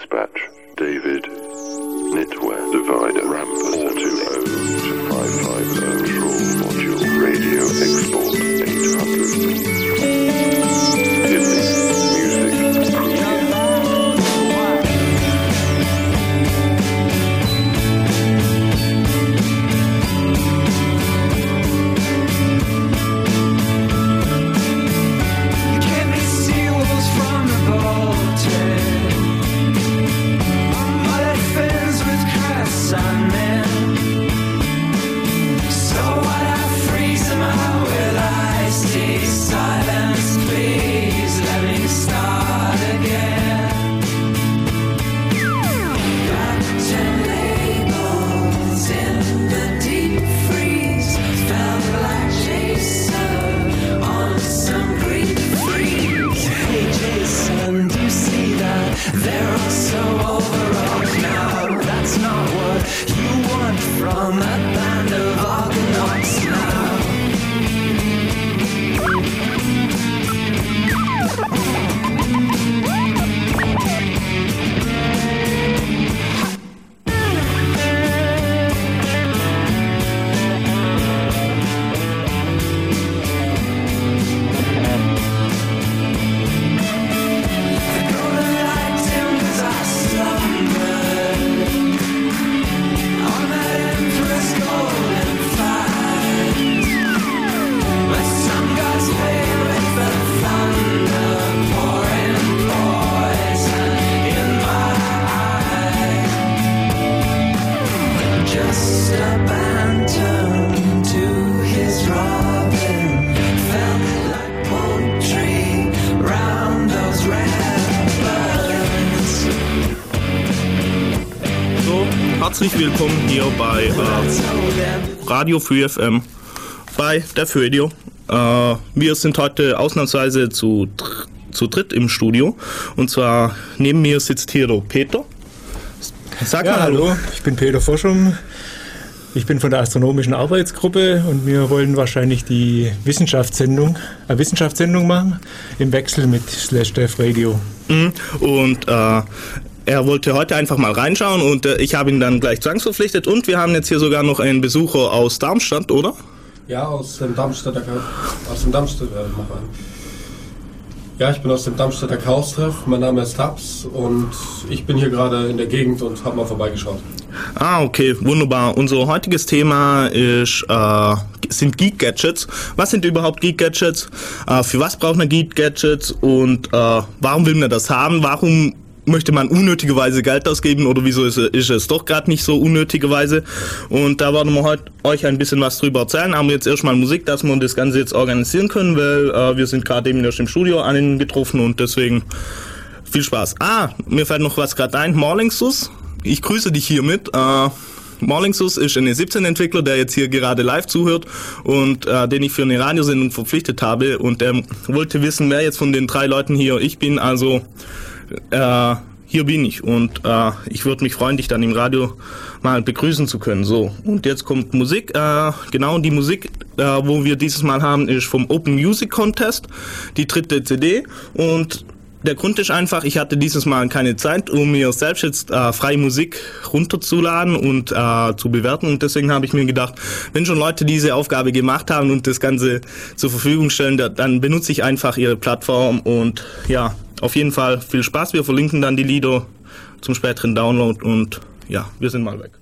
Dispatch, David, Knitware, Divider, Rampus, 20 to 550, Control Module, Radio Export, 800. Radio Free FM bei der Födio. Äh, wir sind heute ausnahmsweise zu, zu dritt im Studio. Und zwar neben mir sitzt hier Peter. Sag Ja, mal hallo. hallo, ich bin Peter Forschung. Ich bin von der Astronomischen Arbeitsgruppe und wir wollen wahrscheinlich die Wissenschaftssendung, eine Wissenschaftssendung machen im Wechsel mit Slash Dev Radio. Mhm. Und äh, er wollte heute einfach mal reinschauen und äh, ich habe ihn dann gleich zwangsverpflichtet. Und wir haben jetzt hier sogar noch einen Besucher aus Darmstadt, oder? Ja, aus dem Darmstädter, aus dem Darmstädter, mal. Ja, ich bin aus dem Darmstädter Chaos-Treff. Mein Name ist Taps und ich bin hier gerade in der Gegend und habe mal vorbeigeschaut. Ah, okay, wunderbar. Unser heutiges Thema ist, äh, sind Geek-Gadgets. Was sind überhaupt Geek-Gadgets? Äh, für was braucht man Geek-Gadgets? Und äh, warum will man das haben? Warum möchte man unnötigerweise Geld ausgeben oder wieso ist, ist es doch gerade nicht so unnötigerweise? Und da werden wir heute euch ein bisschen was drüber erzählen. Haben wir jetzt erstmal Musik, dass wir das Ganze jetzt organisieren können, weil äh, wir sind gerade eben erst im Studio angetroffen und deswegen viel Spaß. Ah, mir fällt noch was gerade ein. Morlingsus, ich grüße dich hiermit. Äh, Morlingsus ist ein 17-Entwickler, der jetzt hier gerade live zuhört und äh, den ich für eine Radiosendung verpflichtet habe und er wollte wissen, wer jetzt von den drei Leuten hier ich bin. Also äh, hier bin ich und äh, ich würde mich freuen, dich dann im Radio mal begrüßen zu können. So, und jetzt kommt Musik. Äh, genau, die Musik, äh, wo wir dieses Mal haben, ist vom Open Music Contest, die dritte CD und der Grund ist einfach, ich hatte dieses Mal keine Zeit, um mir selbst jetzt äh, freie Musik runterzuladen und äh, zu bewerten. Und deswegen habe ich mir gedacht, wenn schon Leute diese Aufgabe gemacht haben und das Ganze zur Verfügung stellen, da, dann benutze ich einfach ihre Plattform. Und ja, auf jeden Fall viel Spaß. Wir verlinken dann die Lieder zum späteren Download. Und ja, wir sind mal weg.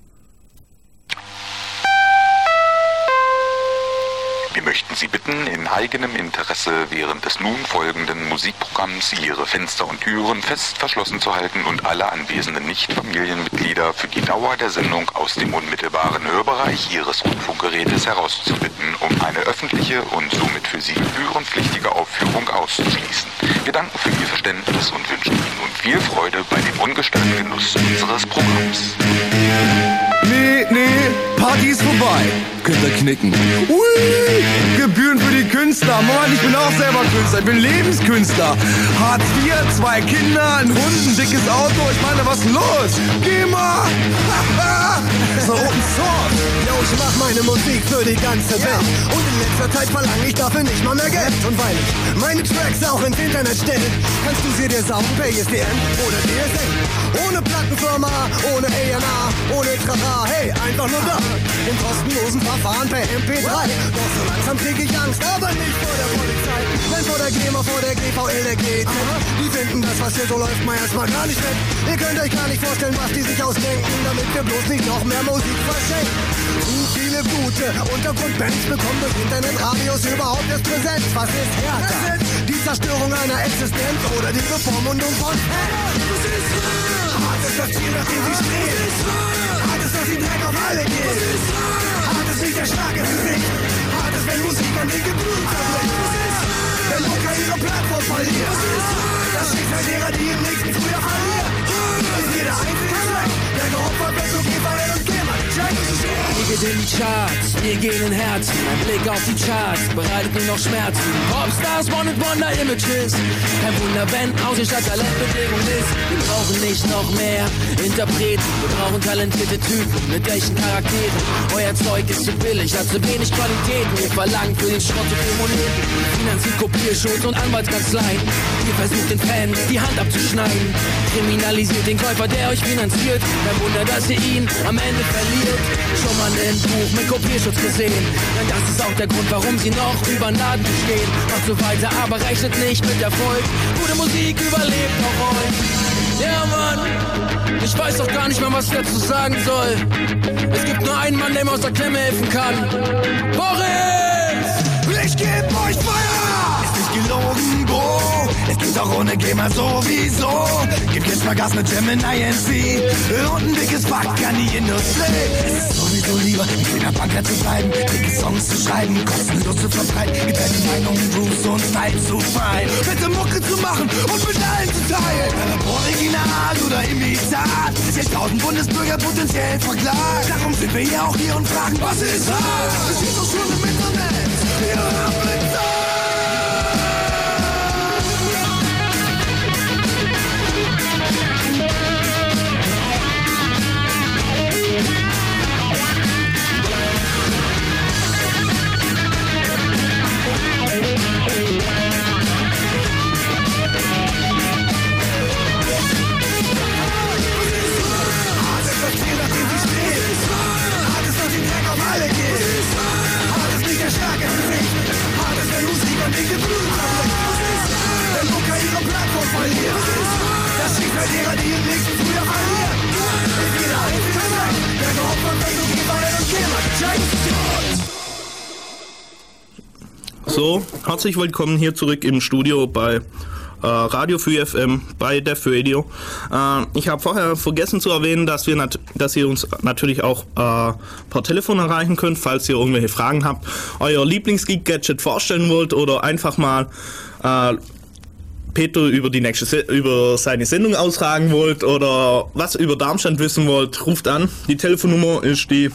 Wir möchten Sie bitten, in eigenem Interesse während des nun folgenden Musikprogramms Ihre Fenster und Türen fest verschlossen zu halten und alle anwesenden Nicht-Familienmitglieder für die Dauer der Sendung aus dem unmittelbaren Hörbereich Ihres Rundfunkgerätes herauszubitten, um eine öffentliche und somit für Sie gebührenpflichtige Aufführung auszuschließen. Wir danken für Ihr Verständnis und wünschen Ihnen nun viel Freude bei dem ungestörten Genuss unseres Programms. Nee, nee, Party ist vorbei. Könnt ihr knicken. Ui, Gebühren für die Künstler. Mann, ich bin auch selber Künstler. Ich bin Lebenskünstler. Hartz IV, zwei Kinder, ein Hund, ein dickes Auto. Ich meine, was ist los? Geh mal. so Open Source. Yo, ich mach meine Musik für die ganze Welt. Und in letzter Zeit verlange ich dafür nicht mal mehr Geld. Und weil ich meine Tracks auch ins Internet stelle, kannst du sie dir saugen per ISDN oder DSL. Ohne Plattenfirma, ohne A&R, ohne Trara, hey, einfach nur da. Im kostenlosen Verfahren per MP3. Doch so langsam krieg ich Angst, aber nicht vor der Polizei. Denn vor der GEMA, vor der GVL, der GZ. Die finden das, was hier so läuft, mal erstmal gar nicht weg. Ihr könnt euch gar nicht vorstellen, was die sich ausdenken, damit wir bloß nicht noch mehr Musik verschenken. Zu viele gute Untergrundbands bekommen durch Internetradios überhaupt erst Präsenz. Was ist härter? Die Zerstörung einer Existenz oder die Bevormundung von Fans? Hart ist das Ziel, nach dem sie streben. Hart ist, dass sie Dreck auf alle gehen. Hart ist nicht der ins Gesicht. Hart ist, wenn Musik an linke Blut zerbricht. Wenn Mucker ihre Plattform verliert. Das Schicksal derer, die im nächsten Frühjahr verlieren. Ist jeder einzige Schlag, der geopfert wird, so GVL und GEMA. Wir gehen in die Charts, wir gehen in Herzen. Ein Blick auf die Charts bereitet nur noch Schmerzen. Popstars, One and Wonder Images. Kein Wunder, wenn Außenstadt Talentbedingung ist. Wir brauchen nicht noch mehr Interpreten. Wir brauchen talentierte Typen mit echten Charakteren. Euer Zeug ist zu billig, hat zu wenig Qualitäten. Wir verlangen für den Schrott so viel Moneten. Finanziert Kopierschutz und Anwaltskanzleien. Ihr versucht den Fans die Hand abzuschneiden. Kriminalisiert den Käufer, der euch finanziert. Kein Wunder, dass ihr ihn am Ende verliert. Schon mal ein Buch mit Kopierschutz gesehen. Denn das ist auch der Grund, warum sie noch über den Laden bestehen. Macht so weiter, aber rechnet nicht mit Erfolg. Gute Musik überlebt auch euch. Ja, Mann. Ich weiß doch gar nicht mal, was ich dazu sagen soll. Es gibt nur einen Mann, der mir aus der Klemme helfen kann. Boris! Ich geb euch Feuer! Es geht auch ohne GEMA sowieso. Gibt jetzt mal Gas mit Gemini NC. Und ein dickes Pack an die Industrie. Es ist sowieso lieber, mit Finger Banker zu bleiben. Dicke Songs zu schreiben, kostenlos zu verbreiten. Getrennte Meinungen, Grooves und Style zu fein. Bitte Mucke zu machen und mit allen zu teilen. Original oder Imitat. 6000 Bundesbürger potenziell verklagt. Darum sind wir ja auch hier und fragen, was ist hart? Es ist doch schon im Internet. Ja, bitte. So herzlich willkommen hier zurück im Studio bei Radio Free FM bei Def Radio. Äh, ich habe vorher vergessen zu erwähnen, dass wir dass ihr uns natürlich auch äh, per Telefon erreichen könnt, falls ihr irgendwelche Fragen habt, euer Lieblingsgeek-Gadget vorstellen wollt oder einfach mal äh, Peter über die nächste Se über seine Sendung ausragen wollt oder was über Darmstadt wissen wollt, ruft an. Die Telefonnummer ist die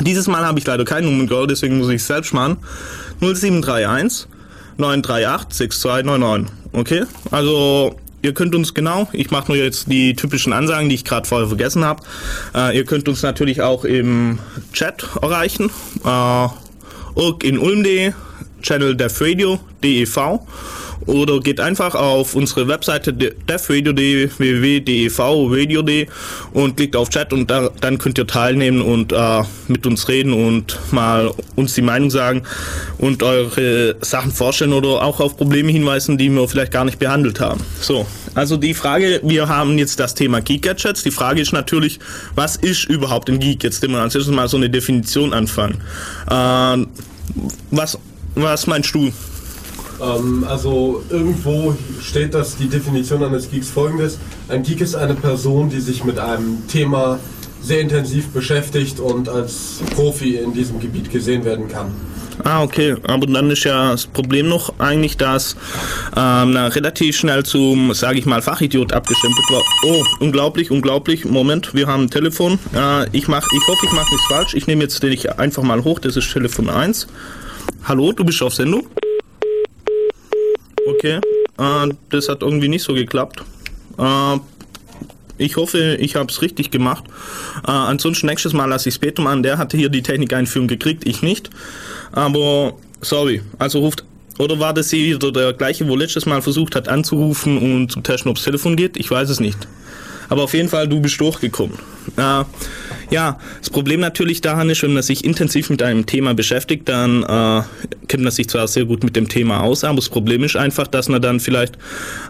dieses Mal habe ich leider keinen Nummern deswegen muss ich es selbst machen. 0731 938 6299. Okay? Also ihr könnt uns genau, ich mache nur jetzt die typischen Ansagen, die ich gerade vorher vergessen habe. Äh, ihr könnt uns natürlich auch im Chat erreichen. Äh, Urk in Ulm.de, Channel defradio, DEV oder geht einfach auf unsere Webseite defradio.de, www.dev.radio.de und klickt auf Chat und da, dann könnt ihr teilnehmen und äh, mit uns reden und mal uns die Meinung sagen und eure Sachen vorstellen oder auch auf Probleme hinweisen, die wir vielleicht gar nicht behandelt haben. So, also die Frage, wir haben jetzt das Thema Geek-Gadgets. Die Frage ist natürlich, was ist überhaupt ein Geek? Jetzt immer als erstes mal so eine Definition anfangen. Äh, was, was meinst du? Ähm, also irgendwo steht, dass die Definition eines Geeks folgendes. Ein Geek ist eine Person, die sich mit einem Thema sehr intensiv beschäftigt und als Profi in diesem Gebiet gesehen werden kann. Ah, okay. Aber dann ist ja das Problem noch eigentlich, dass ähm, na, relativ schnell zum, sage ich mal, Fachidiot abgestempelt war. Oh, unglaublich, unglaublich. Moment, wir haben ein Telefon. Äh, ich, mach, ich hoffe, ich mache nichts falsch. Ich nehme jetzt den einfach mal hoch. Das ist Telefon 1. Hallo, du bist auf Sendung? Okay. Äh, das hat irgendwie nicht so geklappt. Äh, ich hoffe, ich habe es richtig gemacht. Äh, ansonsten nächstes Mal lasse ich es Peter an. Der hatte hier die Technikeinführung gekriegt, ich nicht. Aber sorry, also ruft. Oder war das hier wieder der gleiche, wo letztes Mal versucht hat anzurufen und zu testen, ob das Telefon geht? Ich weiß es nicht. Aber auf jeden Fall, du bist durchgekommen. Äh, ja, das Problem natürlich daran ist, wenn man sich intensiv mit einem Thema beschäftigt, dann äh, kennt man sich zwar sehr gut mit dem Thema aus, aber das Problem ist einfach, dass man dann vielleicht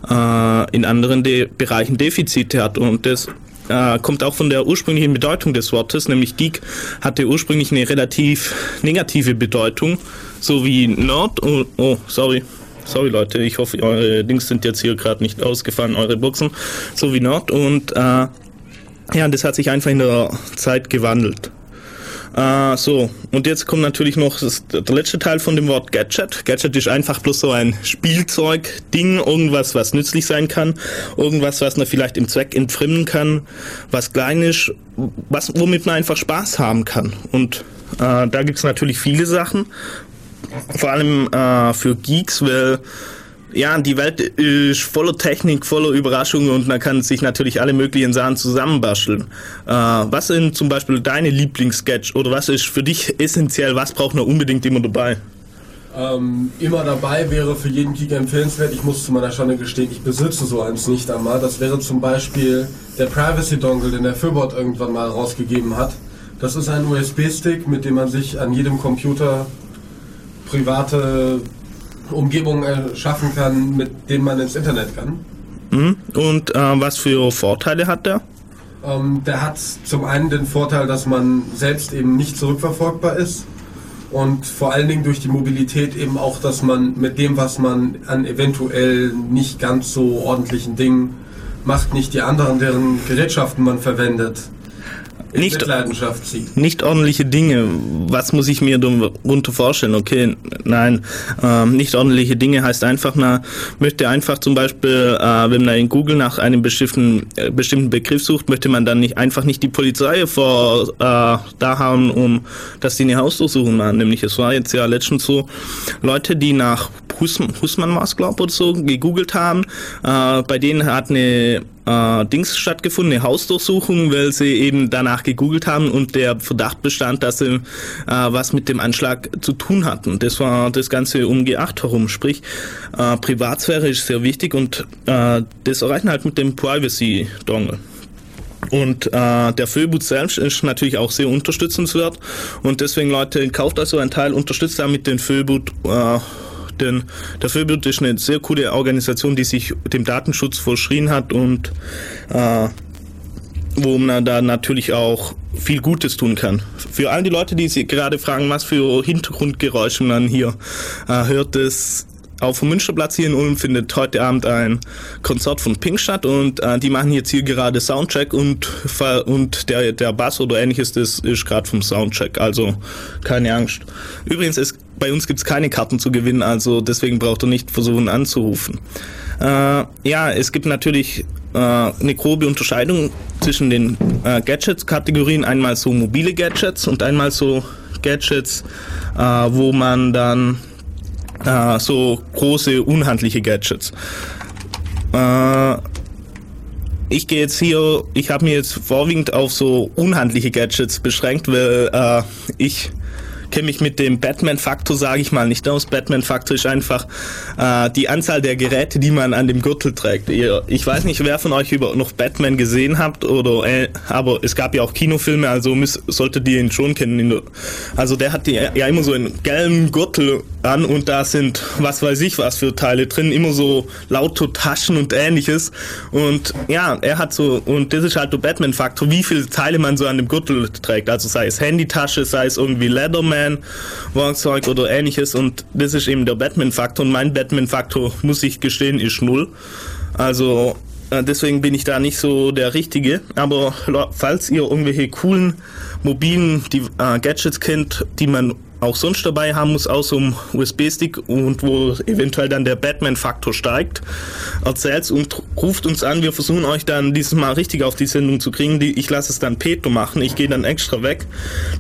äh, in anderen De Bereichen Defizite hat und das äh, kommt auch von der ursprünglichen Bedeutung des Wortes, nämlich Geek hatte ursprünglich eine relativ negative Bedeutung, so wie Nerd. Oh, oh sorry. Sorry Leute, ich hoffe, eure Dings sind jetzt hier gerade nicht ausgefallen, eure Buchsen, so wie Nerd. Und äh, ja, das hat sich einfach in der Zeit gewandelt. Äh, so, und jetzt kommt natürlich noch das, der letzte Teil von dem Wort Gadget. Gadget ist einfach bloß so ein Spielzeugding, irgendwas, was nützlich sein kann, irgendwas, was man vielleicht im Zweck entfremden kann, was klein ist, was, womit man einfach Spaß haben kann. Und äh, da gibt's natürlich viele Sachen, vor allem äh, für Geeks, weil ja, die Welt ist voller Technik, voller Überraschungen und man kann sich natürlich alle möglichen Sachen zusammenbasteln. Äh, was sind zum Beispiel deine Lieblingssketch oder was ist für dich essentiell, was braucht man unbedingt immer dabei? Ähm, immer dabei wäre für jeden Geek empfehlenswert. Ich muss zu meiner Schande gestehen, ich besitze so eins nicht einmal. Das wäre zum Beispiel der Privacy Dongle, den der Fürbot irgendwann mal rausgegeben hat. Das ist ein USB-Stick, mit dem man sich an jedem Computer private Umgebungen erschaffen kann, mit denen man ins Internet kann. Mhm. Und äh, was für Vorteile hat der? Ähm, der hat zum einen den Vorteil, dass man selbst eben nicht zurückverfolgbar ist und vor allen Dingen durch die Mobilität eben auch, dass man mit dem, was man an eventuell nicht ganz so ordentlichen Dingen macht, nicht die anderen, deren Gerätschaften man verwendet, Nicht- zieht. Nicht ordentliche Dinge. Was muss ich mir darunter vorstellen? Okay, nein, ähm, nicht ordentliche Dinge heißt einfach, man möchte einfach zum Beispiel, äh, wenn man in Google nach einem bestimmten, äh, bestimmten Begriff sucht, möchte man dann nicht einfach nicht die Polizei vor äh, da haben, um dass die eine Hausdurchsuchung machen. Nämlich es war jetzt ja letztens so Leute, die nach Husmann, Husmann war es, glaube oder so, gegoogelt haben. Äh, bei denen hat eine äh, Dings stattgefunden, eine Hausdurchsuchung, weil sie eben danach gegoogelt haben und der Verdacht bestand, dass sie äh, was mit dem Anschlag zu tun hatten. Das war das Ganze um G8 herum, sprich äh, Privatsphäre ist sehr wichtig und äh, das erreichen halt mit dem Privacy Dongle. Und äh, der Föbut selbst ist natürlich auch sehr unterstützenswert und deswegen Leute, kauft also einen Teil, unterstützt damit den Föbut, äh, denn der Föbut ist eine sehr coole Organisation, die sich dem Datenschutz verschrien hat und äh, wo man da natürlich auch viel Gutes tun kann. Für all die Leute, die sich gerade fragen, was für Hintergrundgeräusche man hier äh, hört, das auf dem Münsterplatz hier in Ulm findet heute Abend ein Konzert von Pink statt und äh, die machen jetzt hier gerade Soundcheck und und der der Bass oder ähnliches das ist gerade vom Soundcheck, also keine Angst. Übrigens ist bei uns gibt's keine Karten zu gewinnen, also deswegen braucht ihr nicht versuchen anzurufen. Äh, ja, es gibt natürlich äh, eine grobe Unterscheidung zwischen den äh, Gadgets-Kategorien, einmal so mobile Gadgets und einmal so Gadgets, äh, wo man dann äh, so große, unhandliche Gadgets. Äh, ich gehe jetzt hier, ich habe mir jetzt vorwiegend auf so unhandliche Gadgets beschränkt, weil äh, ich kenne mich mit dem Batman-Faktor, sage ich mal, nicht aus. Batman-Faktor ist einfach äh, die Anzahl der Geräte, die man an dem Gürtel trägt. Ihr, ich weiß nicht, wer von euch über noch Batman gesehen habt, oder äh, aber es gab ja auch Kinofilme, also müsst, solltet ihr ihn schon kennen. Also der hat die, ja immer so einen gelben Gürtel an und da sind was weiß ich was für Teile drin, immer so lauter Taschen und ähnliches. Und ja, er hat so, und das ist halt der Batman-Faktor, wie viele Teile man so an dem Gürtel trägt. Also sei es Handytasche, sei es irgendwie Leatherman, Werkzeug oder ähnliches. Und das ist eben der Batman-Faktor. Und mein Batman-Faktor, muss ich gestehen, ist null. Also äh, deswegen bin ich da nicht so der Richtige. Aber falls ihr irgendwelche coolen mobilen äh, Gadgets kennt, die man auch sonst dabei haben muss, außer um USB-Stick und wo eventuell dann der Batman-Faktor steigt, erzählt's und ruft uns an. Wir versuchen euch dann dieses Mal richtig auf die Sendung zu kriegen. Die, ich lasse es dann Peter machen. Ich gehe dann extra weg.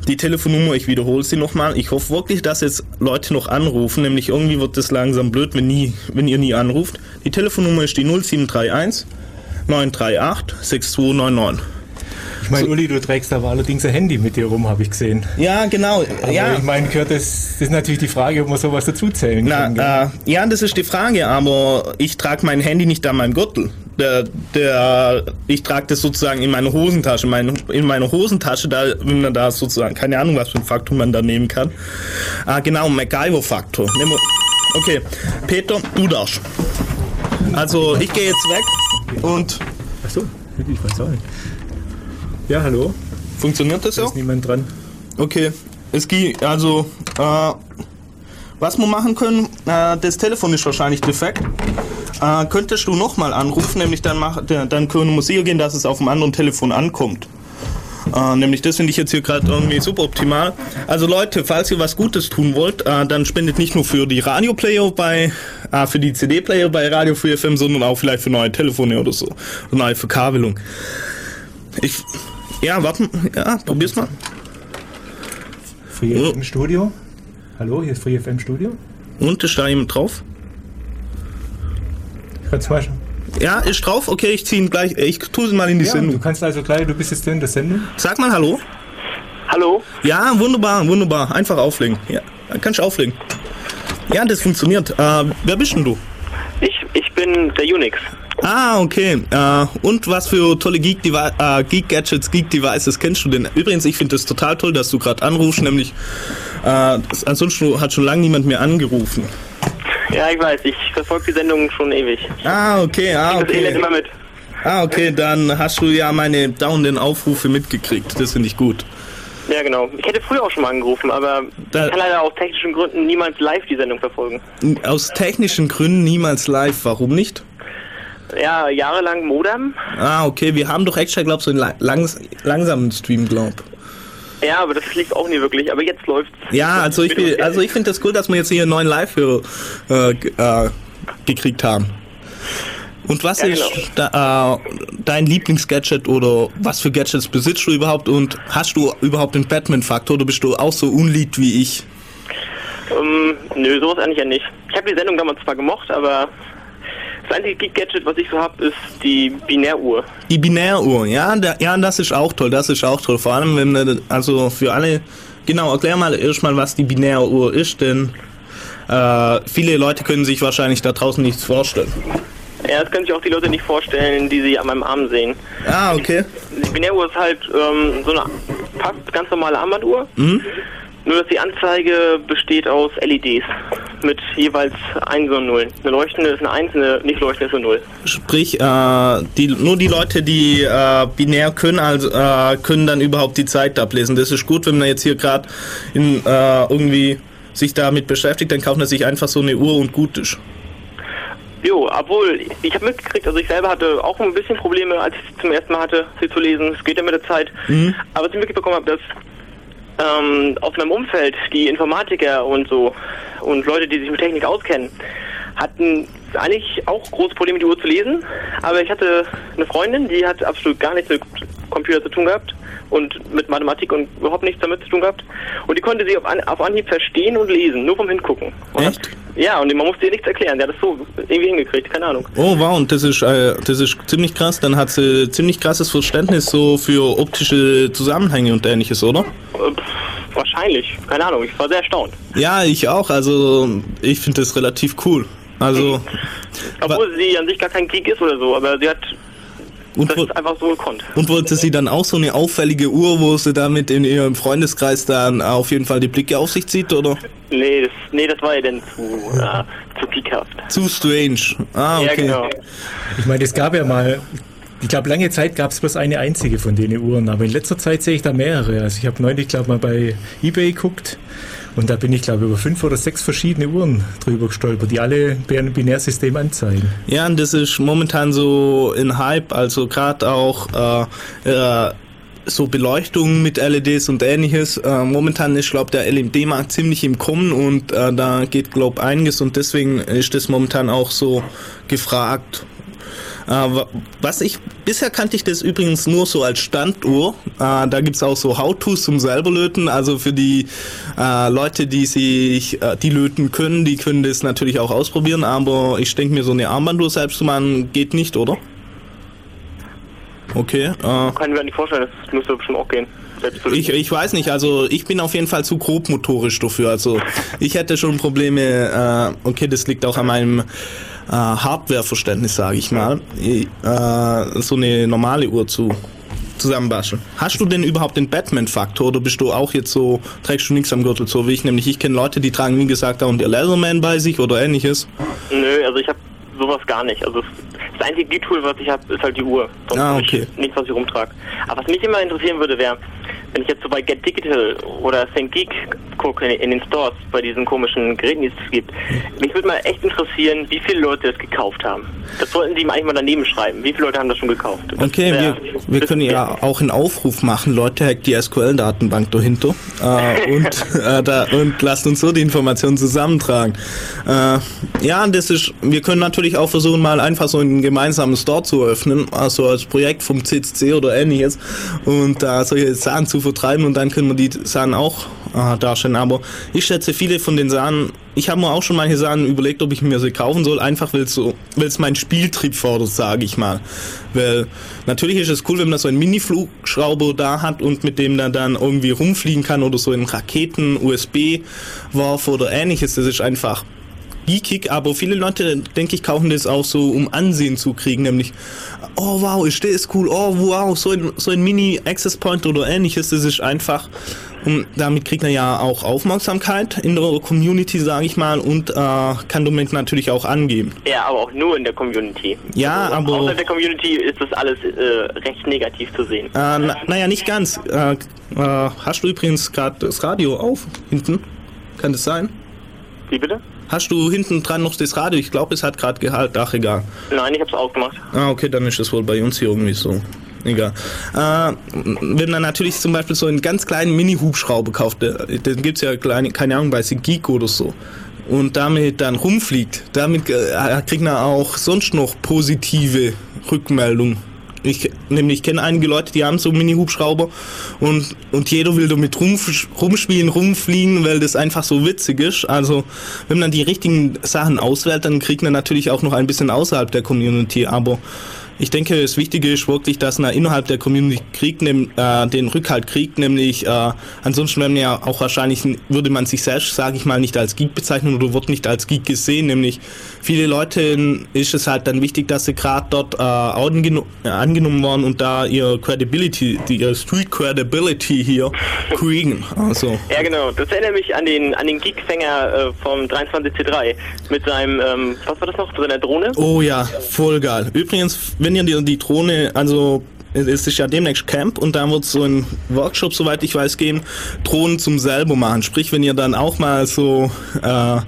Die Telefonnummer, ich wiederhole sie nochmal. Ich hoffe wirklich, dass jetzt Leute noch anrufen. Nämlich irgendwie wird das langsam blöd, wenn, nie, wenn ihr nie anruft. Die Telefonnummer ist die 0731 938 6299. Ich meine, Uli, du trägst aber allerdings ein Handy mit dir rum, habe ich gesehen. Ja, genau. Aber ja. ich meine, gehört das, das ist natürlich die Frage, ob man sowas dazuzählen kann. Na, äh, ja, das ist die Frage, aber ich trage mein Handy nicht an meinem Gürtel. der, der, ich trage das sozusagen in meine Hosentasche, meine, in meine Hosentasche, da, wenn man da sozusagen, keine Ahnung, was für ein Faktor man da nehmen kann. Ah, genau, MacGyver-Faktor. Okay, Peter, du darfst. Also, ich gehe jetzt weg und Achso, ich weiß auch nicht. Ja, hallo? funktioniert das Da ja? ist niemand dran. Okay, es geht, also, äh, was wir machen können, äh, das Telefon ist wahrscheinlich defekt. Äh, könntest du nochmal anrufen, nämlich dann, mach, dann können wir sicher gehen, dass es auf dem anderen Telefon ankommt. Äh, nämlich das finde ich jetzt hier gerade irgendwie super optimal. Also Leute, falls ihr was Gutes tun wollt, äh, dann spendet nicht nur für die Radioplayer bei, äh, für die CD-Player bei Radio Free FM, sondern auch vielleicht für neue Telefone oder so. Oder neue Verkabelung. Ich, ja, warten, ja, probier's mal. Free. FM Studio? Hallo, hier ist Free FM Studio. Und ist da jemand drauf? Kannst du mal schauen. Ja, ist drauf. Okay, ich ziehe ihn gleich. Ich tue ihn mal in die Ja, du Sendung. kannst also gleich, du bist jetzt in der Sendung. Sag mal Hallo. Hallo? Ja, wunderbar, wunderbar. Einfach auflegen. Ja, kannst du auflegen. Ja, das funktioniert. Äh, wer bist denn du? Ich, ich bin der Unix. Ah, okay. Äh, und was für tolle Geek, Devi äh, Geek Gadgets, Geek Devices kennst du denn? Übrigens, ich finde es total toll, dass du gerade anrufst, nämlich äh, ansonsten hat schon lange niemand mehr angerufen. Ja, ich weiß, ich verfolge die Sendung schon ewig. Ah, okay, ah, Das Elend okay. immer mit. Ah, okay, dann hast du ja meine dauernden Aufrufe mitgekriegt. Das finde ich gut. Ja, genau. Ich hätte früher auch schon mal angerufen, aber Da- ich kann leider aus technischen Gründen niemals live die Sendung verfolgen. Aus technischen Gründen niemals live. Warum nicht? Ja, jahrelang Modem. Ah, okay. Wir haben doch extra, glaub so einen la- langs langsamen Stream, glaub. Ja, aber das lief auch nie wirklich. Aber jetzt läuft's. Ja, also ich, also ich finde das cool, dass wir jetzt hier einen neuen Live-Hörer äh, g- äh, gekriegt haben. Und was Ja, ist da, äh, dein Lieblingsgadget oder was für Gadgets besitzt du überhaupt und hast du überhaupt den Batman-Faktor oder bist du auch so unlied wie ich? Ähm, nö, sowas eigentlich ja nicht. Ich habe die Sendung damals zwar gemocht, aber das einzige Geek-Gadget, was ich so habe, ist die Binäruhr. Die Binäruhr, ja, da, ja, das ist auch toll, das ist auch toll. Vor allem, wenn, man- also für alle, genau, erklär mal erstmal, was die Binäruhr ist, denn äh, viele Leute können sich wahrscheinlich da draußen nichts vorstellen. Ja, das können sich auch die Leute nicht vorstellen, die sie an meinem Arm sehen. Ah, okay. Die Binäruhr ist halt ähm, so eine fast ganz normale Armbanduhr. Mhm. Nur, dass die Anzeige besteht aus LEDs mit jeweils 1 und 0. Eine leuchtende ist eine 1, eine nicht leuchtende ist eine 0. Sprich, äh, die, nur die Leute, die äh, binär können, also äh, können dann überhaupt die Zeit ablesen. Das ist gut, wenn man jetzt hier gerade in äh, irgendwie sich damit beschäftigt, dann kauft man sich einfach so eine Uhr und gut ist. Jo, obwohl, ich habe mitgekriegt, also ich selber hatte auch ein bisschen Probleme, als ich sie zum ersten Mal hatte, sie zu lesen. Es geht ja mit der Zeit. Aber was ich mitbekommen habe, dass ähm, aus meinem Umfeld die Informatiker und so und Leute, die sich mit Technik auskennen, hatten eigentlich auch große Probleme, die Uhr zu lesen. Aber ich hatte eine Freundin, die hat absolut gar nichts mit Computer zu tun gehabt und mit Mathematik und überhaupt nichts damit zu tun gehabt. Und die konnte sie auf, An auf Anhieb verstehen und lesen, nur vom Hingucken. Und Echt? Ja, und man musste ihr nichts erklären. Der hat das so irgendwie hingekriegt, keine Ahnung. Oh wow, und das ist, äh, das ist ziemlich krass. Dann hat sie ziemlich krasses Verständnis so für optische Zusammenhänge und ähnliches, oder? Äh, pff, wahrscheinlich, keine Ahnung. Ich war sehr erstaunt. Ja, ich auch. Also ich finde das relativ cool. Also Obwohl sie an sich gar kein Geek ist oder so, aber sie hat und, das wo- einfach so gekonnt. und wollte sie dann auch so eine auffällige Uhr, wo sie damit in ihrem Freundeskreis dann auf jeden Fall die Blicke auf sich zieht, oder? Nee, das, nee, das war ja dann zu, äh, zu geekhaft. Zu strange. Ah, Ja, okay. genau. Ich meine, es gab ja mal, ich glaube, lange Zeit gab es bloß eine einzige von denen Uhren, aber in letzter Zeit sehe ich da mehrere. Also ich habe neulich, glaube mal bei Ebay geguckt und da bin ich, glaube über fünf oder sechs verschiedene Uhren drüber gestolpert, die alle ein Binärsystem anzeigen. Ja, und das ist momentan so in Hype, also gerade auch äh, äh, so Beleuchtung mit LEDs und ähnliches. Äh, momentan ist, glaube der LMD-Markt ziemlich im Kommen und äh, da geht, glaube einiges und deswegen ist das momentan auch so gefragt. Wa- was ich, bisher kannte ich das übrigens nur so als Standuhr. Äh, da gibt's auch so How-Tos zum selber löten. Also für die äh, Leute, die sich, äh, die löten können, die können das natürlich auch ausprobieren. Aber ich denke mir, so eine Armbanduhr selbst zu machen, geht nicht, oder? Okay. Äh, Kann ich mir nicht vorstellen, das müsste bestimmt auch gehen. Ich, ich weiß nicht, also ich bin auf jeden Fall zu grobmotorisch dafür. Also ich hätte schon Probleme, äh, okay, das liegt auch an meinem äh, Hardware-Verständnis, sage ich mal, äh, so eine normale Uhr zu zusammenbasteln. Hast du denn überhaupt den Batman-Faktor oder bist du auch jetzt so, trägst du nichts am Gürtel so wie ich? Nämlich ich kenne Leute, die tragen wie gesagt auch ihr Leatherman bei sich oder ähnliches. Nö, also ich habe sowas gar nicht. Also das einzige Geek-Tool, was ich habe, ist halt die Uhr. Sonst Ah, okay. ich nichts, was ich rumtrage. Aber was mich immer interessieren würde, wäre, wenn ich jetzt so bei Get Digital oder St. Geek gucke in, in den Stores, bei diesen komischen Geräten, die es gibt, mich würde mal echt interessieren, wie viele Leute das gekauft haben. Das sollten die eigentlich mal daneben schreiben. Wie viele Leute haben das schon gekauft? Das Okay, wär- wir, wir können ja auch einen Aufruf machen. Leute, hackt die SQL-Datenbank dahinter äh, und, äh, da, und lasst uns so die Informationen zusammentragen. Äh, ja, das ist, wir können natürlich auch versuchen, mal einfach so einen gemeinsamen Store zu öffnen, also als Projekt vom CCC oder ähnliches und da solche Sachen zu vertreiben und dann können wir die Sachen auch äh, darstellen. Aber ich schätze, viele von den Sachen, ich habe mir auch schon manche Sachen überlegt, ob ich mir sie kaufen soll, einfach weil es so, meinen Spieltrieb fordert, sage ich mal. Weil natürlich ist es cool, wenn man so einen Mini-Flugschrauber da hat und mit dem dann dann irgendwie rumfliegen kann oder so einen Raketen, USB-Wurf oder ähnliches. Das ist einfach geekig, aber viele Leute, denke ich, kaufen das auch so, um Ansehen zu kriegen, nämlich, oh wow, ist das cool, oh wow, so ein, so ein Mini-Access Point oder ähnliches, das ist einfach, und damit kriegt er ja auch Aufmerksamkeit in der Community, sage ich mal, und äh, kann damit natürlich auch angeben. Ja, aber auch nur in der Community. Ja, aber- Außerhalb der Community ist das alles äh, recht negativ zu sehen. Äh, na, naja, nicht ganz. Äh, äh, hast du übrigens gerade das Radio auf, hinten? Kann das sein? Wie bitte? Hast du hinten dran noch das Radio? Ich glaube, es hat gerade Gehalt. Ach, egal. Nein, ich hab's ausgemacht. Ah, okay, dann ist es wohl bei uns hier irgendwie so. Egal. Äh, wenn man natürlich zum Beispiel so einen ganz kleinen Mini-Hubschrauber kauft, der- den gibt's ja kleine, keine Ahnung, bei Geek oder so, und damit dann rumfliegt, damit äh, kriegt man auch sonst noch positive Rückmeldungen. Ich, nämlich kenne einige Leute, die haben so Mini-Hubschrauber und, und jeder will damit rum, rumspielen, rumfliegen, weil das einfach so witzig ist. Also, wenn man die richtigen Sachen auswählt, dann kriegt man natürlich auch noch ein bisschen außerhalb der Community. Aber ich denke, das Wichtige ist wirklich, dass man innerhalb der Community kriegt, nehm, äh, den Rückhalt kriegt, nämlich äh, ansonsten wäre man ja auch wahrscheinlich, würde man sich selbst, sage ich mal, nicht als Geek bezeichnen oder wird nicht als Geek gesehen, nämlich viele Leute ist es halt dann wichtig, dass sie gerade dort äh, äh, angenommen worden und da ihr Credibility, die, ihr Street Credibility hier kriegen. Also, Ja, genau. Das erinnert mich an den an den Geekfänger äh, vom 23C3 mit seinem, ähm, was war das noch, seiner Drohne? oh ja, voll geil. Übrigens, wenn ihr die, die Drohne, also es ist ja demnächst Camp und da wird so ein Workshop, soweit ich weiß, geben, Drohnen zum selber machen. Sprich, wenn ihr dann auch mal so äh,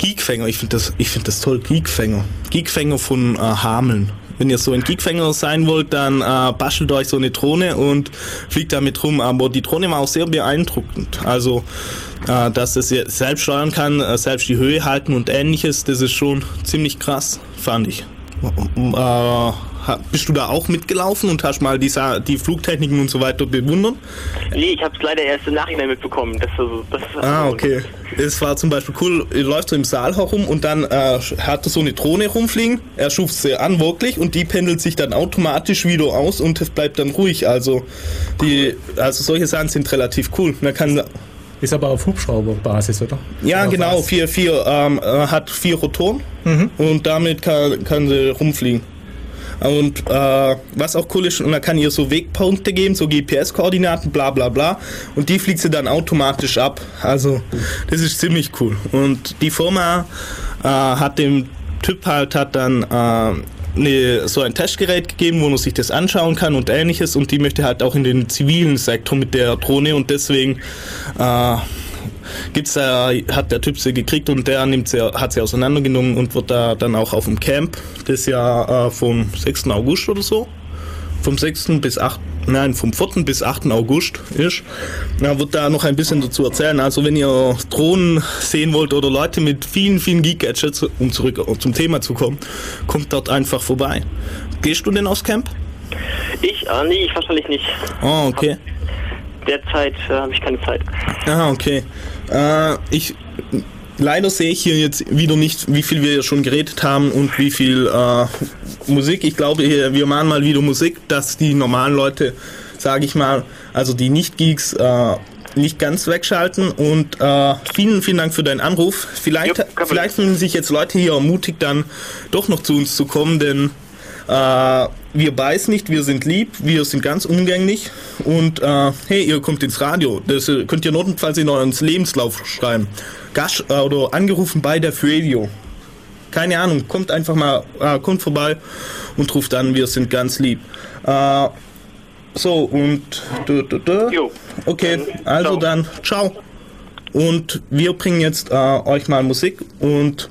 Geekfänger, ich finde das, ich das toll, Geekfänger. Geekfänger von äh, Hameln. Wenn ihr so ein Geekfänger sein wollt, dann äh, bastelt euch so eine Drohne und fliegt damit rum. Aber die Drohne war auch sehr beeindruckend. Also, äh, dass es selbst steuern kann, äh, selbst die Höhe halten und ähnliches, das ist schon ziemlich krass, fand ich. Äh, bist du da auch mitgelaufen und hast mal die, die Flugtechniken und so weiter bewundert? Nee, ich hab's leider erst im Nachhinein mitbekommen. Das, also, das Ah, okay. Es war zum Beispiel cool, er läuft so im Saal herum und dann äh, hat er so eine Drohne rumfliegen. Er schuft sie an wirklich und die pendelt sich dann automatisch wieder aus und es bleibt dann ruhig. Also die, also solche Sachen sind relativ cool. Man kann Ist aber auf Hubschrauberbasis, oder? ja Oder genau was? vier vier ähm, äh, hat vier Rotoren und damit kann, kann sie rumfliegen. Und äh, was auch cool ist, man kann ihr so Wegpunkte geben, so GPS-Koordinaten, bla bla bla. Und die fliegt sie dann automatisch ab. Also das ist ziemlich cool. Und die Firma äh, hat dem Typ halt hat dann äh, ne, so ein Testgerät gegeben, wo man sich das anschauen kann und ähnliches. Und die möchte halt auch in den zivilen Sektor mit der Drohne und deswegen äh, gibt's da, hat der Typ sie gekriegt und der nimmt sie, hat sie auseinandergenommen und wird da dann auch auf dem Camp, das ja äh, vom 6. August oder so, vom 6. bis 8. Nein, vom 4. bis 8. August ist. Da wird da noch ein bisschen dazu erzählen. Also wenn ihr Drohnen sehen wollt oder Leute mit vielen, vielen Geek-Gadgets, um zurück zum Thema zu kommen, kommt dort einfach vorbei. Gehst du denn aufs Camp? Ich, äh, nee, ich wahrscheinlich nicht. Oh, okay. Derzeit äh, habe ich keine Zeit. Ah, okay. Äh, ich leider sehe ich hier jetzt wieder nicht, wie viel wir schon geredet haben und wie viel äh, Musik. Ich glaube, wir machen mal wieder Musik, dass die normalen Leute, sage ich mal, also die Nicht-Geeks, äh, nicht ganz wegschalten und äh, vielen, vielen Dank für deinen Anruf. Vielleicht, Problem. vielleicht fühlen sich jetzt Leute hier ermutigt, dann doch noch zu uns zu kommen, denn äh, wir beißen nicht, wir sind lieb, wir sind ganz umgänglich und äh, hey, ihr kommt ins Radio. Das äh, könnt ihr notfalls in euren Lebenslauf schreiben. Gast äh, oder angerufen bei der Radio. Keine Ahnung, kommt einfach mal, äh, kommt vorbei und ruft an, wir sind ganz lieb. Äh, so, und. Du, du, du. Okay, also dann, ciao. Und wir bringen jetzt äh, euch mal Musik und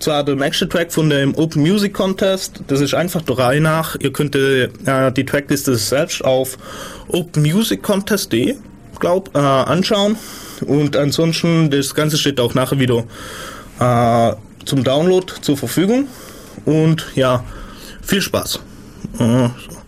zwar der nächste Track von dem Open Music Contest. Das ist einfach der Reihe nach. Ihr könnt äh, die Trackliste selbst auf openmusiccontest.de, glaub, äh, anschauen. Und ansonsten, das Ganze steht auch nachher wieder äh, zum Download zur Verfügung. Und ja, viel Spaß. Äh, so.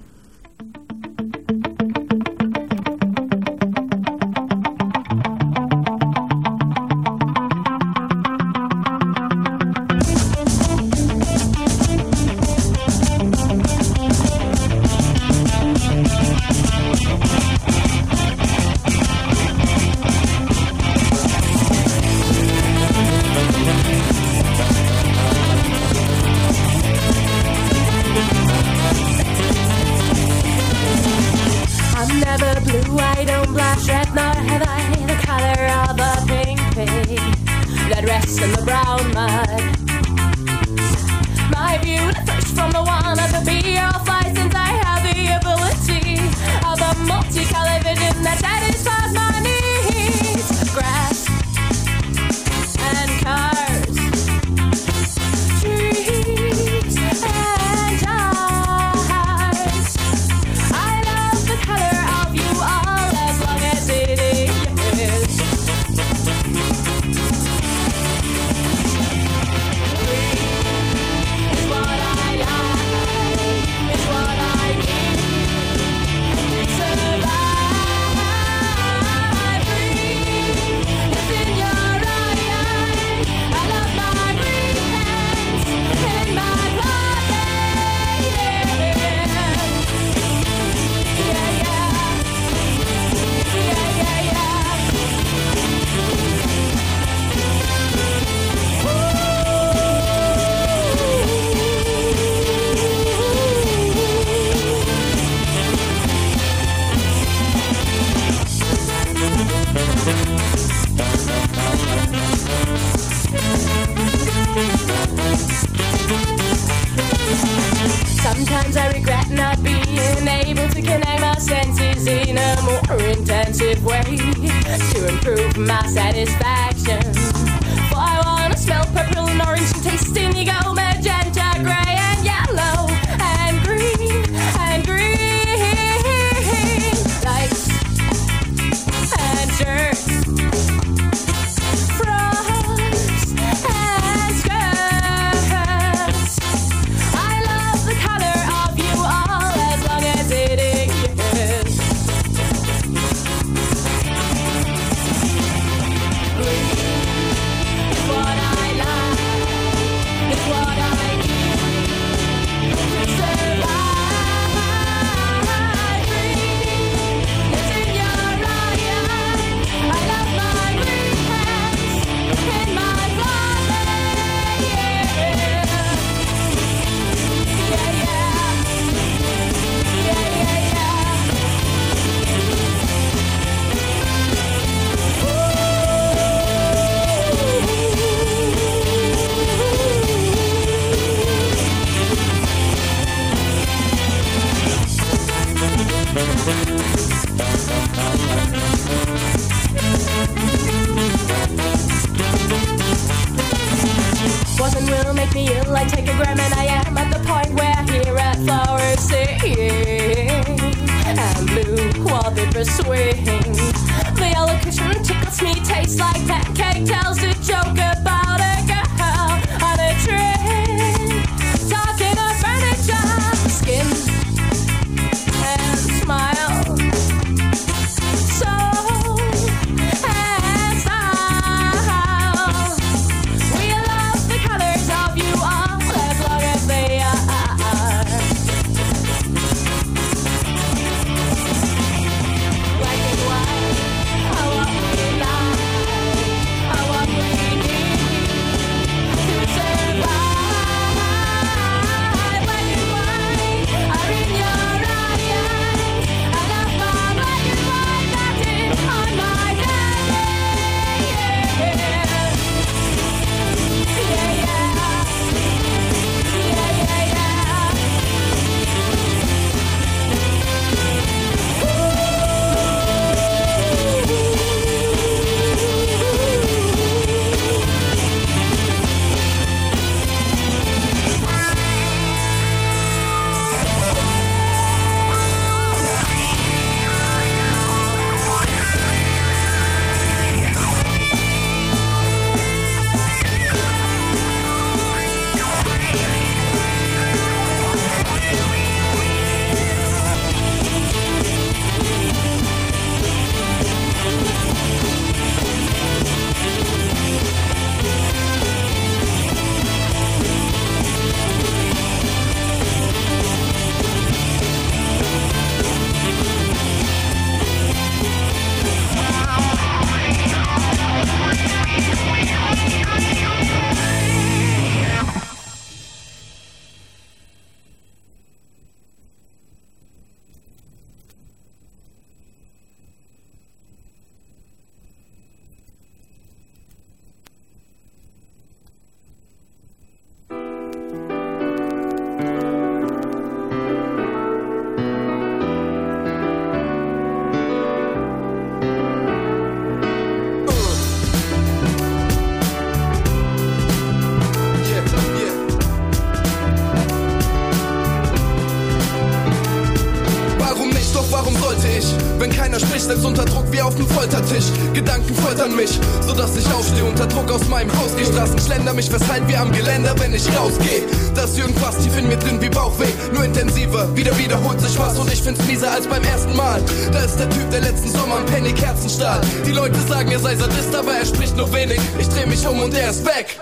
Gedanken foltern mich, sodass ich aufstehe, unter Druck aus meinem Haus geh. Straßen schlender mich festhalten wie am Geländer, wenn ich rausgeh. Das ist irgendwas tief in mir drin wie Bauchweh, nur intensiver. Wieder wiederholt sich was und ich find's mieser als beim ersten Mal. Da ist der Typ, der letzten Sommer am Penny Kerzenstahl. Die Leute sagen, er sei Sadist, aber er spricht nur wenig. Ich dreh mich um und er ist weg.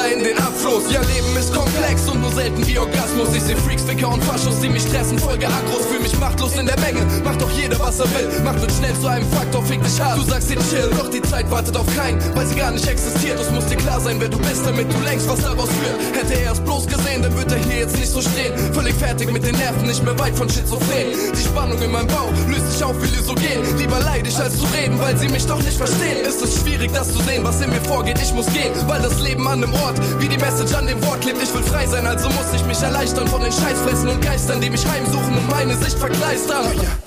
Wasser in den Abfluss. Ja, Leben ist komplex und nur selten wie Orgasmus. Ich seh Freaks, Ficker und Faschos, die mich stressen, Folge Agros. Fühl mich machtlos in der Menge. Macht doch jeder, was er will. Macht wird schnell zu einem Faktor, fick dich hart. Du sagst dir chill, doch die Zeit wartet auf keinen, weil sie gar nicht existiert. Es muss dir klar sein, wer du bist, damit du längst was daraus führt. Hätte er es bloß gesehen, dann wird er hier jetzt nicht so stehen. Völlig fertig mit den Nerven, nicht mehr weit von Schizophren. Die Spannung in meinem Bauch löst sich auf wie Lysogen. Lieber leid als zu reden, weil sie mich doch nicht verstehen. Ist es schwierig, das zu sehen, was in mir vorgeht. Ich muss gehen, weil das Leben an einem Ort, wie die Message an dem Wort klebt. Ich will frei sein, also muss ich mich erleichtern von den Scheißfressen und Geistern, die mich heimsuchen und meine Sicht verkleistern. Ich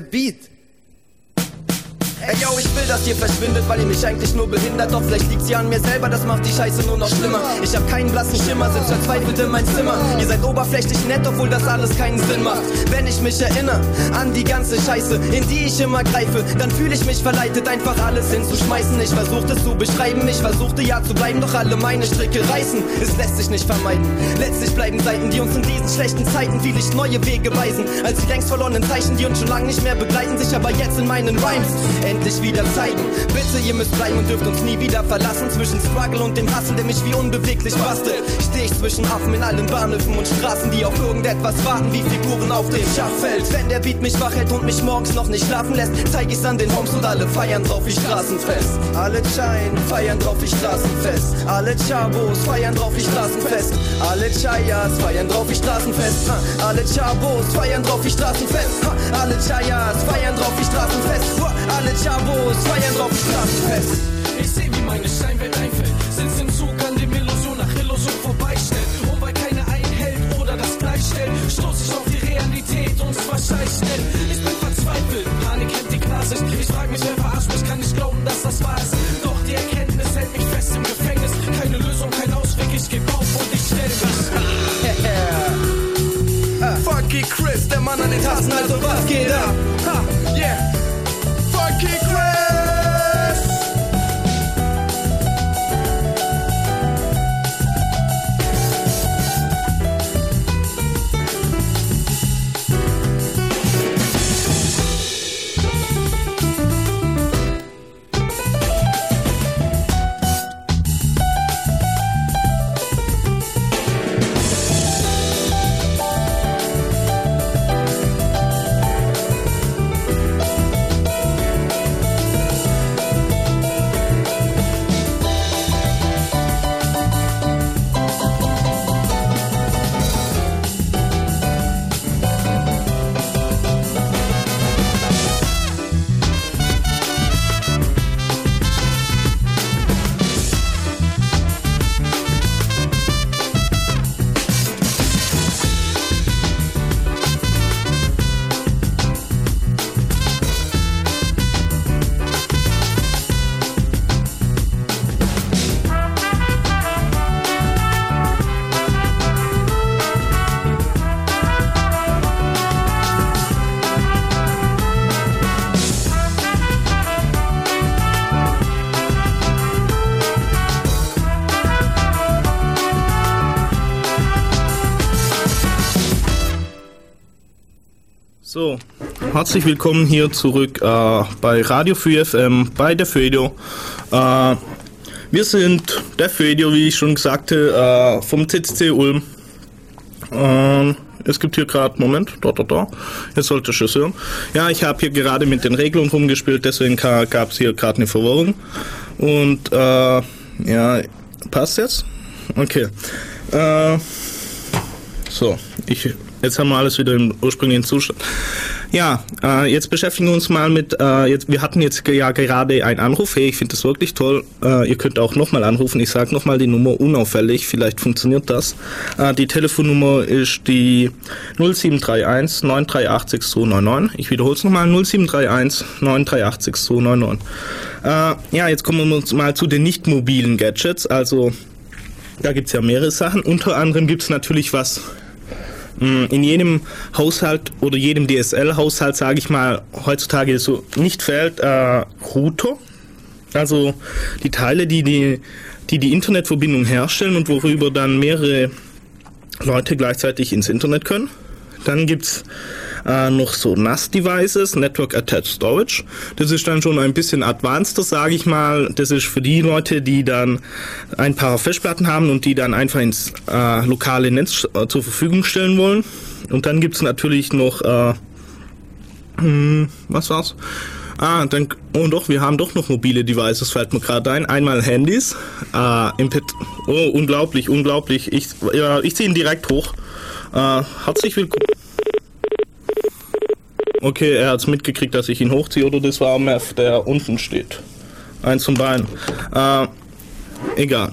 bit. Verschwindet, weil ihr mich eigentlich nur behindert. Doch vielleicht liegt's ja an mir selber, das macht die Scheiße nur noch schlimmer. Ich hab keinen blassen Schimmer, sitz verzweifelt in mein Zimmer. Ihr seid oberflächlich nett, obwohl das alles keinen Sinn macht. Wenn ich mich erinnere an die ganze Scheiße, in die ich immer greife, dann fühle ich mich verleitet, einfach alles hinzuschmeißen. Ich versuchte es zu beschreiben, ich versuchte ja zu bleiben, doch alle meine Stricke reißen. Es lässt sich nicht vermeiden. Letztlich bleiben Seiten, die uns in diesen schlechten Zeiten viel ich neue Wege weisen. Als die längst verlorenen Zeichen, die uns schon lange nicht mehr begleiten, sich aber jetzt in meinen Rhymes endlich wieder zeigen. Bitte, ihr müsst bleiben und dürft uns nie wieder verlassen. Zwischen Struggle und dem Hassel, der mich wie unbeweglich bastelt. Steh ich zwischen Affen in allen Bahnhöfen und Straßen, die auf irgendetwas warten, wie Figuren auf dem Schachfeld. Wenn der Beat mich wach hält und mich morgens noch nicht schlafen lässt, zeig ich's an den Homes und alle feiern drauf wie Straßenfest. Alle Chain feiern drauf wie Straßenfest. Alle Chabos feiern drauf wie Straßenfest. Alle Chayas feiern drauf wie Straßenfest. Alle Chabos feiern drauf wie Straßenfest. Alle Chayas feiern drauf wie Straßenfest. Alle Chabos feiern drauf Straßenfest. Ich seh, wie meine Scheinwelt einfällt. Sitz im Zug an dem Illusion nach Illusion vorbeistellt. Und weil keiner einhält oder das gleichstellt, stoß ich auf die Realität und zwar scheißschnell. Ich bin verzweifelt, Panik hemmt die Klarsicht. Ich frag mich, wer verarscht mich, kann nicht glauben, dass das wahr ist. Doch die Erkenntnis hält mich fest im Gefängnis. Keine Lösung, kein Ausweg, ich geb auf und ich stell mich. Funky Chris, der Mann an den Tasten, also was geht ab? Ha. Funky Chris! Herzlich willkommen hier zurück äh, bei Radio 4 FM, bei der Fedio. Äh, wir sind der Fedio, wie ich schon sagte, äh, vom CCC Ulm. Ähm, es gibt hier gerade, Moment, da, da, da, jetzt sollte ich es hören. Ja, ich habe hier gerade mit den Regeln rumgespielt, deswegen gab es hier gerade eine Verwirrung. Und, äh, ja, passt jetzt? Okay. Äh, so, ich, jetzt haben wir alles wieder im ursprünglichen Zustand. Ja, äh, jetzt beschäftigen wir uns mal mit, äh, jetzt, wir hatten jetzt ja gerade einen Anruf, hey, ich finde das wirklich toll, äh, ihr könnt auch nochmal anrufen, ich sage nochmal die Nummer unauffällig, vielleicht funktioniert das. Äh, die Telefonnummer ist die 0731 938 6299, ich wiederhole es nochmal, 0731 938 6299. Äh, ja, jetzt kommen wir uns mal zu den nicht mobilen Gadgets, also da gibt's ja mehrere Sachen, unter anderem gibt's natürlich was in jedem Haushalt oder jedem DSL-Haushalt, sage ich mal, heutzutage so nicht fehlt äh, Router. Also die Teile, die die, die die Internetverbindung herstellen und worüber dann mehrere Leute gleichzeitig ins Internet können. Dann gibt's äh, noch so NAS-Devices, Network Attached Storage. Das ist dann schon ein bisschen advanceder, sage ich mal. Das ist für die Leute, die dann ein paar Festplatten haben und die dann einfach ins äh, lokale Netz äh, zur Verfügung stellen wollen. Und dann gibt's natürlich noch, äh, hm, was war's? Ah, dann, oh doch, wir haben doch noch mobile Devices, fällt mir gerade ein. Einmal Handys, äh, MP oh, unglaublich, unglaublich. Ich, ja, ich ziehe ihn direkt hoch. Äh, herzlich willkommen. Okay, er hat's mitgekriegt, dass ich ihn hochziehe, oder das war Mev, der unten steht. Eins zum Bein. Äh, egal.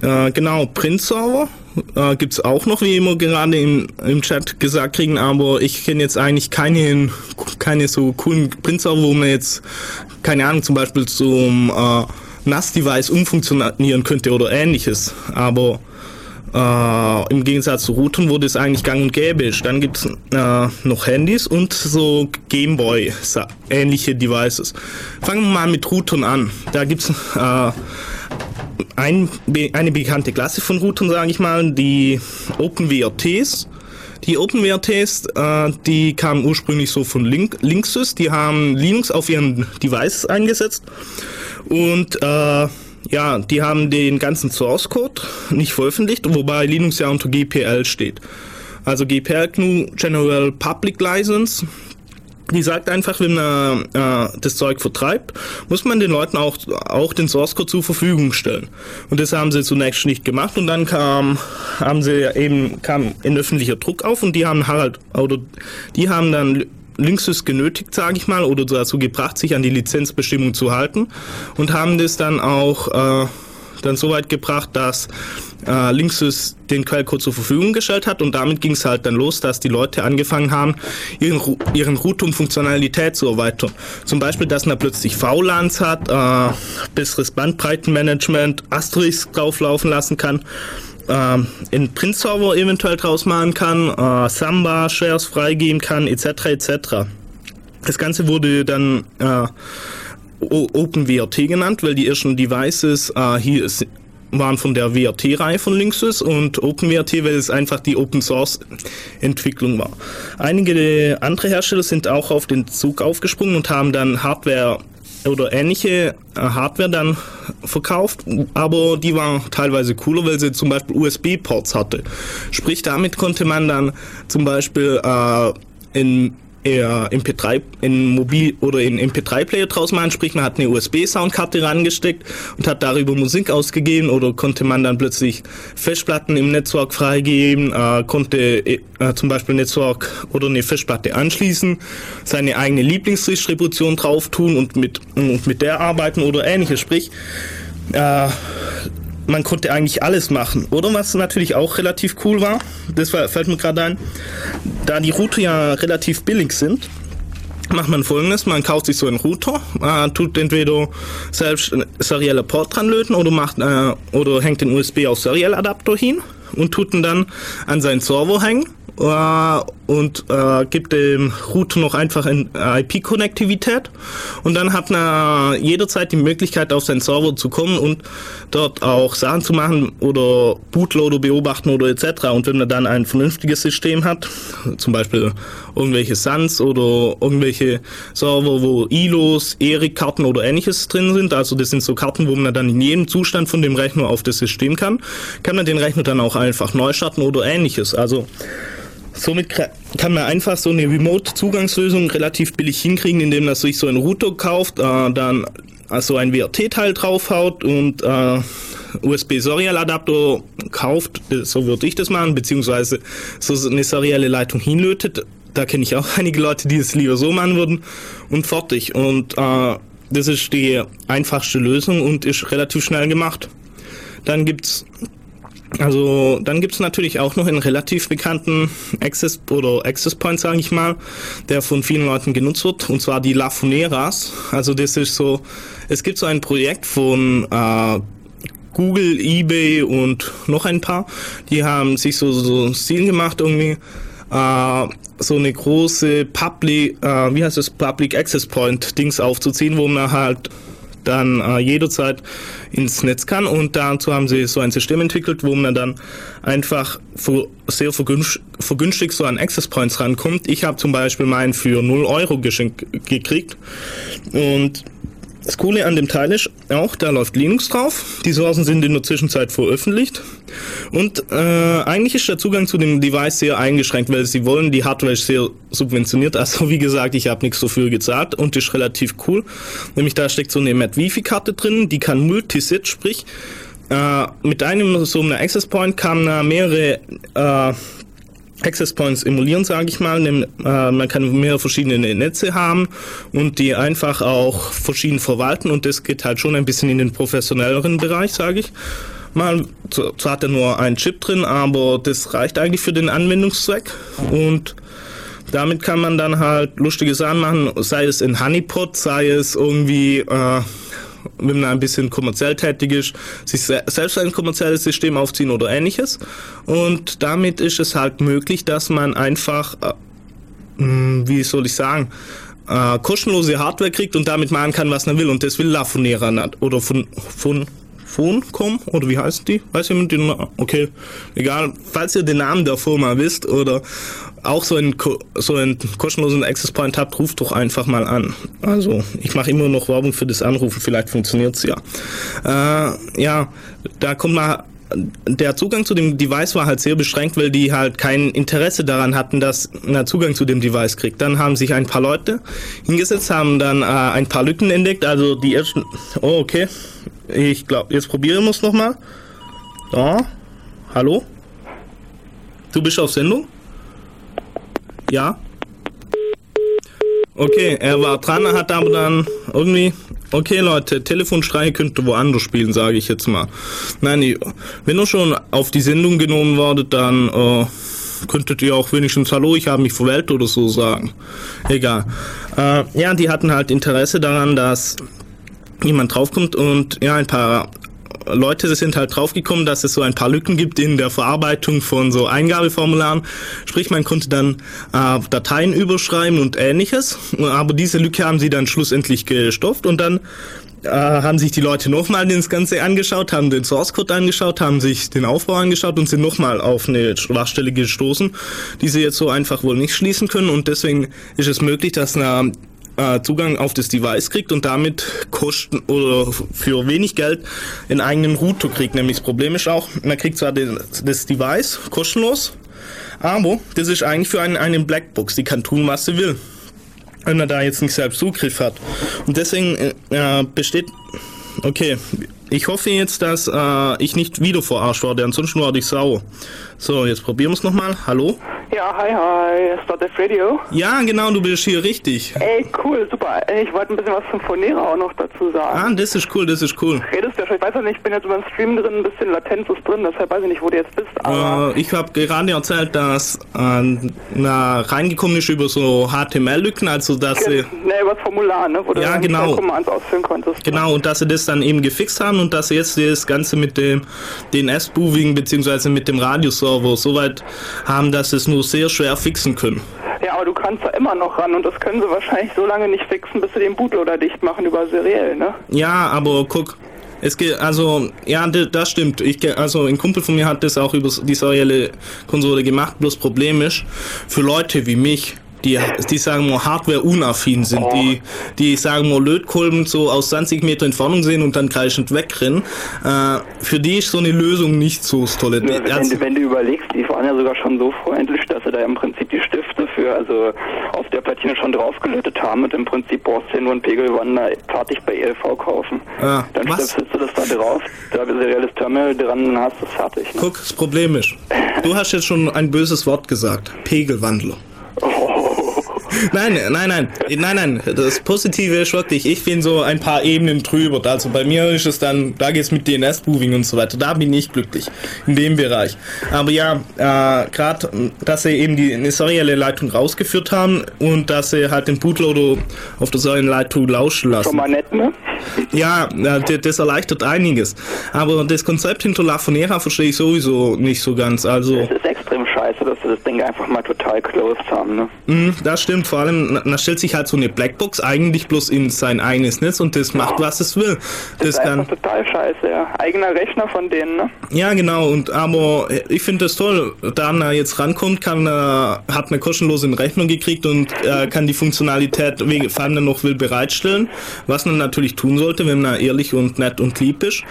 Äh, genau, Print-Server äh, gibt's auch noch, wie immer gerade im, im Chat gesagt kriegen, aber ich kenne jetzt eigentlich keine, keine so coolen Print-Server, wo man jetzt, keine Ahnung, zum Beispiel zum äh, NAS-Device umfunktionieren könnte oder ähnliches. Aber äh, im Gegensatz zu Routern, wo das eigentlich gang und gäbe. Dann gibt's äh, noch Handys und so Gameboy sa- ähnliche Devices. Fangen wir mal mit Routern an. Da gibt's äh, ein, eine bekannte Klasse von Routern, sage ich mal, die OpenWRTs. Die OpenWRTs, äh, die kamen ursprünglich so von Link Linksys, die haben Linux auf ihren Devices eingesetzt und äh, ja, die haben den ganzen Source Code nicht veröffentlicht, wobei Linux ja unter GPL steht. Also GPL GNU General Public License. Die sagt einfach, wenn man äh, das Zeug vertreibt, muss man den Leuten auch, auch den Source Code zur Verfügung stellen. Und das haben sie zunächst nicht gemacht und dann kam, haben sie eben, kam ein öffentlicher Druck auf und die haben halt, oder die haben dann Linksys genötigt, sage ich mal, oder dazu gebracht, sich an die Lizenzbestimmung zu halten und haben das dann auch äh, dann so weit gebracht, dass äh, Linksys den Quellcode zur Verfügung gestellt hat und damit ging es halt dann los, dass die Leute angefangen haben, ihren, Ru- ihren Routum-Funktionalität zu erweitern. Zum Beispiel, dass man plötzlich VLANs hat, äh, besseres Bandbreitenmanagement, Asterisk drauflaufen lassen kann, ähm, in Print-Server eventuell draus machen kann, äh, Samba-Shares freigeben kann, etc. etc. Das Ganze wurde dann äh, OpenWRT genannt, weil die ersten Devices äh, hier s- waren von der WRT-Reihe von Linksys und OpenWRT, weil es einfach die Open-Source-Entwicklung war. Einige andere Hersteller sind auch auf den Zug aufgesprungen und haben dann Hardware oder ähnliche äh, Hardware dann verkauft, aber die war teilweise cooler, weil sie zum Beispiel USB-Ports hatte. Sprich, damit konnte man dann zum Beispiel äh, in MP3 in Mobil oder in MP3-Player draus machen, sprich man hat eine USB-Soundkarte rangesteckt und hat darüber Musik ausgegeben oder konnte man dann plötzlich Festplatten im Netzwerk freigeben, äh, konnte äh, zum Beispiel Netzwerk oder eine Festplatte anschließen, seine eigene Lieblingsdistribution drauf tun und mit, und mit der arbeiten oder ähnliches, sprich äh, man konnte eigentlich alles machen. Oder was natürlich auch relativ cool war, das war, fällt mir gerade ein, da die Router ja relativ billig sind, macht man folgendes, man kauft sich so einen Router, äh, tut entweder selbst einen serielle Port dran löten oder macht äh, oder hängt den USB auf Serial-Adapter hin und tut ihn dann an seinen Server hängen und äh, gibt dem Router noch einfach eine IP-Konnektivität und dann hat man jederzeit die Möglichkeit auf seinen Server zu kommen und dort auch Sachen zu machen oder Bootloader beobachten oder etc. Und wenn man dann ein vernünftiges System hat, zum Beispiel irgendwelche Suns oder irgendwelche Server, wo ILOs, ERIC-Karten oder ähnliches drin sind, also das sind so Karten, wo man dann in jedem Zustand von dem Rechner auf das System kann, kann man den Rechner dann auch einfach neu starten oder ähnliches. Also Somit kann man einfach so eine Remote-Zugangslösung relativ billig hinkriegen, indem man sich so einen Router kauft, äh, dann also ein WRT-Teil draufhaut und äh, USB-Serial-Adapter kauft, so würde ich das machen, beziehungsweise so eine serielle Leitung hinlötet, da kenne ich auch einige Leute, die es lieber so machen würden und fertig. Und äh, das ist die einfachste Lösung und ist relativ schnell gemacht. Dann gibt's also dann gibt's natürlich auch noch einen relativ bekannten Access oder Access Point, sage ich mal, der von vielen Leuten genutzt wird, und zwar die Lafoneras. Also das ist so, es gibt so ein Projekt von äh, Google, eBay und noch ein paar, die haben sich so so ein Ziel gemacht irgendwie äh, so eine große Public, äh, wie heißt das, Public Access Point Dings aufzuziehen, wo man halt dann äh, jederzeit ins Netz kann und dazu haben sie so ein System entwickelt, wo man dann einfach für sehr vergünst vergünstigt so an Access Points rankommt. Ich habe zum Beispiel meinen für 0 Euro geschenkt gekriegt und das Coole an dem Teil ist auch, da läuft Linux drauf. Die Sourcen sind in der Zwischenzeit veröffentlicht. Und äh, eigentlich ist der Zugang zu dem Device sehr eingeschränkt, weil sie wollen, die Hardware ist sehr subventioniert. Also wie gesagt, ich habe nichts dafür gezahlt und ist relativ cool. Nämlich da steckt so eine Mad-Wifi-Karte drin, die kann Multisit, sprich äh, mit einem so einem Access Point kann da mehrere äh, Access Points emulieren, sage ich mal. Äh, man kann mehrere verschiedene Netze haben und die einfach auch verschieden verwalten und das geht halt schon ein bisschen in den professionelleren Bereich, sage ich. Mal, zwar hat er nur einen Chip drin, aber das reicht eigentlich für den Anwendungszweck und damit kann man dann halt lustige Sachen machen, sei es in Honeypot, sei es irgendwie äh, wenn man ein bisschen kommerziell tätig ist, sich se selbst ein kommerzielles System aufziehen oder ähnliches. Und damit ist es halt möglich, dass man einfach, äh, mh, wie soll ich sagen, äh, kostenlose Hardware kriegt und damit machen kann, was man will. Und das will Lafonera. Oder von, von Phoncom oder wie heißt die? Weiß jemand den Na- Okay, egal. Falls ihr den Namen der Firma wisst oder auch so einen, so einen kostenlosen Access Point habt, ruft doch einfach mal an. Also, ich mache immer noch Werbung für das Anrufen, vielleicht funktioniert's ja. Äh, ja, da kommt mal der Zugang zu dem Device war halt sehr beschränkt, weil die halt kein Interesse daran hatten, dass man Zugang zu dem Device kriegt. Dann haben sich ein paar Leute hingesetzt, haben dann äh, ein paar Lücken entdeckt. Also die ersten. Oh, okay. Ich glaube, jetzt probieren wir es nochmal. Ja. Hallo? Du bist auf Sendung? Ja? Okay, er war dran, hat aber dann irgendwie. Okay, Leute, Telefonstreiche könnt ihr woanders spielen, sage ich jetzt mal. Nein, wenn ihr schon auf die Sendung genommen werdet, dann äh, könntet ihr auch wenigstens Hallo, ich habe mich verwählt oder so sagen. Egal. Äh, ja, die hatten halt Interesse daran, dass jemand draufkommt und ja, ein paar Leute sind halt draufgekommen, dass es so ein paar Lücken gibt in der Verarbeitung von so Eingabeformularen. Sprich, man konnte dann äh, Dateien überschreiben und ähnliches. Aber diese Lücke haben sie dann schlussendlich gestopft und dann äh, haben sich die Leute nochmal das Ganze angeschaut, haben den Source Code angeschaut, haben sich den Aufbau angeschaut und sind nochmal auf eine Schwachstelle gestoßen, die sie jetzt so einfach wohl nicht schließen können. Und deswegen ist es möglich, dass eine äh, Zugang auf das Device kriegt und damit Kosten oder für wenig Geld einen eigenen Router kriegt. Nämlich das Problem ist auch, man kriegt zwar den, das Device kostenlos, aber das ist eigentlich für einen eine Blackbox, die kann tun, was sie will. Wenn man da jetzt nicht selbst Zugriff hat. Und deswegen äh, äh, besteht. Okay, ich hoffe jetzt, dass äh, ich nicht wieder verarscht werde, ansonsten werde ich sauer. So, jetzt probieren wir es nochmal. Hallo? Ja, hi, hi, Start F Radio. Ja, genau, du bist hier richtig. Ey, cool, super. Ich wollte ein bisschen was zum Phonera auch noch dazu sagen. Ah, das ist cool, das ist cool. Redest du ja schon, ich weiß ja nicht, ich bin jetzt über den Stream drin, ein bisschen Latenz ist drin, deshalb weiß ich nicht, wo du jetzt bist, aber... Äh, ich habe gerade erzählt, dass äh, na, reingekommen ist über so HTML-Lücken, also dass sie, Ne, über das Formular, ne, wo du Ja, genau. zwei Commands ausführen konntest. genau, und dass sie das dann eben gefixt haben und dass sie jetzt das Ganze mit dem DNS-Booving beziehungsweise mit dem Radioserver soweit haben, dass sie es nur sehr schwer fixen können. Ja, aber du kannst da immer noch ran und das können sie wahrscheinlich so lange nicht fixen, bis sie den Bootloader dicht machen über seriell, ne? Ja, aber guck, es geht, also, ja, das stimmt. Ich, also, ein Kumpel von mir hat das auch über die serielle Konsole gemacht. Bloß Problem ist, für Leute wie mich, die, die sagen wir Hardware-unaffin sind, die, die sagen wir Lötkolben so aus 20 Meter Entfernung sehen und dann kreischend wegrennen, äh, für die ist so eine Lösung nicht so das tolle. Wenn, du- wenn du überlegst, die waren ja sogar schon so freundlich, dass sie da im Prinzip die Stifte für, also auf der Platine schon draufgelötet haben und im Prinzip brauchst du ja nur einen Pegelwander fertig bei ELV kaufen. Ah, Dann was? du das da drauf, da serielles Terminal dran, dann hast du es fertig. Ne? Guck, das Problem ist, du hast jetzt schon ein böses Wort gesagt. Pegelwandler. Oh, Nein, nein, nein, nein, nein. Das Positive ist wirklich, ich bin so ein paar Ebenen drüber. Also bei mir ist es dann, da geht's mit DNS-Moving und so weiter. Da bin ich glücklich in dem Bereich. Aber ja, äh, gerade, dass sie eben die eine serielle Leitung rausgeführt haben und dass sie halt den Bootloader auf der seriellen Leitung lauschen lassen. Schon mal nett, ne? Ja, das erleichtert einiges. Aber das Konzept hinter La Fonera verstehe ich sowieso nicht so ganz. Also, Es ist scheiße, dass sie das Ding einfach mal total closed haben, ne? mh, das stimmt. Vor allem, da stellt sich halt so eine Blackbox eigentlich bloß in sein eigenes Netz und das macht, was es will. Das ist kann, total scheiße, ja. Eigener Rechner von denen, ne? ja, genau. Und aber ich finde das toll. Da er jetzt rankommt, kann er, hat eine kostenlose Rechnung gekriegt und äh, kann die Funktionalität, wegen- vor allem dann noch will, bereitstellen, was man natürlich tun sollte, wenn man ehrlich und nett und lieb ist.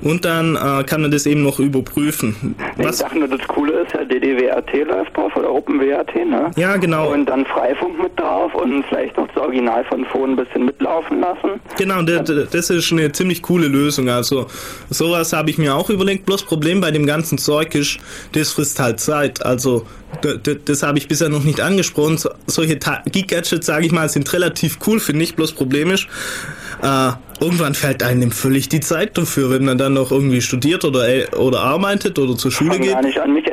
Und dann äh, kann man das eben noch überprüfen. Ich dachte nur, das Coole ist ja, DDWRT läuft drauf oder OpenWRT, ne? Ja, genau. Und dann Freifunk mit drauf und vielleicht noch das Original von Phone ein bisschen mitlaufen lassen. Genau, das ist eine ziemlich coole Lösung. Also sowas habe ich mir auch überlegt. Bloß Problem bei dem ganzen Zeug ist, das frisst halt Zeit. Also das habe ich bisher noch nicht angesprochen. So, solche Geek-Gadgets, sage ich mal, sind relativ cool, finde ich. Bloß Problem ist, äh, irgendwann fällt einem völlig die Zeit dafür, wenn man dann noch irgendwie studiert oder, oder arbeitet oder zur Schule geht. gar nicht an, mich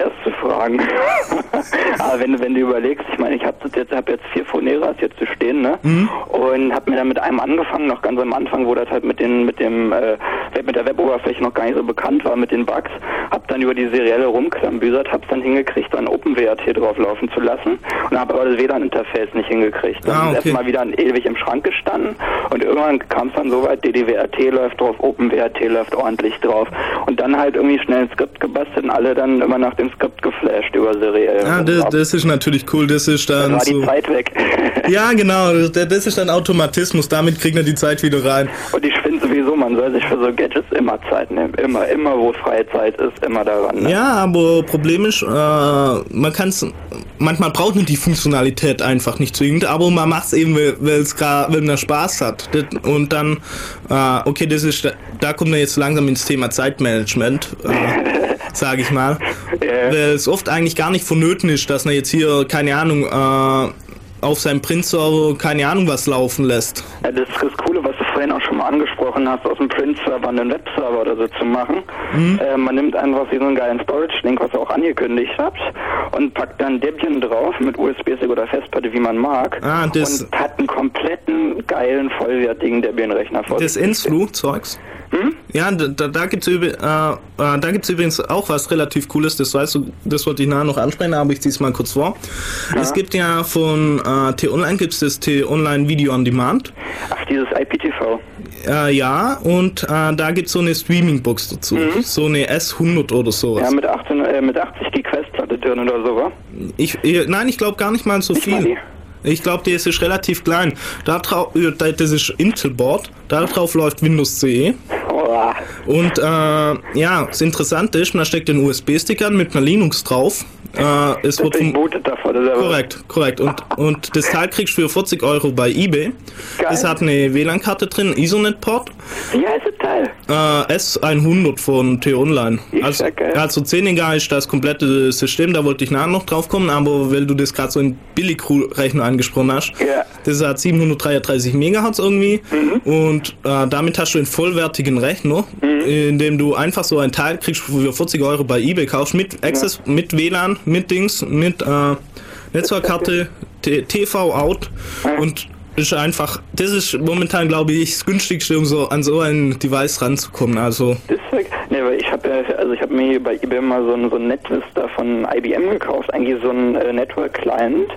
erst zu fragen. Aber wenn, du- wenn du überlegst, ich meine, ich habe jetzt, hab jetzt vier Phoneras jetzt zu stehen, ne? Mhm. Und habe mir dann mit einem angefangen, noch ganz am Anfang, wo das halt mit den, mit dem, äh, mit der Weboberfläche noch gar nicht so bekannt war, mit den Bugs, hab dann über die serielle rumklambüsert, hab's dann hingekriegt, dann OpenWRT drauflaufen zu lassen und habe aber das WLAN-Interface nicht hingekriegt. Dann Ah, ist okay. erstmal wieder ewig im Schrank gestanden und irgendwann kam es dann so weit, DDWRT läuft drauf, OpenWRT läuft ordentlich drauf und dann halt irgendwie schnell ein Skript gebastelt und alle dann immer nach dem Skript geflasht über seriell. Ja, das, das ist natürlich cool. Das ist dann dann war die so. Zeit weg. Ja, genau. Das das ist dann Automatismus. Damit kriegt er die Zeit wieder rein. Und ich finde sowieso, man soll sich für so Gadgets immer Zeit nehmen. Immer, immer wo freie Zeit ist, immer daran. Ne? Ja, aber Problem ist, äh, man kann es, manchmal braucht man die Funktionalität einfach nicht zwingend, aber man macht es eben, weil es gerade, wenn man Spaß hat. Und dann, äh, okay, das ist, da kommt man jetzt langsam ins Thema Zeitmanagement, äh, sage ich mal, weil es oft eigentlich gar nicht vonnöten ist, dass man jetzt hier, keine Ahnung, äh, auf seinem Print-Server keine Ahnung was laufen lässt. Ja, das ist das Coole, was vorhin auch schon mal angesprochen hast, aus dem Print-Server einen Webserver oder so zu machen. Mhm. Äh, man nimmt einfach so einen geilen Storage-Link, was ihr auch angekündigt habt, und packt dann Debian drauf mit USB-Stick oder Festplatte, wie man mag. Ah, das- und hat einen kompletten, geilen, vollwertigen Debian-Rechner vor Das sich. Ensflu-Zeugs? Ja, da, da, gibt es äh, äh, gibt's übrigens auch was relativ Cooles, das weißt du, das wollte ich nachher noch ansprechen, aber ich ziehe es mal kurz vor. Es gibt ja von äh, T-Online gibt es das T-Online Video on Demand. Ach, dieses IPTV. Äh, ja, und äh, da gibt es so eine Streaming-Box dazu. So eine S100 oder sowas. Ja, mit, 18, äh, mit 80 Gig Festplatte drin oder so, wa? Ich, äh, nein, ich glaube gar nicht mal so viel. Ich glaube, die ist relativ klein. Da drauf, das ist Intel-Board. Da drauf läuft Windows CE. Und äh, ja, das Interessante ist, man steckt den USB-Stick an mit einer Linux drauf. Äh, es wird vom, korrekt, korrekt. Und, und das Teil kriegst du für 40 Euro bei eBay. Es hat eine WLAN-Karte drin, Ethernet-Port. Wie heißt das Teil? Äh, S100 von T-Online. Also, also 10 ist das komplette System, da wollte ich nachher noch drauf kommen, aber weil du das gerade so in Billigrechner angesprochen hast, das hat 733 Megahertz irgendwie und äh, damit hast du einen vollwertigen Rechner, in dem du einfach so ein Teil kriegst für 40 Euro bei eBay kaufst, mit Access, mit WLAN, mit Dings, mit äh, Netzwerkkarte, TV-Out und ist einfach, das ist momentan, glaube ich, das günstigste, um so an so ein Device ranzukommen. Also, Deswegen, nee, weil ich habe also ich habe mir bei eBay mal so ein, so ein Netvista von IBM gekauft, eigentlich so ein äh, Network Client.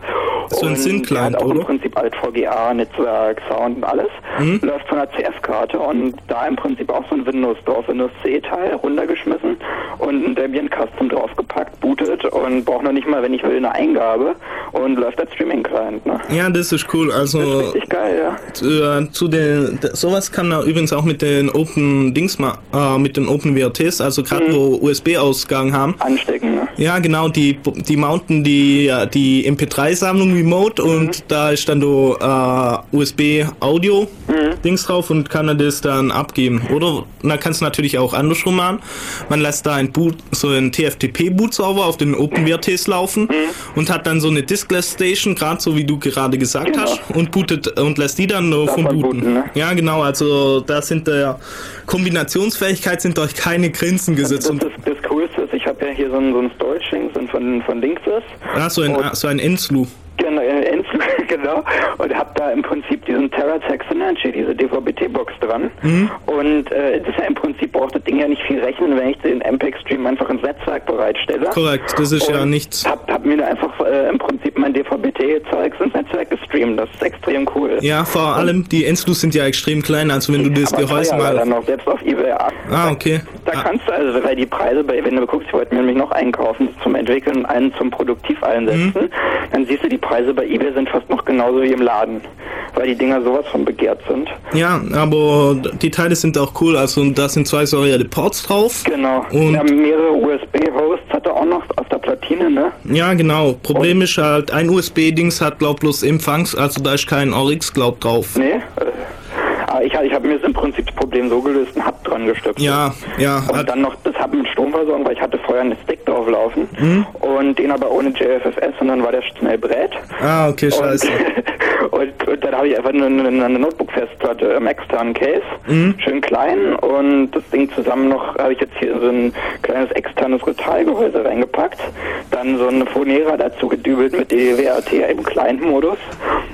So ein der hat auch oder? im Prinzip alt VGA, Netzwerk, Sound und alles. Mhm. Läuft von der CF-Karte und da im Prinzip auch so ein Windows drauf, Windows C-Teil runtergeschmissen und ein Debian Custom draufgepackt, bootet und braucht noch nicht mal, wenn ich will, eine Eingabe und läuft als Streaming-Client. Ne? ja, das ist cool. Also, Richtig geil, ja. zu, äh, zu den, sowas kann man übrigens auch mit den Open Dings ma- äh, mit den Open WRTs, also gerade wo USB-Ausgang haben. Anstecken, ne? Ja, genau, die, die mounten die, die MP3-Sammlung remote und da ist dann so äh, USB-Audio Dings drauf und kann er das dann abgeben. Oder man kann es natürlich auch andersrum machen. Man lässt da ein Boot, so ein TFTP-Boot-Server auf den OpenWRTs laufen und hat dann so eine Diskless Station, gerade so wie du gerade gesagt Genau. hast, und bootet und lässt die dann nur vom Booten. booten, ne? Ja, genau, also da sind der Kombinationsfähigkeit sind euch keine Grenzen gesetzt. Das, Und, ist, das Coolste ist, ich habe ja hier so ein, so ein ein von, von Linksys. ah, so ein, Und- so ein Enslu. Genau, äh, Enslu, genau. Und habe da im Prinzip diesen TerraTech Synergy, diese DVB-T-Box dran. Mhm. Und äh, das ist ja im Prinzip braucht das Ding ja nicht viel rechnen, wenn ich den MPEG-Stream einfach ins Netzwerk bereitstelle. Korrekt, das ist ja Und nichts. Hab, hab mir da einfach äh, im Prinzip mein DVB-T-Zeugs ins Netzwerk gestreamt. Das ist extrem cool. Ja, vor allem die Enslus sind ja extrem klein, also wenn du das Gehäuse mal. noch, selbst auf eBay. Ah, okay. Da kannst du also, weil die Preise, bei, wenn du guckst, ich wollte mir nämlich noch einkaufen zum Entwickeln und einen zum Produktiv einsetzen, Mhm. dann siehst du, die Preise bei eBay sind fast noch genauso wie im Laden, weil die Dinger sowas von begehrt sind. Ja, aber die Teile sind auch cool, also da sind zwei serielle Ports drauf. Genau. Und haben mehrere USB-Hosts, hat er auch noch auf der Platine, ne? ja, genau. Problem ist halt, ein USB-Dings hat glaub bloß Empfangs, also da ist kein Oryx glaub drauf. Nee? Äh, Aber ich, ich habe mir das im Problem so gelöst, einen Hub dran gestöpselt. Ja, ja. Und dann noch das Hub mit Stromversorgung, weil ich hatte vorher einen Stick drauflaufen Mhm. und den aber ohne JFFS und dann war der schnell brät. Ah, okay, scheiße. Und, und, und dann habe ich einfach eine, eine, Notebook-Festplatte im externen Case, Mhm. schön klein und das Ding zusammen noch, habe ich jetzt hier so ein kleines externes Retalgehäuse reingepackt, dann so eine Phonera dazu gedübelt mit DWRT im Client-Modus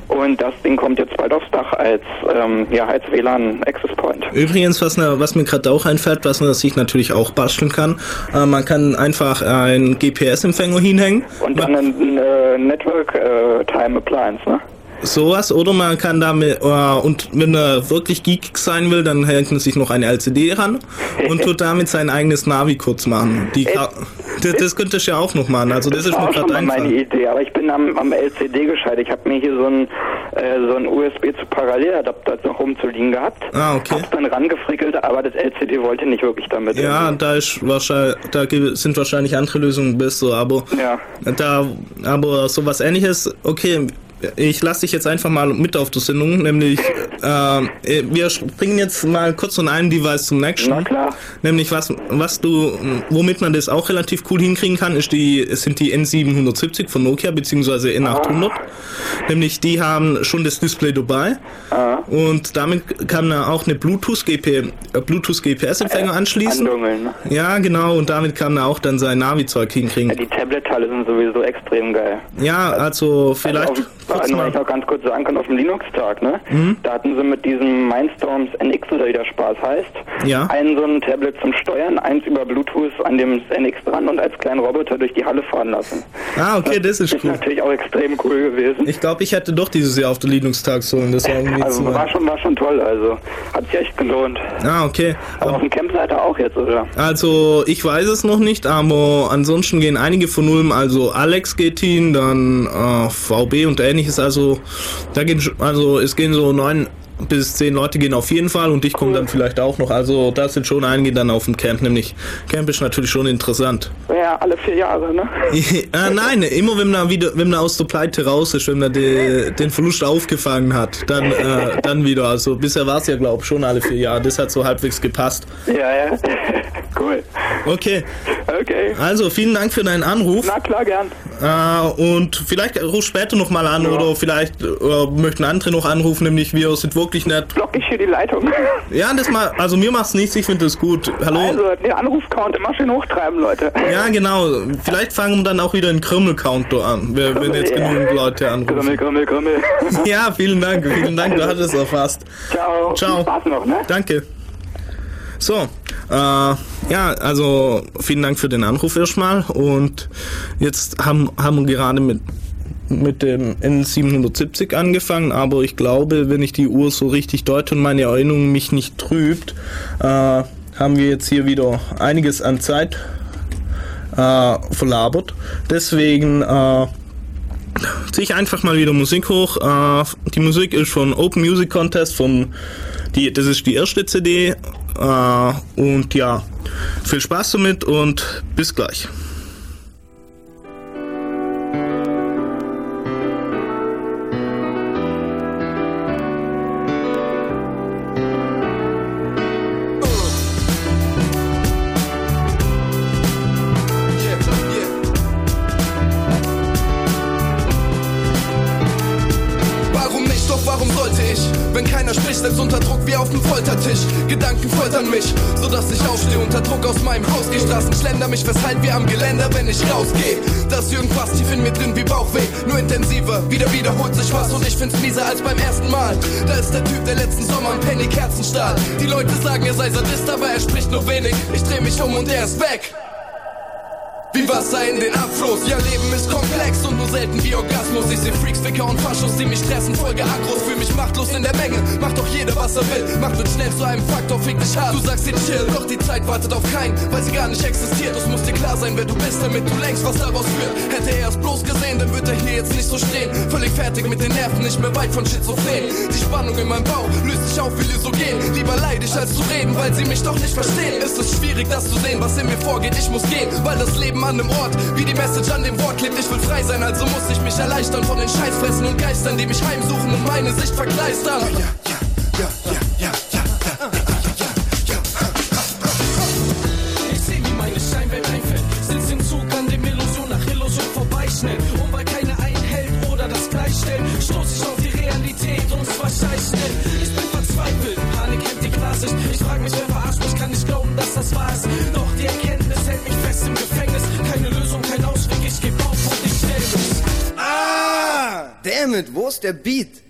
und das Ding kommt jetzt bald aufs Dach als, ähm, ja, als WLAN-Access Point. Übrigens, was, ne- was mir gerade auch einfällt, was man sich natürlich auch basteln kann, äh, man kann einfach einen GPS-Empfänger hinhängen. Und dann ein äh, Network äh, Time Appliance, ne? Sowas, oder man kann damit, äh, und wenn er wirklich geekig sein will, dann hängt man sich noch eine LCD ran und tut damit sein eigenes Navi kurz machen. Die, das, das könnte ich ja auch noch machen, also das ist mir war auch schon gerade meine. Idee, aber ich bin am, am LCD gescheitert. Ich habe mir hier so ein, äh, so ein USB zu Paralleladapter noch rumzuliegen gehabt. Ah, okay. Hab's dann rangefrickelt, aber das LCD wollte nicht wirklich damit. Ja, da ist wahrscheinlich, da sind wahrscheinlich andere Lösungen besser, aber Ja. da, aber sowas ähnliches, okay, ich lasse dich jetzt einfach mal mit auf die Sendung, nämlich, äh, wir bringen jetzt mal kurz von einem Device zum nächsten. Na klar. Nämlich was, was du, womit man das auch relativ cool hinkriegen kann, ist die, sind die N770 von Nokia, beziehungsweise N800. Nämlich die haben schon das Display dabei. Und damit kann man auch eine Bluetooth, GP, äh, Bluetooth GPS-Empfänger anschließen. Andungeln, ne? Ja, genau, und damit kann man auch dann sein Navi-Zeug hinkriegen. Die Tablet-Teile sind sowieso extrem geil. Ja, also vielleicht Also wenn mal. ich noch ganz kurz sagen kann, auf dem Linux-Tag, ne? Mhm. Da hatten sie mit diesem Mindstorms NX oder wie der Spaß heißt, Ja. ein so ein Tablet zum Steuern, eins über Bluetooth an dem NX dran und als kleinen Roboter durch die Halle fahren lassen. Ah, okay, das ist ist cool. natürlich auch extrem cool gewesen. Ich glaube, ich hätte doch dieses Jahr auf der Linux-Tag sollen. Das war irgendwie Also war schon, war schon toll, also hat sich echt gelohnt. Ah, okay. Aber auf dem Camp seid ihr auch jetzt, oder? Also, ich weiß es noch nicht, aber ansonsten gehen einige von Ulm, also Alex geht hin, dann äh, VB und ähnliches, also da gehen, also es gehen so neun bis zehn Leute gehen auf jeden Fall und ich komme dann vielleicht auch noch, also da sind schon einige dann auf dem Camp, nämlich Camp ist natürlich schon interessant. Ja, alle vier Jahre, ne? äh, nein, immer wenn man wieder, wenn man aus der Pleite raus ist, wenn man de, den Verlust aufgefangen hat, dann, äh, dann wieder, also bisher war es ja glaube ich schon alle vier Jahre, das hat so halbwegs gepasst. Ja, ja. cool. Okay. Okay. Also vielen Dank für deinen Anruf. Na klar, gern. Äh, und vielleicht ruf später noch mal an oder vielleicht äh, möchten andere noch anrufen, nämlich wir sind wirklich nett. Block ich hier die Leitung. Ja, das mal, also mir macht's nichts, ich finde das gut. Hallo. Also, den Anrufcount immer schön hochtreiben, Leute. Ja, genau. Vielleicht fangen wir dann auch wieder einen Krümmel-Counter an, wenn wenn jetzt Ja. genügend Leute anrufen. Krümmel, Krümmel, Krümmel. Ja, vielen Dank, vielen Dank, du hattest es erfasst. Ciao. Ciao. Spaß noch, ne? Danke. So, äh, ja, also vielen Dank für den Anruf erstmal und jetzt haben, haben wir gerade mit, mit dem N770 angefangen, aber ich glaube, wenn ich die Uhr so richtig deute und meine Erinnerung mich nicht trübt, äh, haben wir jetzt hier wieder einiges an Zeit äh, verlabert. Deswegen äh, ziehe ich einfach mal wieder Musik hoch. Äh, die Musik ist von Open Music Contest, von die, das ist die erste CD. Äh, und ja, viel Spaß damit und bis gleich. Find's mieser als beim ersten Mal. Da ist der Typ, der letzten Sommer ein Penny Kerzenstahl. Die Leute sagen, er sei Sadist, aber er spricht nur wenig. Ich dreh mich um und er ist weg. Wasser in den Abfluss. Ja, Leben ist komplex und nur selten wie Orgasmus. Ich seh Freaks, Ficker und Faschos, die mich stressen, Folge Agros. Fühl mich machtlos in der Menge. Macht doch jeder, was er will. Macht wird schnell zu einem Faktor, fick dich hart. Du sagst dir chill, doch die Zeit wartet auf keinen, weil sie gar nicht existiert. Es muss dir klar sein, wer du bist, damit du längst was daraus führt. Hätte er es bloß gesehen, dann wird er hier jetzt nicht so stehen. Völlig fertig mit den Nerven, nicht mehr weit von Schizophren. Die Spannung in meinem Bauch löst sich auf wie Lysogen. Lieber leid als zu reden, weil sie mich doch nicht verstehen. Ist es schwierig, das zu sehen, was in mir vorgeht. Ich muss gehen, weil das Leben an einem Ort, wie die Message an dem Wort klebt. Ich will frei sein, also muss ich mich erleichtern von den Scheißfressen und Geistern, die mich heimsuchen und meine Sicht verkleistern. Zug an dem Illusion nach Illusion vorbeischnell. Und weil keiner einhält oder das gleich stellt, stoß ich auf die Realität und zwar scheiß Dammit, wo ist der Beat?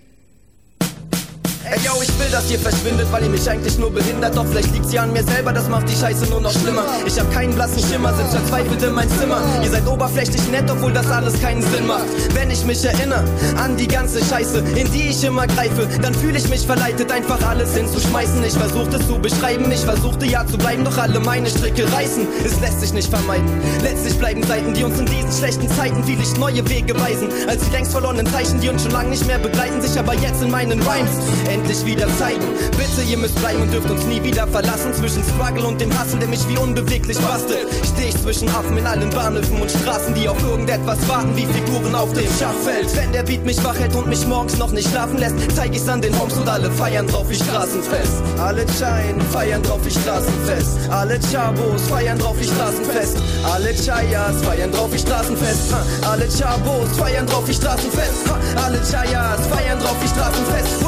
Ey, yo, ich will, dass ihr verschwindet, weil ihr mich eigentlich nur behindert. Doch vielleicht liegt's ja an mir selber, das macht die Scheiße nur noch schlimmer. Ich hab keinen blassen Schimmer, sitz verzweifelt in mein Zimmer. Ihr seid oberflächlich nett, obwohl das alles keinen Sinn macht. Wenn ich mich erinnere an die ganze Scheiße, in die ich immer greife, dann fühle ich mich verleitet, einfach alles hinzuschmeißen. Ich versuchte es zu beschreiben, ich versuchte ja zu bleiben, doch alle meine Stricke reißen. Es lässt sich nicht vermeiden. Letztlich bleiben Seiten, die uns in diesen schlechten Zeiten viel ich neue Wege weisen. Als die längst verlorenen Zeichen, die uns schon lange nicht mehr begleiten, sich aber jetzt in meinen Rhymes endlich wieder zeigen. Bitte, ihr müsst bleiben und dürft uns nie wieder verlassen. Zwischen Struggle und dem Hassel, der mich wie unbeweglich bastelt. Steh ich zwischen Affen in allen Bahnhöfen und Straßen, die auf irgendetwas warten, wie Figuren auf dem Schachfeld. Wenn der Beat mich wach hält und mich morgens noch nicht schlafen lässt, zeig ich's an den Homes und alle feiern drauf wie Straßenfest. Alle Chain feiern drauf wie Straßenfest. Alle Chabos feiern drauf wie Straßenfest. Alle Chayas feiern drauf wie Straßenfest. Alle Chabos feiern drauf wie Straßenfest. Alle Chayas feiern drauf wie Straßenfest.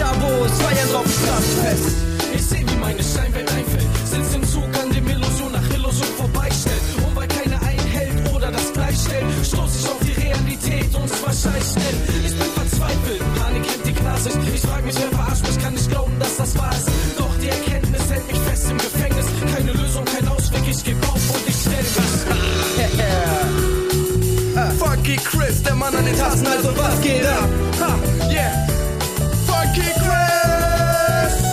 Ha, Alle Chabos feiern drauf wie Straßenfest. Ich seh, wie meine Scheinwelt einfällt. Sitz im Zug an dem Illusion nach Illusion vorbeistellt. Und weil keiner einhält oder das gleich stellt, stoß ich auf die Realität und zwar scheiß schnell. Ich bin verzweifelt, Panik hält die Klarsicht. Ich frag mich, wer verarscht mich, kann nicht glauben, dass das wahr ist. Doch die Erkenntnis hält mich fest im Gefängnis. Keine Lösung, kein Ausweg, ich geb auf und ich stell mich. Funky Chris, der Mann an den Tasten, also was geht ab? Ha, yeah. Funky Chris!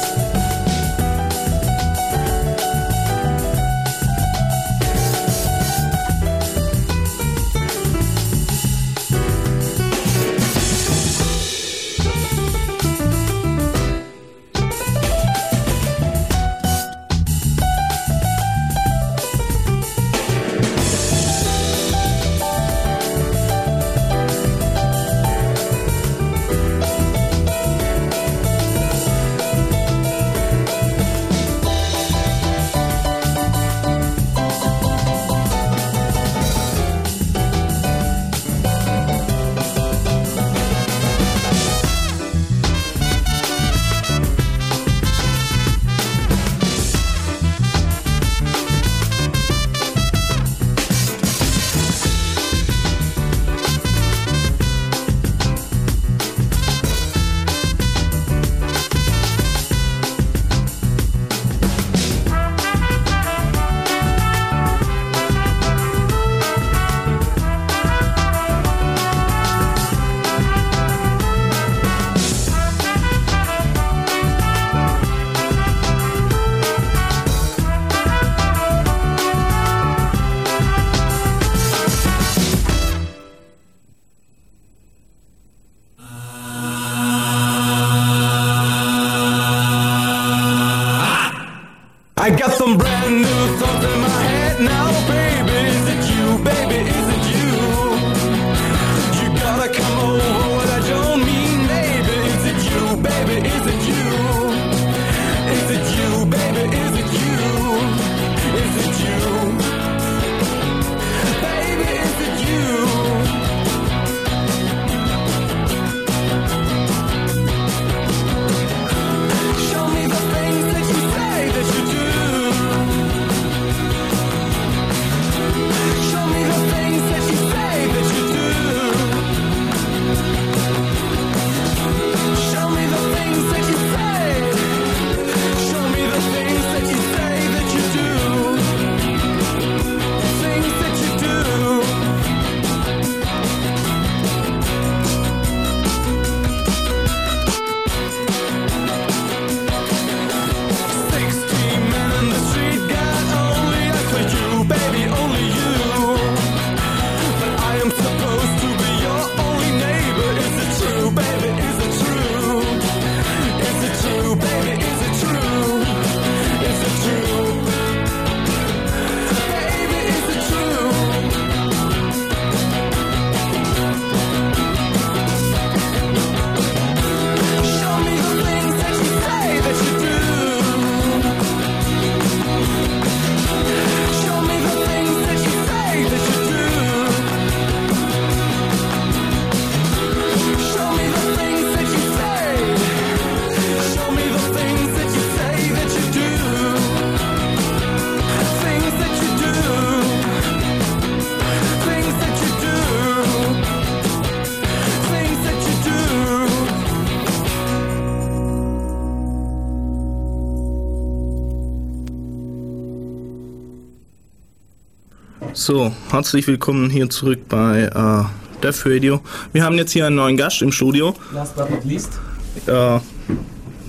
So, herzlich willkommen hier zurück bei äh, Def Radio. Wir haben jetzt hier einen neuen Gast im Studio. Last but not least. Äh,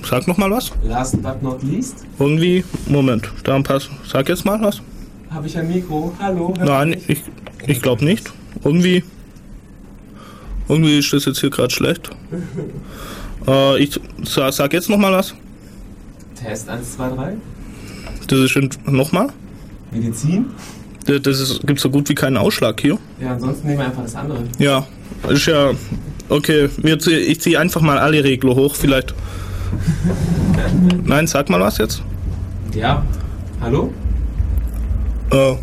sag noch mal was. Last but not least. Irgendwie, Moment, da Pass. Sag jetzt mal was. Habe ich ein Mikro? Hallo? Nein, ich, ich glaube nicht. Irgendwie, irgendwie ist das jetzt hier gerade schlecht. Äh, ich sag, sag jetzt noch mal was. Test 1, 2, 3. Das ist noch mal. Medizin. Das, das ist, gibt so gut wie keinen Ausschlag hier. Ja, ansonsten nehmen wir einfach das andere. Ja, ist ja okay. Wir zieh, ich ziehe einfach mal alle Regler hoch, vielleicht. Nein, sag mal was jetzt. Ja. Hallo? Äh,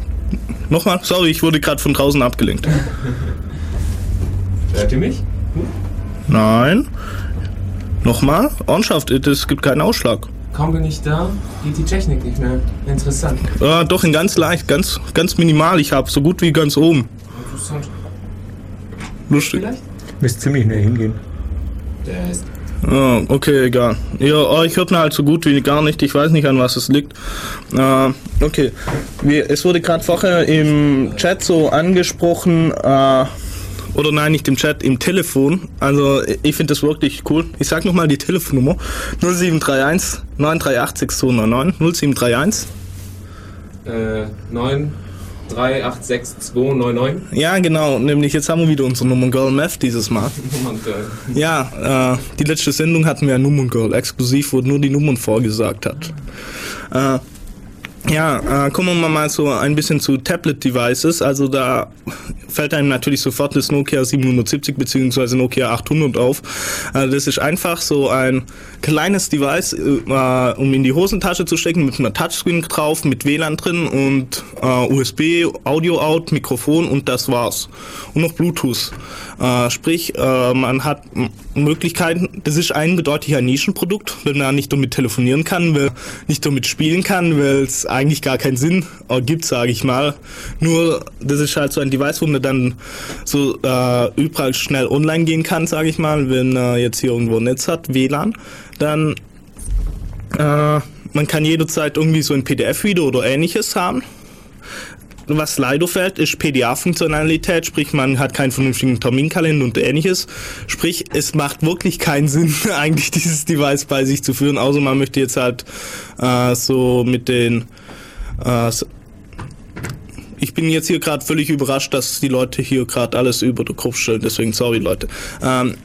nochmal? Sorry, ich wurde gerade von draußen abgelenkt. Hört ihr mich? Nein. Nochmal? Ornschaft, es gibt keinen Ausschlag. Kaum bin ich da, geht die Technik nicht mehr. Interessant. Äh, doch, in ganz leicht, ganz, ganz minimal. Ich habe so gut wie ganz oben. Interessant. Lustig. Vielleicht? Müsst ziemlich näher hingehen. Der ist. Ah, okay, egal. Ja, oh, ich hört mir halt so gut wie gar nicht. Ich weiß nicht, an was es liegt. Äh, okay. Wir, es wurde gerade vorher im Chat so angesprochen, äh, oder nein, nicht im Chat, im Telefon. Also ich finde das wirklich cool. Ich sag nochmal die Telefonnummer. 0731 938 6299 0731. Äh, 9, 3, 8, 6, 2, 9, 9. Ja, genau. Nämlich jetzt haben wir wieder unsere Nummer Girl Math dieses Mal. Ja, äh, die letzte Sendung hatten wir ja Nummern Girl. Exklusiv, wo nur die Nummern vorgesagt hat. Äh, ja, äh, kommen wir mal so ein bisschen zu Tablet-Devices. Also da fällt einem natürlich sofort das Nokia 770 bzw. Nokia 800 auf. Äh, das ist einfach so ein kleines Device, äh, um in die Hosentasche zu stecken, mit einer Touchscreen drauf, mit WLAN drin und äh, USB, Audio-Out, Mikrofon und das war's. Und noch Bluetooth. Äh, sprich, äh, man hat Möglichkeiten, das ist ein Nischenprodukt, weil man nicht damit telefonieren kann, weil nicht damit spielen kann, weil es eigentlich gar keinen Sinn ergibt, sage ich mal. Nur, das ist halt so ein Device, wo man dann so äh, überall schnell online gehen kann, sage ich mal, wenn er jetzt hier irgendwo Netz hat, WLAN, dann äh, man kann jederzeit irgendwie so ein PDF-Video oder ähnliches haben. Was leider fehlt, ist PDA-Funktionalität, sprich man hat keinen vernünftigen Terminkalender und ähnliches. Sprich, es macht wirklich keinen Sinn, eigentlich dieses Device bei sich zu führen, außer man möchte jetzt halt äh, so mit den äh, ich bin jetzt hier gerade völlig überrascht, dass die Leute hier gerade alles über den Kopf stellen, deswegen sorry Leute. Ähm,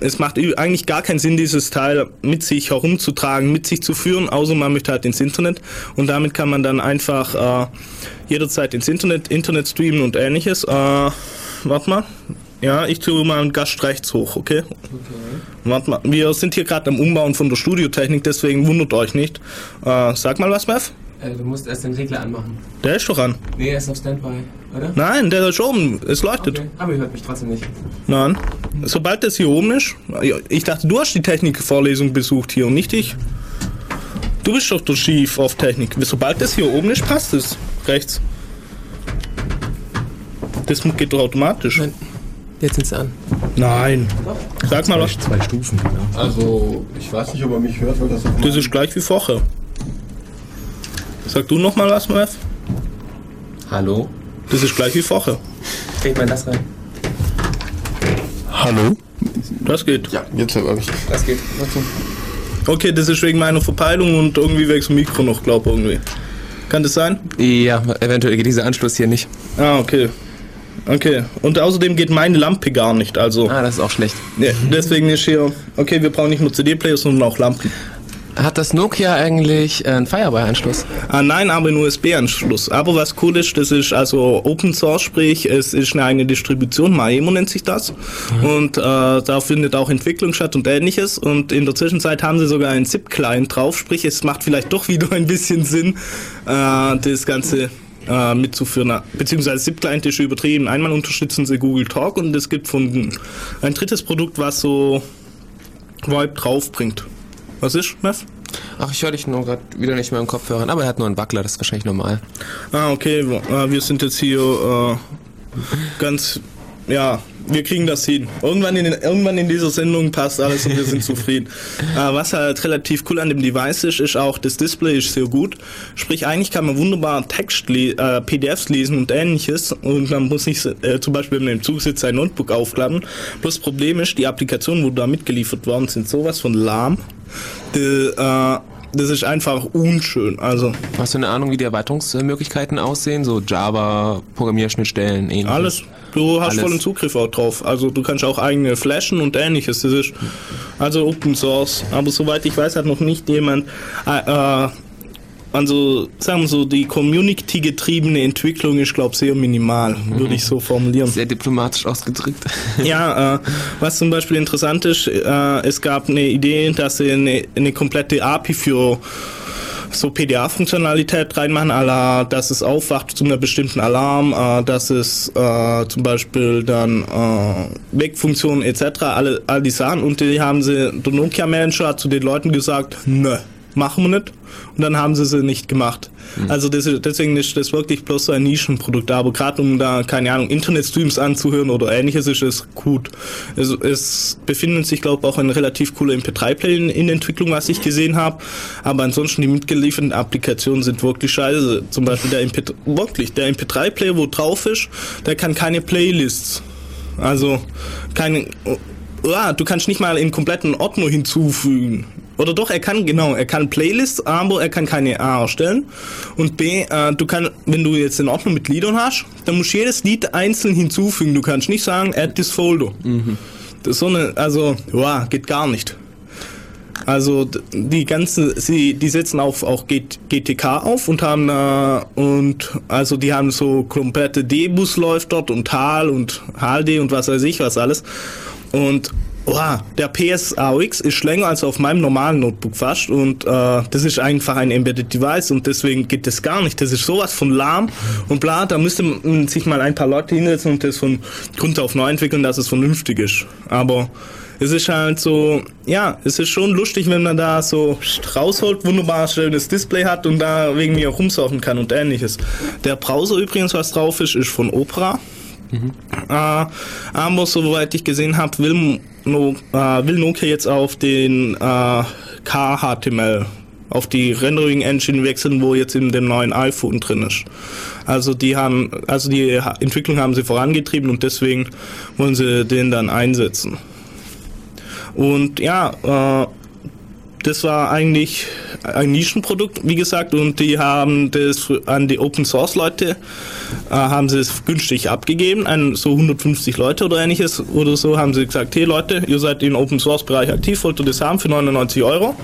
es macht eigentlich gar keinen Sinn, dieses Teil mit sich herumzutragen, mit sich zu führen, außer man möchte halt ins Internet. Und damit kann man dann einfach äh, jederzeit ins Internet, Internet streamen und ähnliches. Äh, warte mal. Ja, ich tue mal einen Gast rechts hoch, okay? Warte mal. Wir sind hier gerade am Umbauen von der Studiotechnik, deswegen wundert euch nicht. Äh, sag mal was, Mev. Äh, du musst erst den Regler anmachen. Der ist doch an. Nee, er ist auf Standby, oder? Nein, der ist oben. Es leuchtet. Okay. Aber ihr hört mich trotzdem nicht. Nein. Sobald das hier oben ist. Ich dachte, du hast die Technikvorlesung besucht hier und nicht ich. Du bist doch der Chief auf Technik. Sobald das hier oben ist, passt es. Rechts. Das geht doch automatisch. Nein. Jetzt sind sie an. Nein. Sag mal was. Zwei Stufen, genau. Also, ich weiß nicht, ob er mich hört, weil das Das ist gleich wie vorher. Sag du noch mal was, Mev? Hallo? Das ist gleich wie vorher. Kriegt man das rein? Hallo? Das geht. Ja, jetzt habe ich. Das geht. Okay, das ist wegen meiner Verpeilung und irgendwie wegen dem Mikro noch, glaube irgendwie. Kann das sein? Ja, eventuell geht dieser Anschluss hier nicht. Ah, okay. Okay. Und außerdem geht meine Lampe gar nicht, also. Ah, das ist auch schlecht. Ja, deswegen ist hier. Okay, wir brauchen nicht nur CD-Player, sondern auch Lampen. Hat das Nokia eigentlich äh, einen Firewire-Anschluss? Ah, nein, aber einen USB-Anschluss. Aber was cool ist, das ist also Open Source, sprich, es ist eine eigene Distribution, Maemo nennt sich das. Und äh, da findet auch Entwicklung statt und ähnliches. Und in der Zwischenzeit haben sie sogar einen ZIP-Client drauf, sprich, es macht vielleicht doch wieder ein bisschen Sinn, äh, das Ganze äh, mitzuführen. Beziehungsweise ZIP-Client ist übertrieben. Einmal unterstützen sie Google Talk und es gibt von ein drittes Produkt, was so VoIP draufbringt. Was ist, Mev? Ach, ich höre dich nur gerade wieder nicht mehr im Kopfhörern, aber er hat nur einen Wackler, das ist wahrscheinlich normal. Ah, okay. äh, Wir sind jetzt hier äh, ganz ja, wir kriegen das hin. Irgendwann in, irgendwann in dieser Sendung passt alles und wir sind zufrieden. Äh, was halt relativ cool an dem Device ist, ist auch, das Display ist sehr gut. Sprich, eigentlich kann man wunderbar Text, äh, PDFs lesen und ähnliches und man muss nicht äh, zum Beispiel, wenn man im Zug sitzt, sein Notebook aufklappen. Bloß Problem ist, die Applikationen, wo da mitgeliefert worden sind, sowas von lahm. Die, äh, das ist einfach unschön. Also Hast du eine Ahnung, wie die Erweiterungsmöglichkeiten aussehen? So Java, Programmierschnittstellen, ähnliches? Alles. Du hast Alles. vollen Zugriff auch drauf. Also du kannst auch eigene flashen und ähnliches. Das ist also Open Source. Aber soweit ich weiß, hat noch nicht jemand äh, äh, also sagen wir so, die Community-getriebene Entwicklung ist, glaube ich, sehr minimal, würde ich so formulieren. Sehr diplomatisch ausgedrückt. Ja, äh, was zum Beispiel interessant ist, äh, es gab eine Idee, dass sie eine, eine komplette API für so PDA-Funktionalität reinmachen, à la, dass es aufwacht zu einer bestimmten Alarm, äh, dass es äh, zum Beispiel dann äh, Wegfunktionen etc., alle, all die Sachen. Und die haben sie, der Nokia-Manager hat zu den Leuten gesagt, nö, machen wir nicht. Und dann haben sie sie nicht gemacht. Also das, deswegen ist das wirklich bloß so ein Nischenprodukt. Aber gerade um da, keine Ahnung, Internetstreams anzuhören oder ähnliches, ist es gut. Es, es befinden sich, glaube ich, auch ein relativ cooler MP3-Player in, in Entwicklung, was ich gesehen habe. Aber ansonsten die mitgelieferten Applikationen sind wirklich scheiße. Zum Beispiel der MP3, wirklich, der MP3-Player, wo drauf ist, der kann keine Playlists. Also keine. Ja, du kannst nicht mal einen kompletten Ordner hinzufügen. Oder doch, er kann, genau, er kann Playlists, aber er kann keine A erstellen. Und B, äh, du kannst, wenn du jetzt einen Ordner mit Liedern hast, dann musst du jedes Lied einzeln hinzufügen. Du kannst nicht sagen, add this folder. Das ist so eine, also, ja, geht gar nicht. Also die ganzen, sie, die setzen auf auch GTK auf und haben äh, und also die haben so komplette D-Bus läuft dort und HAL und HLD und was weiß ich was alles. Und wow, der PSAOX ist länger als auf meinem normalen Notebook fast und äh, das ist einfach ein Embedded Device und deswegen geht das gar nicht. Das ist sowas von lahm und bla, da müsste man sich mal ein paar Leute hinsetzen und das von Grund auf neu entwickeln, dass es vernünftig ist. Aber es ist halt so, ja, es ist schon lustig, wenn man da so rausholt, wunderbar schönes Display hat und da wegen mir rumsurfen kann und ähnliches. Der Browser übrigens, was drauf ist, ist von Opera. Äh, aber soweit ich gesehen habe, will, no, äh, will Nokia jetzt auf den äh, KHTML, auf die Rendering Engine wechseln, wo jetzt in dem neuen iPhone drin ist. Also die haben, also die Entwicklung haben sie vorangetrieben und deswegen wollen sie den dann einsetzen. Und ja, äh, das war eigentlich ein Nischenprodukt, wie gesagt, und die haben das an die Open Source Leute, äh, haben sie es günstig abgegeben, an so 150 Leute oder ähnliches oder so, haben sie gesagt, hey Leute, ihr seid im Open Source Bereich aktiv, wollt ihr das haben für 99 Euro?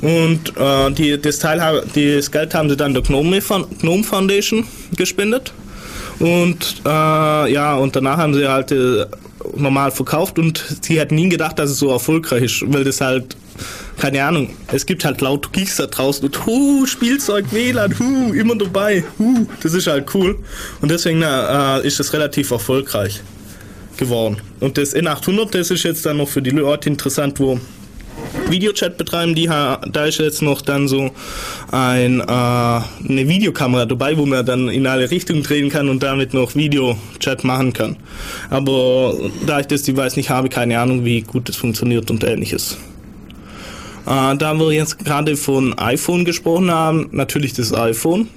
Und äh, die, das, Teil, das Geld haben sie dann der Gnome, Gnome Foundation gespendet. Und äh, ja, und danach haben sie halt äh, normal verkauft und sie hätten nie gedacht, dass es so erfolgreich ist, weil das halt, keine Ahnung, es gibt halt laut Geeks da draußen und hu, Spielzeug, WLAN, hu, immer dabei, hu, das ist halt cool. Und deswegen na, äh, ist es relativ erfolgreich geworden. Und das N800, das ist jetzt dann noch für die Leute interessant, wo Videochat betreiben, die da ist jetzt noch dann so ein, äh, eine Videokamera dabei, wo man dann in alle Richtungen drehen kann und damit noch Videochat machen kann. Aber da ich das Device nicht habe, keine Ahnung, wie gut es funktioniert und ähnliches. Äh, da wir jetzt gerade von iPhone gesprochen haben, natürlich das iPhone.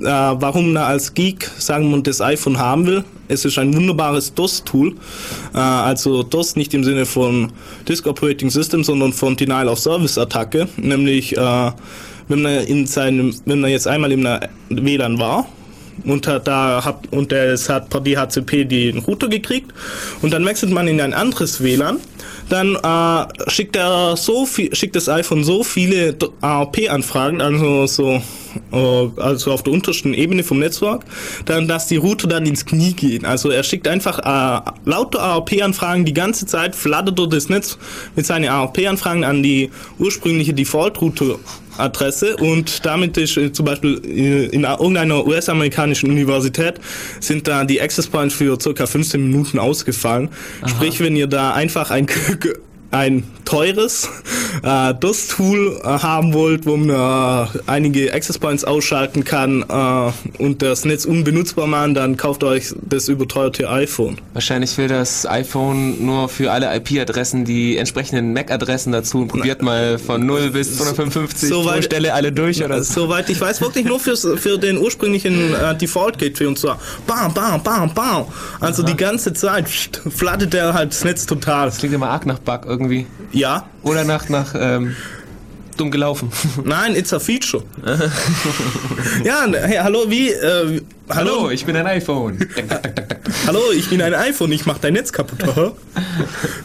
Äh, warum man als Geek sagen man das iPhone haben will? Es ist ein wunderbares DOS-Tool. Äh, also DOS nicht im Sinne von Disk Operating System, sondern von Denial of Service Attacke. Nämlich, äh, wenn man in seinem, wenn man jetzt einmal in einer WLAN war und hat da hat und es hat per DHCP den Router gekriegt und dann wechselt man in ein anderes WLAN, dann äh, schickt er so viel, schickt das iPhone so viele ARP-Anfragen, also so äh, also auf der untersten Ebene vom Netzwerk, dann dass die Router dann ins Knie gehen. Also er schickt einfach äh, lauter ARP-Anfragen die ganze Zeit, flattert er das Netz mit seinen ARP-Anfragen an die ursprüngliche Default-Router Adresse und damit ist äh, zum Beispiel äh, in irgendeiner US-amerikanischen Universität sind da die Access Points für circa 15 Minuten ausgefallen. Sprich, wenn ihr da einfach ein ein teures äh, DOS-Tool äh, haben wollt, wo man äh, einige Access Points ausschalten kann äh, und das Netz unbenutzbar machen, dann kauft euch das überteuerte iPhone. Wahrscheinlich will das iPhone nur für alle IP-Adressen die entsprechenden MAC-Adressen dazu und probiert mal von 0 bis 255 pro Soweit- Stelle alle durch oder so. Soweit ich weiß, wirklich nur fürs, für den ursprünglichen äh, Default Gateway und zwar bam, bam, bam, bam. Also die ganze Zeit pst, flattet der halt das Netz total. Das klingt immer arg nach Bug irgendwie. Ja. Oder nach, nach ähm, dumm gelaufen. Nein, it's a feature. ja, hey, hallo, wie? Äh, hallo? Hallo, ich bin ein iPhone. hallo, ich bin ein iPhone, ich mach dein Netz kaputt.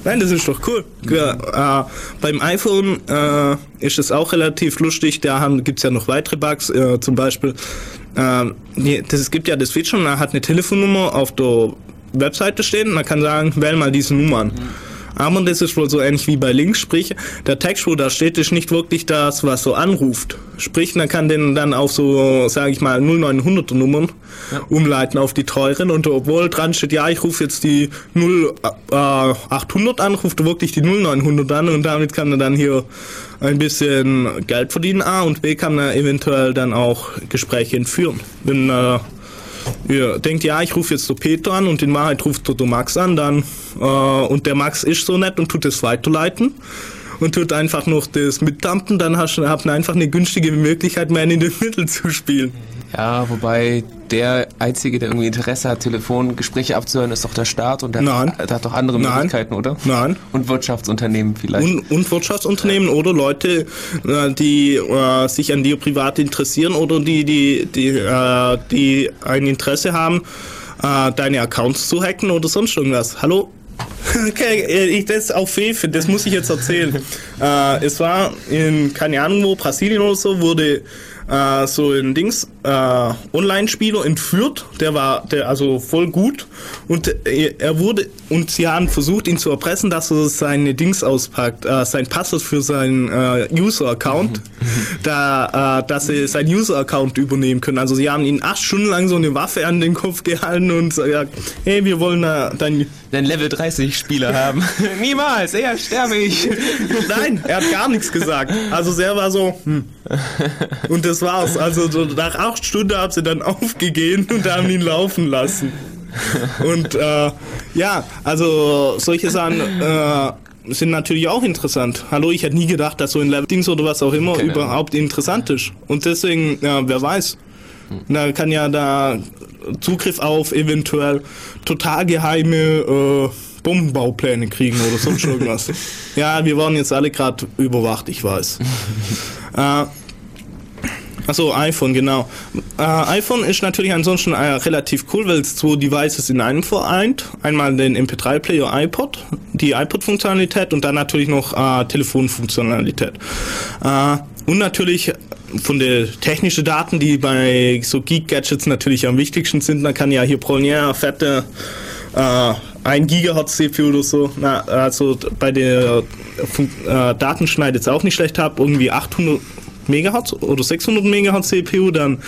Nein, das ist doch cool. Ja, äh, beim iPhone äh, ist es auch relativ lustig. Da haben, gibt's ja noch weitere Bugs. Äh, zum Beispiel, äh, das, es gibt ja das Feature, man hat eine Telefonnummer auf der Webseite stehen. Man kann sagen, wähl mal diese Nummern. Aber das ist wohl so ähnlich wie bei Links, sprich, der Text, wo da steht, ist nicht wirklich das, was so anruft. Sprich, man kann den dann auf so, sage ich mal, 0900er Nummern umleiten auf die teuren und obwohl dran steht, ja, ich rufe jetzt die 0800 an, ruft wirklich die 0900 an und damit kann er dann hier ein bisschen Geld verdienen. A und B kann er eventuell dann auch Gespräche entführen. Wenn äh, ihr denkt, ja, ich rufe jetzt so Peter an und in Wahrheit ruft Toto Max an, dann äh, und der Max ist so nett und tut es weiterleiten und tut einfach noch das mitdumpen, dann hast du einfach eine günstige Möglichkeit, Man in den Mittel zu spielen. Ja, wobei der Einzige, der irgendwie Interesse hat, Telefongespräche abzuhören, ist doch der Staat und der, Nein. Hat, der hat doch andere Nein. Möglichkeiten, oder? Nein. Und Wirtschaftsunternehmen vielleicht. Und, und Wirtschaftsunternehmen oder Leute, äh, die äh, sich an dir privat interessieren oder die, die, die, äh, die ein Interesse haben, äh, deine Accounts zu hacken oder sonst irgendwas. Hallo? Okay, äh, ich, das auf Fefe, das muss ich jetzt erzählen. äh, es war in, keine Ahnung wo, Brasilien oder so, wurde äh, so ein Dings, äh, Online-Spieler entführt, der war, der also voll gut und äh, er wurde, und sie haben versucht, ihn zu erpressen, dass er seine Dings auspackt, äh, sein Passwort für seinen äh, User-Account, da, äh, dass sie seinen User-Account übernehmen können. Also sie haben ihn acht Stunden lang so eine Waffe an den Kopf gehalten und gesagt, hey, wir wollen äh, dein Den Level 30 Spieler haben. Niemals, eher sterbe ich. Nein, er hat gar nichts gesagt. Also er war so, hm. Und das war's. Also so nach acht Stunden haben sie dann aufgegeben und haben ihn laufen lassen. Und äh, ja, also solche Sachen äh, sind natürlich auch interessant. Hallo, ich hätte nie gedacht, dass so ein Level-Dings oder was auch immer Keine überhaupt interessant ist. Und deswegen, ja, wer weiß. Da kann ja da Zugriff auf eventuell total geheime äh, Bombenbaupläne kriegen oder sonst irgendwas. ja, wir waren jetzt alle gerade überwacht, ich weiß. äh, Achso, iPhone, genau. Äh, iPhone ist natürlich ansonsten äh, relativ cool, weil es zwei Devices in einem vereint. Einmal den MP3-Player iPod, die iPod-Funktionalität und dann natürlich noch äh, Telefonfunktionalität. Äh, und natürlich von der technischen Daten, die bei so Geek-Gadgets natürlich am wichtigsten sind, da kann ja hier Pronier fette äh, 1 Gigahertz CPU oder so, na, also bei der Fun äh, Datenschneide jetzt auch nicht schlecht habe, irgendwie 800 Megahertz oder 600 Megahertz CPU, dann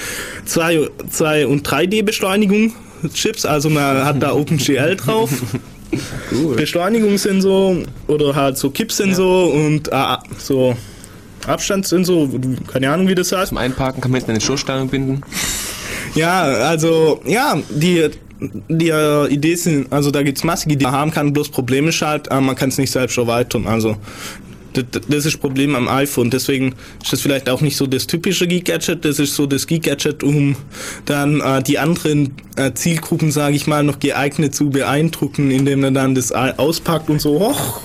2, 2 und 3D Beschleunigung Chips, also man hat da OpenGL drauf. Beschleunigungssensor oder halt so Kippsensor und äh, so Abstandssensor, keine Ahnung wie das heißt. Zum Einparken kann man jetzt eine Stoßstange binden. Ja, also, ja, die, die äh, Idee sind, also da gibt's massige, die man haben kann, bloß Problem ist halt, äh, man kann es nicht selbst erweitern, also das, ist das Problem am iPhone, deswegen ist das vielleicht auch nicht so das typische Geek-Gadget, das ist so das Geek-Gadget, um dann äh, die anderen äh, Zielgruppen, sage ich mal, noch geeignet zu beeindrucken, indem er dann das auspackt und so, hoch,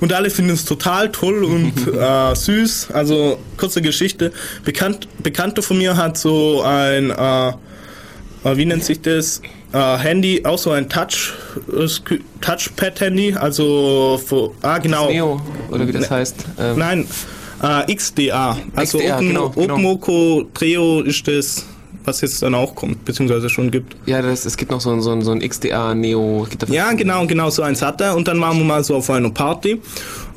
und alle finden es total toll und äh, süß. Also kurze Geschichte. Bekannt, Bekannter von mir hat so ein, äh, äh, wie nennt sich das? Äh, Handy, auch so ein Touch, äh, Touchpad-Handy, also für, ah genau. Neo, oder wie das Ne- heißt. Ähm, Nein, äh, XDA. Also XDA, Open, genau, genau. Treo ist das, was jetzt dann auch kommt, beziehungsweise schon gibt. ja, das, es gibt noch so ein, so ein, so ein XDA Neo. Ja, genau, genau so eins hat er. Und dann waren wir mal so auf einer Party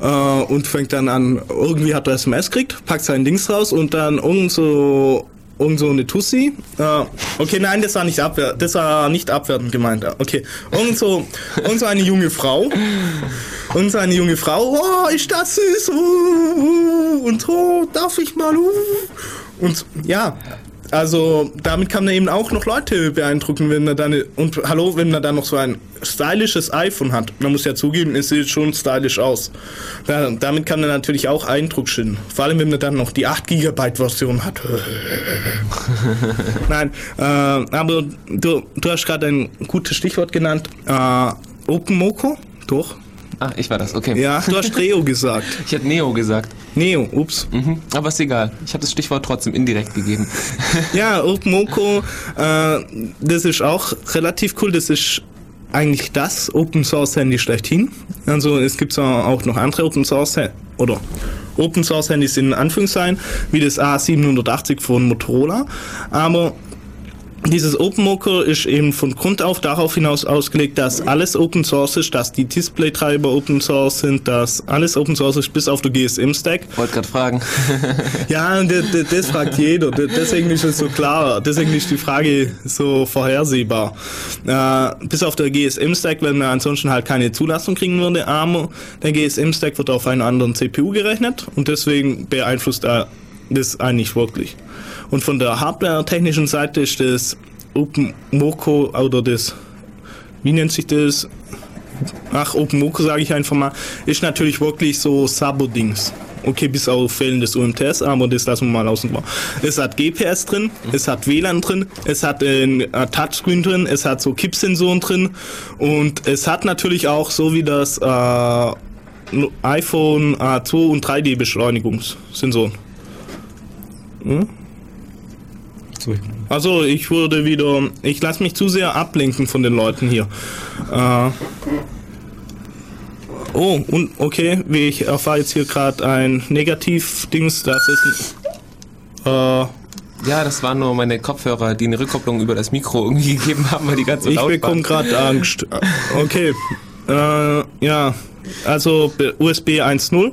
äh, und fängt dann an, irgendwie hat er SMS gekriegt, packt sein Dings raus und dann irgend so irgend so eine Tussi. Äh, okay, nein, das war nicht abwertend, das war nicht abwertend gemeint. Okay, irgend so, irgend so eine junge Frau. Irgend so eine junge Frau. Oh, ist das süß. Uh, uh, und so, darf ich mal. Uh. Und ja, also damit kann man eben auch noch Leute beeindrucken, wenn er dann und hallo, wenn man dann noch so ein stylisches iPhone hat. Man muss ja zugeben, es sieht schon stylisch aus. Da, damit kann man natürlich auch Eindruck schinden. Vor allem, wenn man dann noch die 8 GB Version hat. Nein, äh, aber du, du hast gerade ein gutes Stichwort genannt. Äh, OpenMoko, doch. Ah, ich war das, okay. Ja, du hast Neo gesagt. Ich hätte Neo gesagt. Neo, ups. Mhm, aber ist egal. Ich habe das Stichwort trotzdem indirekt gegeben. Ja, OpenMoko, äh, das ist auch relativ cool. Das ist eigentlich das Open Source Handy schlechthin. Also es gibt auch noch andere Open Source oder Open Source Handys in Anführungszeichen, wie das A780 von Motorola. Aber dieses OpenMoko ist eben von Grund auf darauf hinaus ausgelegt, dass alles Open Source ist, dass die Display-Treiber Open Source sind, dass alles Open Source ist, bis auf der GSM-Stack. Wollte gerade fragen. Ja, das, das fragt jeder. Deswegen ist es so klar. Deswegen ist die Frage so vorhersehbar. Äh, bis auf der GSM-Stack, weil man ansonsten halt keine Zulassung kriegen würde. Aber der GSM-Stack wird auf einen anderen CPU gerechnet und deswegen beeinflusst er das eigentlich wirklich. Und von der hardware-technischen Seite ist das OpenMoko oder das, wie nennt sich das? Ach, OpenMoko sage ich einfach mal, ist natürlich wirklich so Sabo-Dings. Okay, bis auf fehlendes UMTS, aber das lassen wir mal außen vor. Es hat GPS drin, es hat WLAN drin, es hat ein äh, Touchscreen drin, es hat so Kippsensoren drin und es hat natürlich auch so wie das äh, iPhone A2 und 3D-Beschleunigungssensoren. Hm? Also ich würde wieder, ich lasse mich zu sehr ablenken von den Leuten hier. Äh, oh, und okay, wie ich erfahre jetzt hier gerade ein Negativ-Dings, das ist äh, Ja, das waren nur meine Kopfhörer, die eine Rückkopplung über das Mikro irgendwie gegeben haben, weil die ganz so ich laut bekomme waren. gerade Angst. Okay, äh, ja, also USB 1.0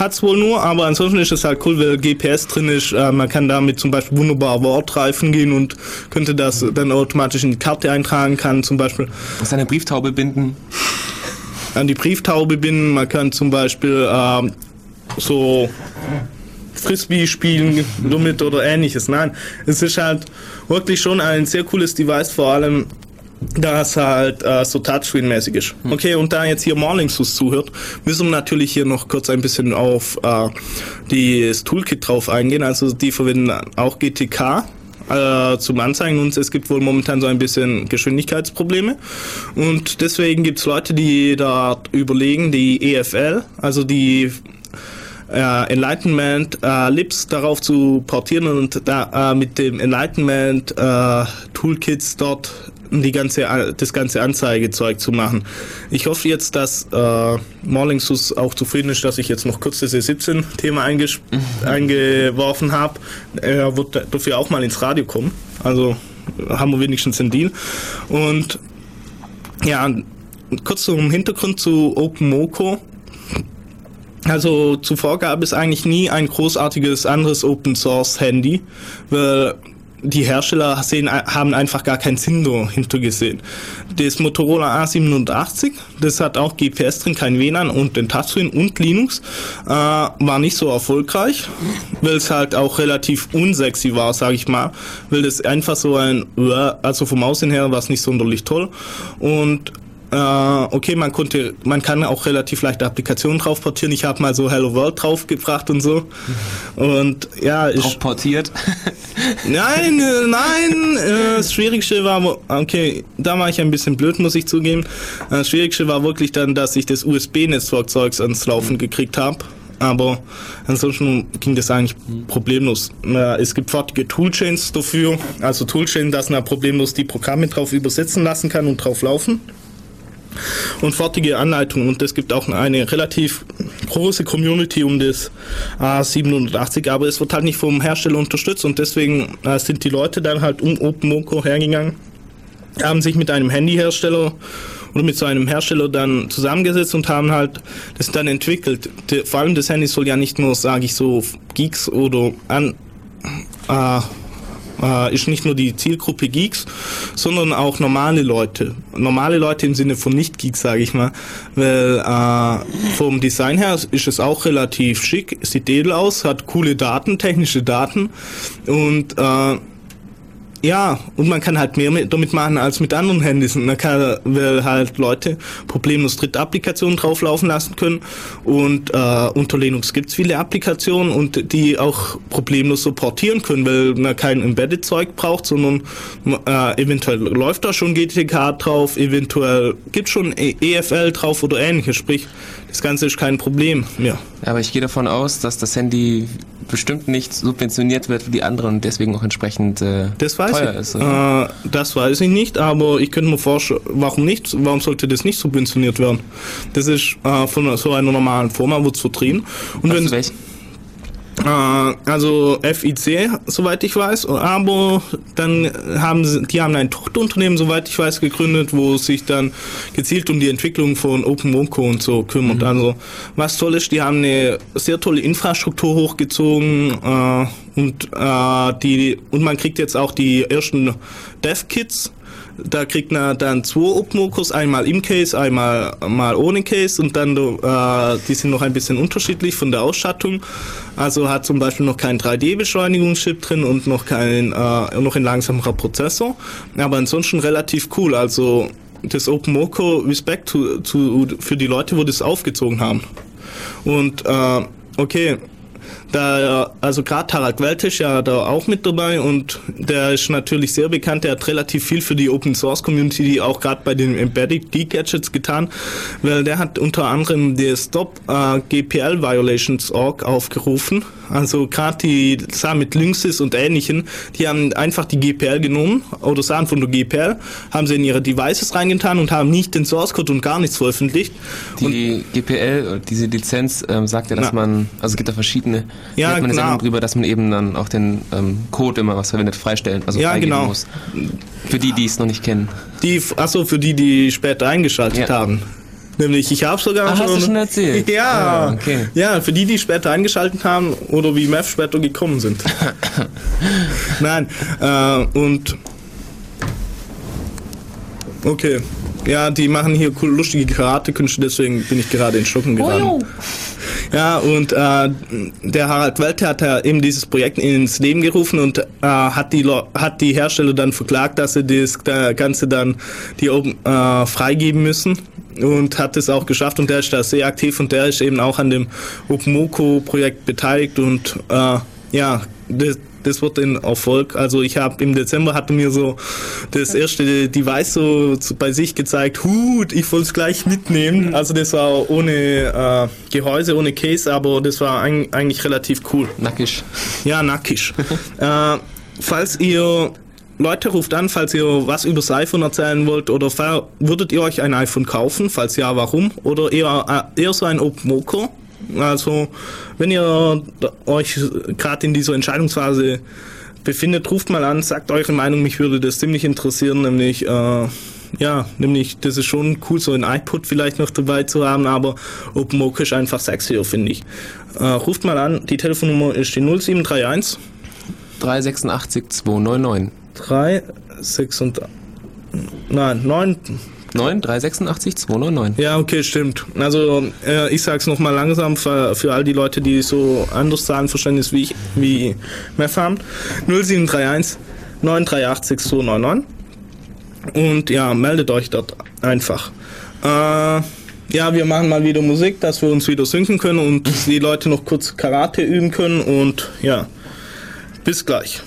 hat's wohl nur, aber ansonsten ist es halt cool, weil GPS drin ist. Äh, man kann damit zum Beispiel wunderbar Wortreifen gehen und könnte das dann automatisch in die Karte eintragen, kann zum Beispiel seine Brieftaube binden. An die Brieftaube binden. Man kann zum Beispiel ähm, so Frisbee spielen damit oder ähnliches. Nein, es ist halt wirklich schon ein sehr cooles Device, vor allem da es halt äh, so Touchscreen-mäßig ist. Okay, und da jetzt hier Morningsus zuhört, müssen wir natürlich hier noch kurz ein bisschen auf äh, das Toolkit drauf eingehen. Also die verwenden auch GTK äh, zum Anzeigen und es gibt wohl momentan so ein bisschen Geschwindigkeitsprobleme und deswegen gibt es Leute, die da überlegen, die EFL, also die äh, Enlightenment äh, Lips darauf zu portieren und da äh, mit dem Enlightenment äh, Toolkits dort die ganze das ganze Anzeigezeug zu machen. Ich hoffe jetzt, dass äh, Morlingsus auch zufrieden ist, dass ich jetzt noch kurz das E17-Thema einges eingeworfen habe. Er wird dafür auch mal ins Radio kommen. Also haben wir wenigstens den Deal. Und ja, kurz zum Hintergrund zu OpenMoko. Also zuvor gab es eigentlich nie ein großartiges anderes Open Source Handy, weil die Hersteller sehen, haben einfach gar keinen Sinn dahinter gesehen. Das Motorola A780, das hat auch GPS drin, kein WLAN und den Touchscreen und Linux, äh, war nicht so erfolgreich, weil es halt auch relativ unsexy war, sage ich mal, weil das einfach so ein, also vom Aussehen her war es nicht sonderlich toll und äh, okay, man konnte, man kann auch relativ leichte Applikationen drauf portieren. Ich habe mal so Hello World draufgebracht und so. Und ja, ich. Drauf portiert? Nein, äh, nein. Äh, das Schwierigste war, okay, da war ich ein bisschen blöd, muss ich zugeben. Äh, Das Schwierigste war wirklich dann, dass ich das USB-Netzwerkzeugs ans Laufen gekriegt habe. Aber ansonsten ging das eigentlich problemlos. Es gibt fertige Toolchains dafür. Also Toolchain, dass man problemlos die Programme drauf übersetzen lassen kann und drauf laufen und fertige Anleitungen. Und es gibt auch eine relativ große Community um das A780, aber es wird halt nicht vom Hersteller unterstützt und deswegen äh, sind die Leute dann halt um OpenMoko hergegangen, haben sich mit einem Handyhersteller oder mit so einem Hersteller dann zusammengesetzt und haben halt das dann entwickelt. Vor allem das Handy soll ja nicht nur, sage ich so, Geeks oder an, äh, äh, ist nicht nur die Zielgruppe Geeks, sondern auch normale Leute. Normale Leute im Sinne von Nicht-Geeks, sage ich mal. Weil äh, vom Design her ist es auch relativ schick, sieht edel aus, hat coole Daten, technische Daten und äh, ja, und man kann halt mehr mit, damit machen als mit anderen Handys. Und man kann weil halt Leute problemlos Drittapplikationen drauflaufen lassen können. Und äh, unter Linux gibt's viele Applikationen und die auch problemlos supportieren können, weil man kein Embedded-Zeug braucht, sondern äh, eventuell läuft da schon GTK drauf, eventuell gibt's schon E- EFL drauf oder ähnliches. Sprich, das Ganze ist kein Problem mehr. Aber ich gehe davon aus, dass das Handy bestimmt nicht subventioniert wird wie die anderen und deswegen auch entsprechend äh, Das weiß teuer ich. ist. Äh, das weiß ich nicht, aber ich könnte mir vorstellen, warum nicht? Warum sollte das nicht subventioniert werden? Das ist äh, von so einer normalen Firma wird's vertrieben. Und wenn äh, also FIC, soweit ich weiß, aber dann haben sie, die haben ein Tochterunternehmen, soweit ich weiß, gegründet, wo sich dann gezielt um die Entwicklung von OpenMonco und so kümmert. Also was toll ist, die haben eine sehr tolle Infrastruktur hochgezogen äh, und äh, die und man kriegt jetzt auch die ersten Dev-Kits da kriegt man dann zwei OpenMokos, einmal im Case, einmal mal ohne Case und dann äh, die sind noch ein bisschen unterschiedlich von der Ausstattung. Also hat zum Beispiel noch kein 3D-Beschleunigungschip drin und noch kein äh, noch ein langsamerer Prozessor, aber ansonsten relativ cool. Also das OpenMoko Respekt zu, zu, für die Leute, wo das aufgezogen haben. Und äh, okay, da, also gerade Harald Welt ist ja da auch mit dabei und der ist natürlich sehr bekannt, der hat relativ viel für die Open Source Community, auch gerade bei den Embedded Geek Gadgets getan, weil der hat unter anderem die Stop äh, GPL Violations Org aufgerufen. Also gerade die Sachen mit Linksys und ähnlichen, die haben einfach die GPL genommen oder Sachen von der GPL, haben sie in ihre Devices reingetan und haben nicht den Source Code und gar nichts veröffentlicht. Die GPL, diese Lizenz, ähm, sagt ja, dass Ja. man, also es gibt da verschiedene, Ja, da hat man eine genau. Sendung drüber, dass man eben dann auch den ähm, Code immer was verwendet, freistellen, also Ja, freigeben genau. muss. Für die, die es noch nicht kennen. Die, achso, für die, die später eingeschaltet haben. Nämlich, ich habe sogar Ah, schon. hast du schon erzählt? Ja, Ah, okay. ja, für die, die später eingeschaltet haben oder wie Mev später gekommen sind. Nein, äh, und. Okay. Ja, die machen hier cool, lustige Karatekünste, deswegen bin ich gerade in Schlucken geraten. Ja, und äh, der Harald Welte hat ja eben dieses Projekt ins Leben gerufen und äh, hat, die, hat die Hersteller dann verklagt, dass sie das äh, Ganze dann die Open, äh, freigeben müssen und hat es auch geschafft und der ist da sehr aktiv und der ist eben auch an dem OpenMoko-Projekt beteiligt und äh, ja, das, das wird ein Erfolg. Also ich habe im Dezember hatte mir so das erste Device so bei sich gezeigt. Hut, ich wollte es gleich mitnehmen. Also das war ohne äh, Gehäuse, ohne Case, aber das war eig- eigentlich relativ cool. Nackig. Ja, nackig. äh, falls ihr Leute ruft an, falls ihr was über das iPhone erzählen wollt oder würdet ihr euch ein iPhone kaufen? Falls ja, warum? Oder eher, äh, eher so ein OpenMoko? Also, wenn ihr euch gerade in dieser Entscheidungsphase befindet, ruft mal an, sagt eure Meinung, mich würde das ziemlich interessieren, nämlich, äh, ja, nämlich, das ist schon cool, so ein iPod vielleicht noch dabei zu haben, aber OpenMoko ist einfach sexier, finde ich. Äh, ruft mal an, die Telefonnummer ist die 0731 386 299. 3, 6 und. Nein, 9. 9, 386 299. Ja, okay, stimmt. Also, äh, ich sag's nochmal langsam für, für all die Leute, die so anderes Zahlenverständnis wie ich, wie Meth haben. 0731 938 299. Und ja, meldet euch dort einfach. Äh, ja, wir machen mal wieder Musik, dass wir uns wieder synken können und die Leute noch kurz Karate üben können und ja, bis gleich.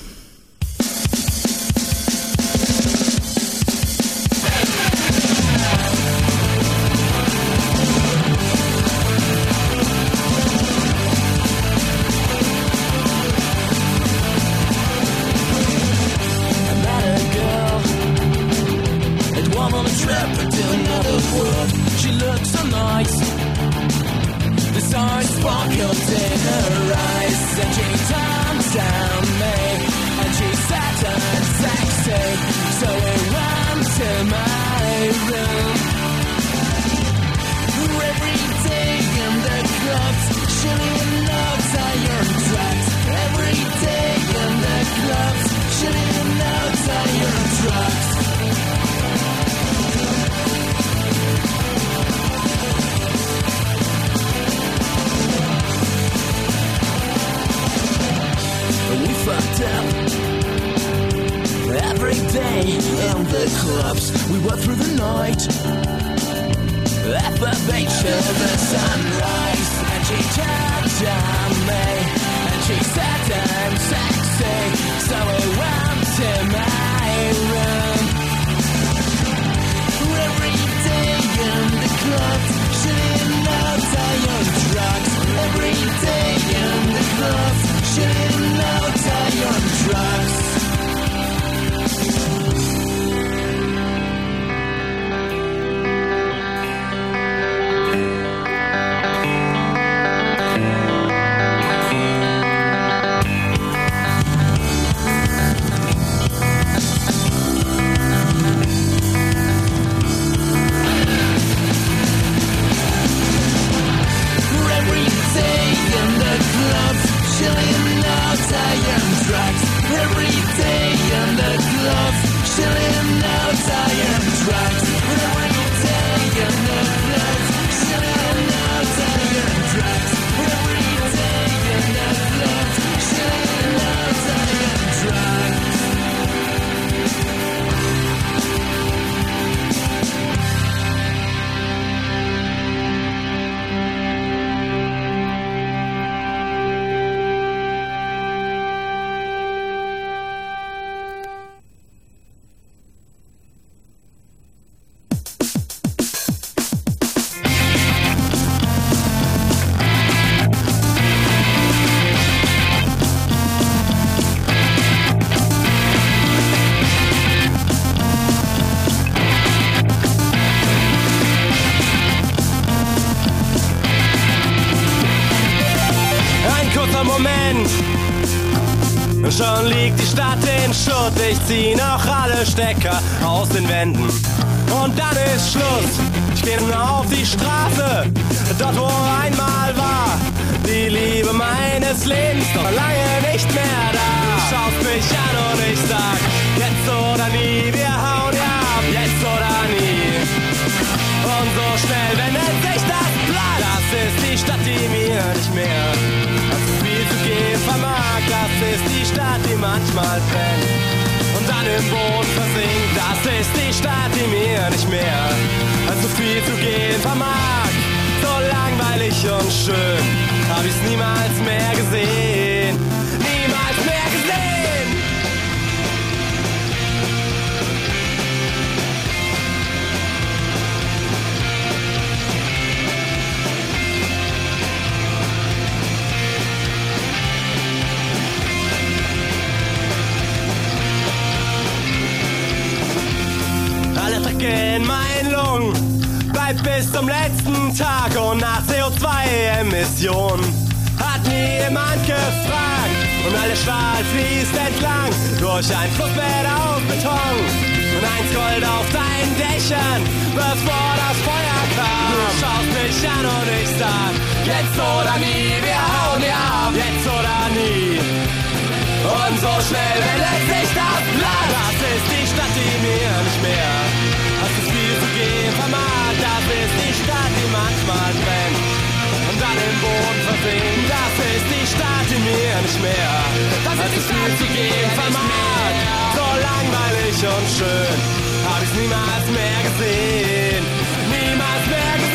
Schutt. Ich zieh noch alle Stecker aus den Wänden. Und dann ist Schluss. Ich geh auf die Straße. Dort, wo einmal war die Liebe meines Lebens. Doch lange nicht mehr da. Du schaust mich an und ich sag: Jetzt oder nie. Wir hauen ja ab. Jetzt oder nie. Und so schnell wendet sich das Blatt. Das ist die Stadt, die mir nicht mehr als viel zu geben vermag. Das ist die Stadt, die manchmal brennt und dann im Boden versinkt. Das ist die Stadt, die mir nicht mehr als so viel zu gehen vermag. So langweilig und schön hab ich's niemals mehr gesehen. Drecke in meinen Lungen bleibt bis zum letzten Tag und nach CO2-Emissionen hat nie jemand gefragt. Und alle Stahl fließt entlang durch ein Flussbett aus Beton. Und eins Gold auf deinen Dächern, bevor das Feuer kam. Du schaust mich an und ich sag, jetzt oder nie, wir hauen ja ab, jetzt oder nie. Und so schnell wendet sich das Blatt. Das ist die Stadt, die mir nicht mehr als das viel zu gehen vermag. Das ist die Stadt, die manchmal brennt und dann im Boden versinkt. Das ist die Stadt, die mir nicht mehr als das viel zu gehen vermag. So langweilig und schön hab ich's niemals mehr gesehen. Niemals mehr gesehen.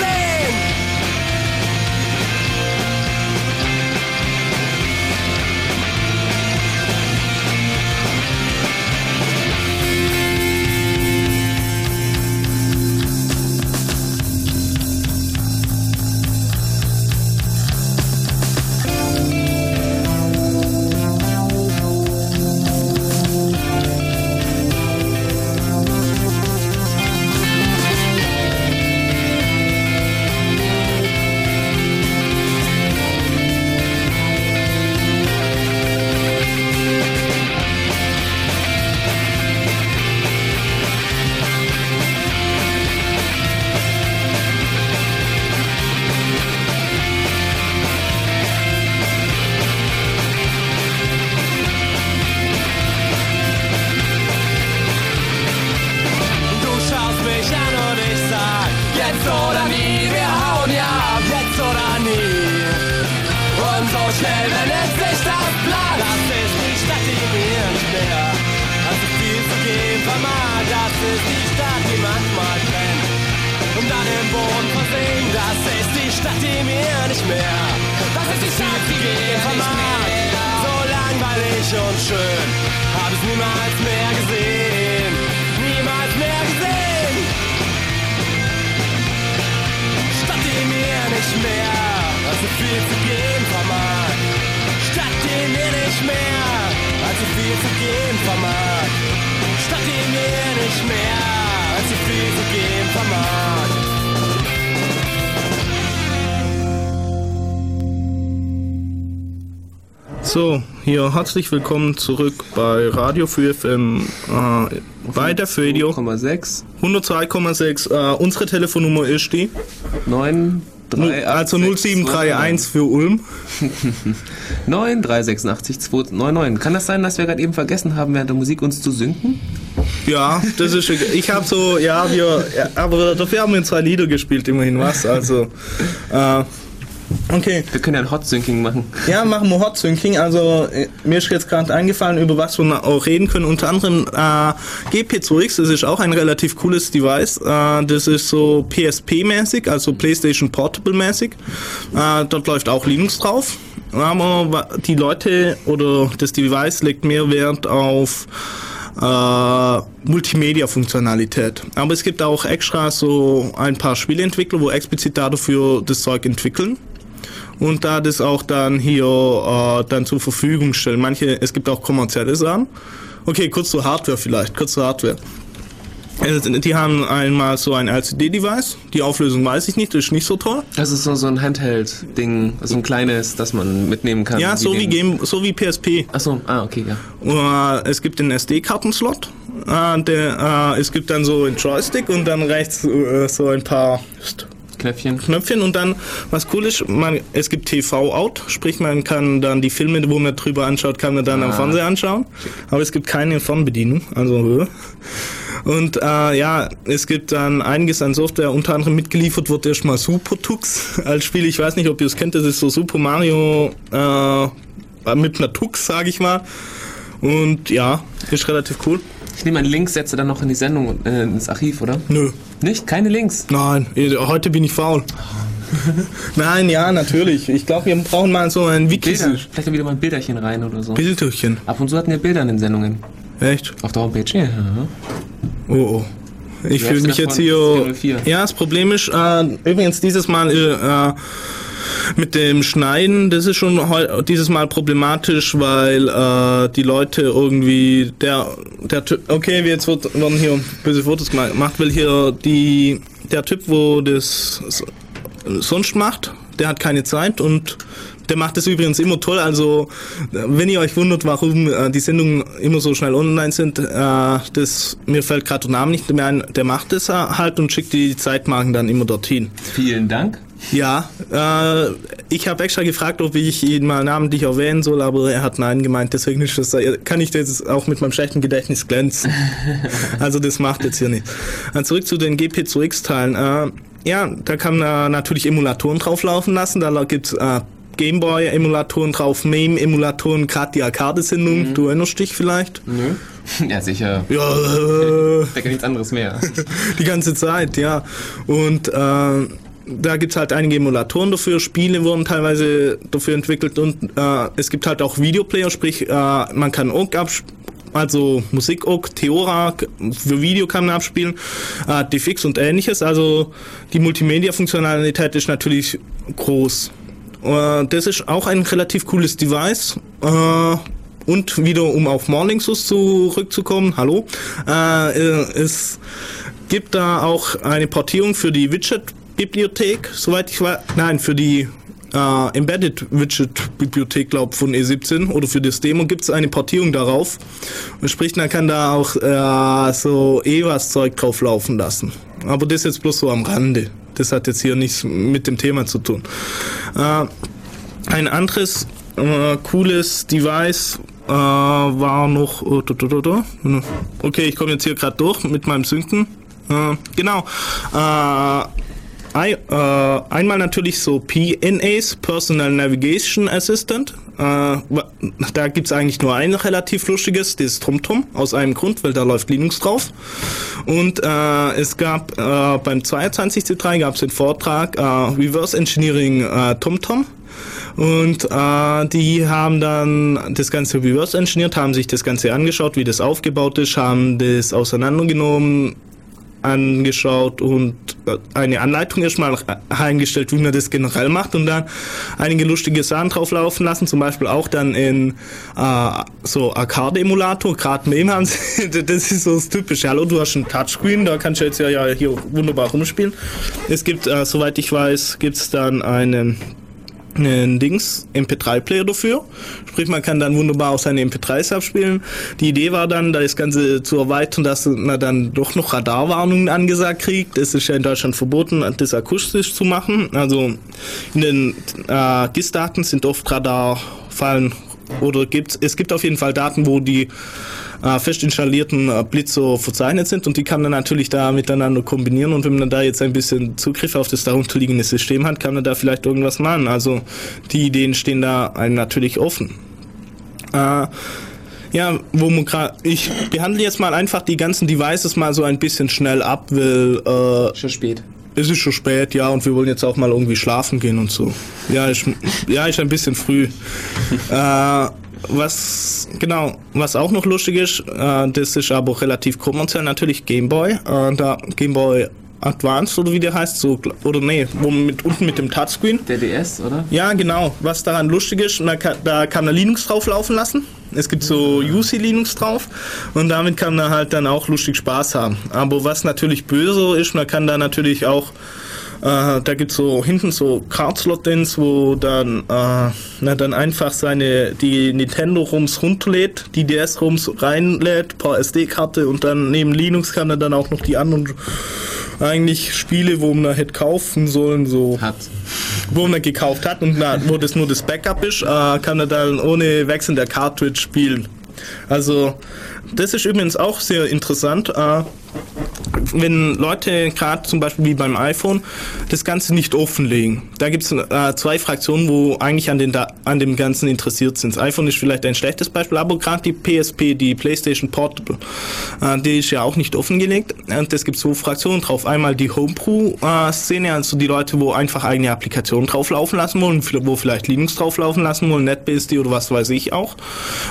Herzlich willkommen zurück bei Radio 4 FM äh, bei der Radio 102,6 102,6. Äh, unsere Telefonnummer ist die 9 Nu- also 0731 für Ulm. 9 386 299. Kann das sein, dass wir gerade eben vergessen haben, während der Musik uns zu synken? Ja, das ist ich habe so ja wir aber dafür haben wir zwei Lieder gespielt immerhin was also äh, okay Wir können ja ein Hot Syncing machen. Ja, machen wir Hot Syncing. Also äh, mir ist jetzt gerade eingefallen, über was wir auch reden können. Unter anderem äh, GP2X, das ist auch ein relativ cooles Device. Äh, das ist so PSP-mäßig, also PlayStation Portable-mäßig. Äh, dort läuft auch Linux drauf. Aber die Leute oder das Device legt mehr Wert auf äh, Multimedia-Funktionalität. Aber es gibt auch extra so ein paar Spieleentwickler, wo explizit dafür das Zeug entwickeln und da das auch dann hier äh, dann zur Verfügung stellen. Manche, es gibt auch kommerzielle Sachen. Okay, kurz zur Hardware vielleicht, kurz zur Hardware. Also, die haben einmal so ein LCD-Device. Die Auflösung weiß ich nicht, das ist nicht so toll. Das ist so, so ein Handheld-Ding, so ein kleines, das man mitnehmen kann. Ja, so wie, Game, so wie PSP. Achso, ah, okay, ja. Äh, es gibt den SD-Kartenslot. Äh, äh, es gibt dann so einen Joystick und dann rechts so ein paar Knöpfchen. Knöpfchen und dann, was cool ist, man, es gibt TV-Out, sprich man kann dann die Filme, wo man drüber anschaut, kann man dann am Ah. Fernseher anschauen. Aber es gibt keine Fernbedienung, also und äh, ja, es gibt dann einiges an Software, unter anderem mitgeliefert wird erstmal Super Tux als Spiel. Ich weiß nicht, ob ihr es kennt, das ist so Super Mario äh, mit einer Tux, sage ich mal. Und ja, ist relativ cool. Ich nehme an, Links setze dann noch in die Sendung, äh, ins Archiv, oder? Nö. Nicht? Keine Links? Nein, heute bin ich faul. Nein, ja, natürlich. Ich glaube, wir brauchen mal so ein Wiki. Vielleicht wieder mal ein Bilderchen rein oder so. Bilderchen. Ab und zu hatten wir Bilder in den Sendungen. Echt? Auf der Homepage, ja. Oh, oh. Ich fühle mich jetzt hier. 404? Ja, das Problem ist, äh, übrigens dieses Mal äh, mit dem Schneiden, das ist schon dieses Mal problematisch, weil äh, die Leute irgendwie der der Typ, okay, jetzt wird, werden hier böse Fotos gemacht, weil hier die der Typ, wo das sonst macht, der hat keine Zeit und der macht das übrigens immer toll. Also, wenn ihr euch wundert, warum äh, die Sendungen immer so schnell online sind, äh, das, mir fällt gerade der Name nicht mehr ein, der macht das halt und schickt die Zeitmarken dann immer dorthin. Vielen Dank. Ja, äh, ich habe extra gefragt, ob ich ihn mal namentlich erwähnen soll, aber er hat nein gemeint, deswegen ist das, kann ich das auch mit meinem schlechten Gedächtnis glänzen. also das macht jetzt hier nicht. Dann zurück zu den GP2X-Teilen. Äh, ja, da kann man natürlich Emulatoren drauflaufen lassen, da gibt's äh, Gameboy-Emulatoren drauf, MAME-Emulatoren, gerade die Arcade-Sendung, du erinnerst dich vielleicht? Nö. Ja, sicher. Ja, äh, Da geht nichts anderes mehr. die ganze Zeit, ja. Und äh, da gibt's halt einige Emulatoren dafür, Spiele wurden teilweise dafür entwickelt und äh, es gibt halt auch Videoplayer, sprich, äh, man kann OGG abspielen. Also Musik OGG, Theora, für Video kann man abspielen, äh, DFX und ähnliches. Also die Multimedia-Funktionalität ist natürlich groß. Äh, das ist auch ein relativ cooles Device. Äh, und wieder, um auf Morlingsus zurückzukommen, hallo, äh, äh, es gibt da auch eine Portierung für die Widget-Bibliothek, soweit ich weiß, nein, für die äh, Embedded Widget-Bibliothek, glaube von E17 oder für das Demo gibt es eine Portierung darauf. Und sprich, man kann da auch äh, so EVAS-Zeug drauf laufen lassen. Aber das jetzt bloß so am Rande. Das hat jetzt hier nichts mit dem Thema zu tun. Äh, ein anderes äh, cooles Device äh, war noch. Oh. Okay, ich komme jetzt hier gerade durch mit meinem Synken. Äh, genau. Ein, äh, einmal natürlich so PNAs, Personal Navigation Assistant. Äh, da gibt's eigentlich nur ein relativ lustiges, das TomTom, aus einem Grund, weil da läuft Linux drauf. Und äh, es gab äh, beim 22C3 gab's den Vortrag äh, Reverse Engineering äh, TomTom. Und äh, die haben dann das Ganze reverse engineert, haben sich das Ganze angeschaut, wie das aufgebaut ist, haben das auseinandergenommen, angeschaut und äh, eine Anleitung erstmal eingestellt, wie man das generell macht und dann einige lustige Sachen drauf laufen lassen, zum Beispiel auch dann in äh, so Arcade-Emulator, gerade Meme haben sie, das ist so das typische, hallo, du hast einen Touchscreen, da kannst du jetzt ja, ja hier wunderbar rumspielen. Es gibt, äh, soweit ich weiß, gibt's dann einen einen Dings MP3-Player dafür. Sprich, man kann dann wunderbar auch seine MP3s abspielen. Die Idee war dann, das Ganze zu erweitern, dass man dann doch noch Radarwarnungen angesagt kriegt. Es ist ja in Deutschland verboten, das akustisch zu machen. Also in den äh, GIS-Daten sind oft Radarfallen oder gibt es gibt auf jeden Fall Daten, wo die äh, fest installierten äh, Blitzer verzeichnet sind und die kann man natürlich da miteinander kombinieren und wenn man da jetzt ein bisschen Zugriff auf das darunterliegende System hat, kann man da vielleicht irgendwas machen. Also die Ideen stehen da einem natürlich offen. Äh, ja, wo man gerade, ich behandle jetzt mal einfach die ganzen Devices mal so ein bisschen schnell ab, weil äh, schon spät. Es ist schon spät, ja, und wir wollen jetzt auch mal irgendwie schlafen gehen und so. Ja, ist, ja, ist ein bisschen früh. äh, was genau, was auch noch lustig ist, äh, das ist aber relativ kommerziell natürlich Gameboy. Äh, da Gameboy Advanced oder wie der heißt, so oder nee, wo mit unten mit dem Touchscreen. Der DS, oder? Ja, genau. Was daran lustig ist, da kann, da kann man Linux drauf laufen lassen. Es gibt so UC Linux drauf und damit kann man halt dann auch lustig Spaß haben. Aber was natürlich böse ist, man kann da natürlich auch äh, da gibt's so hinten so Card-Slot-Ins, wo dann, äh, na, dann einfach seine die Nintendo-Rums runterlädt, die DS-Rums reinlädt, paar SD-Karte und dann neben Linux kann er dann auch noch die anderen eigentlich Spiele, wo man hätte kaufen sollen, so hat. wo man gekauft hat und na, wo das nur das Backup ist, äh, kann er dann ohne Wechseln der Cartridge spielen. Also das ist übrigens auch sehr interessant. Äh, wenn Leute gerade zum Beispiel wie beim iPhone das Ganze nicht offenlegen. Da gibt es äh, zwei Fraktionen, wo eigentlich an, den an dem Ganzen interessiert sind. Das iPhone ist vielleicht ein schlechtes Beispiel, aber gerade die PSP, die PlayStation Portable, äh, die ist ja auch nicht offengelegt. Und es gibt so Fraktionen drauf. Einmal die Homebrew-Szene, also die Leute, wo einfach eigene Applikationen drauf laufen lassen wollen, wo vielleicht Linux drauf laufen lassen wollen, NetBSD oder was weiß ich auch.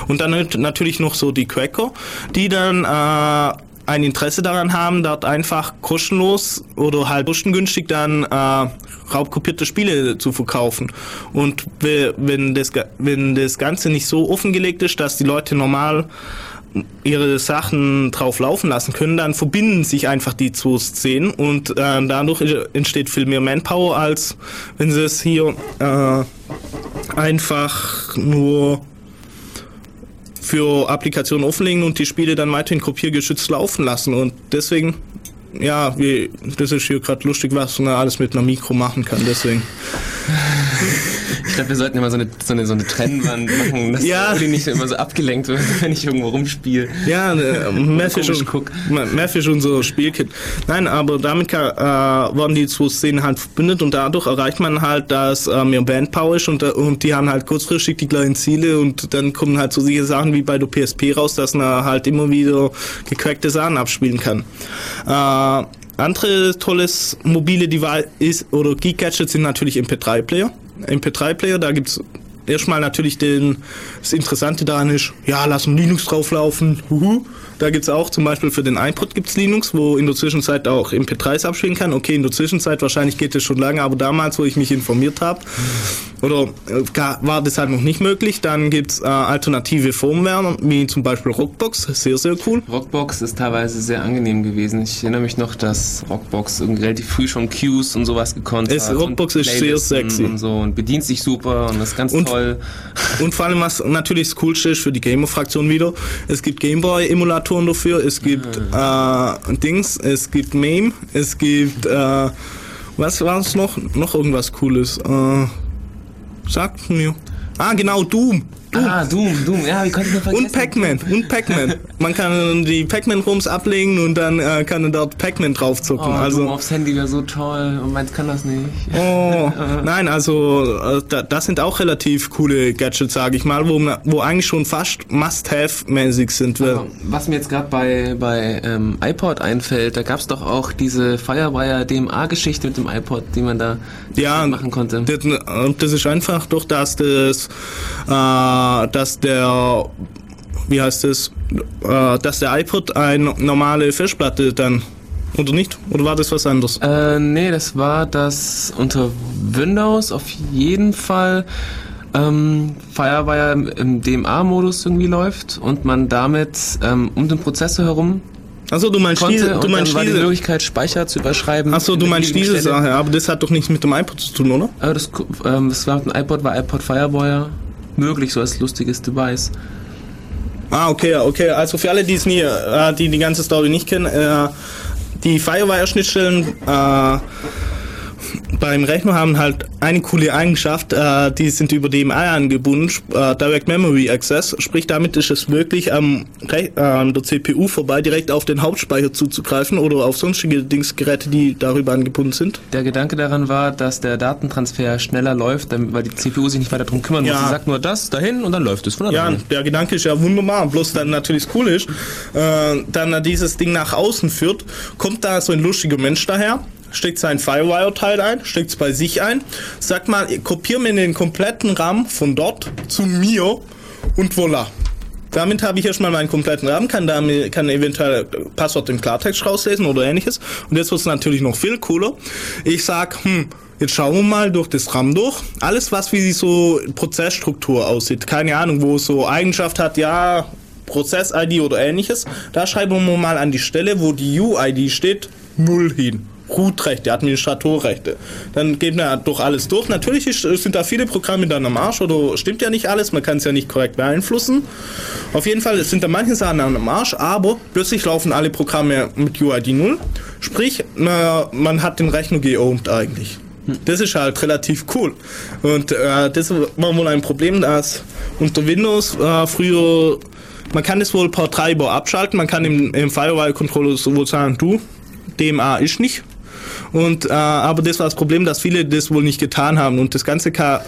Und dann natürlich noch so die Cracker, die dann äh, ein Interesse daran haben, dort einfach kostenlos oder halt kostengünstig dann äh, raubkopierte Spiele zu verkaufen. Und we- wenn das, wenn das Ganze nicht so offengelegt ist, dass die Leute normal ihre Sachen drauf laufen lassen können, dann verbinden sich einfach die zwei Szenen und äh, dadurch entsteht viel mehr Manpower, als wenn sie es hier äh, einfach nur für Applikationen offenlegen und die Spiele dann weiterhin kopiergeschützt laufen lassen. Und deswegen, ja, wie, das ist hier gerade lustig, was man alles mit einer Mikro machen kann. Deswegen. Ich glaube, wir sollten immer so eine, so eine, so eine Trennwand machen, dass Ja. Uli nicht immer so abgelenkt wird, wenn ich irgendwo rumspiele. Ja, äh, Mephish Komisch und, Mephish unser Spielkit. Nein, aber damit kann, äh, wurden die zwei Szenen halt verbündet und dadurch erreicht man halt, dass äh, mehr Bandpower ist und, äh, und die haben halt kurzfristig die gleichen Ziele und dann kommen halt so solche Sachen wie bei der PSP raus, dass man halt immer wieder gecrackte Sachen abspielen kann. Äh, andere tolles mobile Device ist, oder Geek Gadgets sind natürlich MP3-Player. MP3-Player, da gibt's erstmal natürlich den, das Interessante daran ist, ja, lassen Linux drauflaufen, huhu. Da gibt's auch zum Beispiel für den iPod gibt's Linux, wo in der Zwischenzeit auch MP3s abspielen kann. Okay, in der Zwischenzeit wahrscheinlich geht es schon lange, aber damals, wo ich mich informiert habe, oder äh, war das halt noch nicht möglich. Dann gibt's äh, alternative Firmware, wie zum Beispiel Rockbox, sehr, sehr cool. Rockbox ist teilweise sehr angenehm gewesen. Ich erinnere mich noch, dass Rockbox irgendwie relativ früh schon Cues und sowas gekonnt Es- hat. Rockbox und ist sehr sexy. Und so und bedient sich super und ist ganz toll. Und vor allem, was natürlich das Coolste ist für die Gamer-Fraktion wieder, es gibt Gameboy-Emulatoren dafür, es gibt Ah. äh, Dings, es gibt MAME, es gibt, äh, was war es noch? Noch irgendwas Cooles. Äh, sagt mir. Ah, genau, Doom. Ah, Doom, Doom, ja, wie konnte ich nur vergessen? Und Pac-Man, und Pac-Man. Man kann die Pac-Man-Rooms ablegen und dann äh, kann man dort Pac-Man draufzucken. Oh, Doom also, aufs Handy wäre so toll und meins kann das nicht. oh, nein, also äh, da, das sind auch relativ coole Gadgets, sage ich mal, wo, wo eigentlich schon fast Must-Have-mäßig sind. Aber was mir jetzt gerade bei, bei ähm, iPod einfällt, da gab es doch auch diese Firewire DMA-Geschichte mit dem iPod, die man da ja, machen konnte. Das, äh, das ist einfach durch das, das äh, dass der wie heißt es, äh, dass der iPod eine normale Festplatte dann oder nicht? Oder war das was anderes? Äh, nee, das war das unter Windows auf jeden Fall ähm, Firewire im, im DMA-Modus irgendwie läuft und man damit ähm, um den Prozessor herum Achso, du meinst diese, du meinst dann war die. Möglichkeit Speicher zu überschreiben. Achso, du in meinst diese. Sache, aber das hat doch nichts mit dem iPod zu tun, oder? Aber das, ähm, das war mit dem iPod, war iPod Firewire möglich, so als lustiges Device. Ah, okay, okay. Also für alle, die es nie, äh, die die ganze Story nicht kennen, äh, die Firewire-Schnittstellen äh, beim Rechner haben halt eine coole Eigenschaft, äh, die sind über DMA angebunden, äh, Direct Memory Access, sprich damit ist es möglich am Re äh, an der CPU vorbei direkt auf den Hauptspeicher zuzugreifen oder auf sonstige Dingsgeräte, die darüber angebunden sind. Der Gedanke daran war, dass der Datentransfer schneller läuft, weil die CPU sich nicht weiter drum kümmern muss. Ja. Sie sagt nur das dahin und dann läuft es von Ja, der Gedanke ist ja wunderbar. Bloß dann natürlich das Coole ist, äh, dann dieses Ding nach außen führt, kommt da so ein lustiger Mensch daher, steckt sein Firewire-Teil ein, steckt es bei sich ein, sagt mal, kopier mir den kompletten RAM von dort zu mir und voilà. Damit habe ich erstmal meinen kompletten RAM, kann damit kann eventuell Passwort im Klartext rauslesen oder ähnliches. Und jetzt wird es natürlich noch viel cooler. Ich sag, hm, jetzt schauen wir mal durch das RAM durch. Alles, was wie so Prozessstruktur aussieht. Keine Ahnung, wo es so Eigenschaft hat, ja, Prozess-ID oder ähnliches. Da schreiben wir mal an die Stelle, wo die UID steht, null hin. Root-Rechte, Administratorrechte. Dann geht man durch alles durch. Natürlich ist, sind da viele Programme dann am Arsch oder stimmt ja nicht alles, man kann es ja nicht korrekt beeinflussen. Auf jeden Fall sind da manche Sachen am Arsch, aber plötzlich laufen alle Programme mit UID 0. Sprich, na, man hat den Rechner geowned eigentlich. Das ist halt relativ cool. Und äh, das war wohl ein Problem, dass unter Windows äh, früher, man kann das wohl per Treiber abschalten, man kann im, im Firewall-Controller sowohl sagen, du, DMA ist nicht. Und äh, aber das war das Problem, dass viele das wohl nicht getan haben. Und das Ganze kann,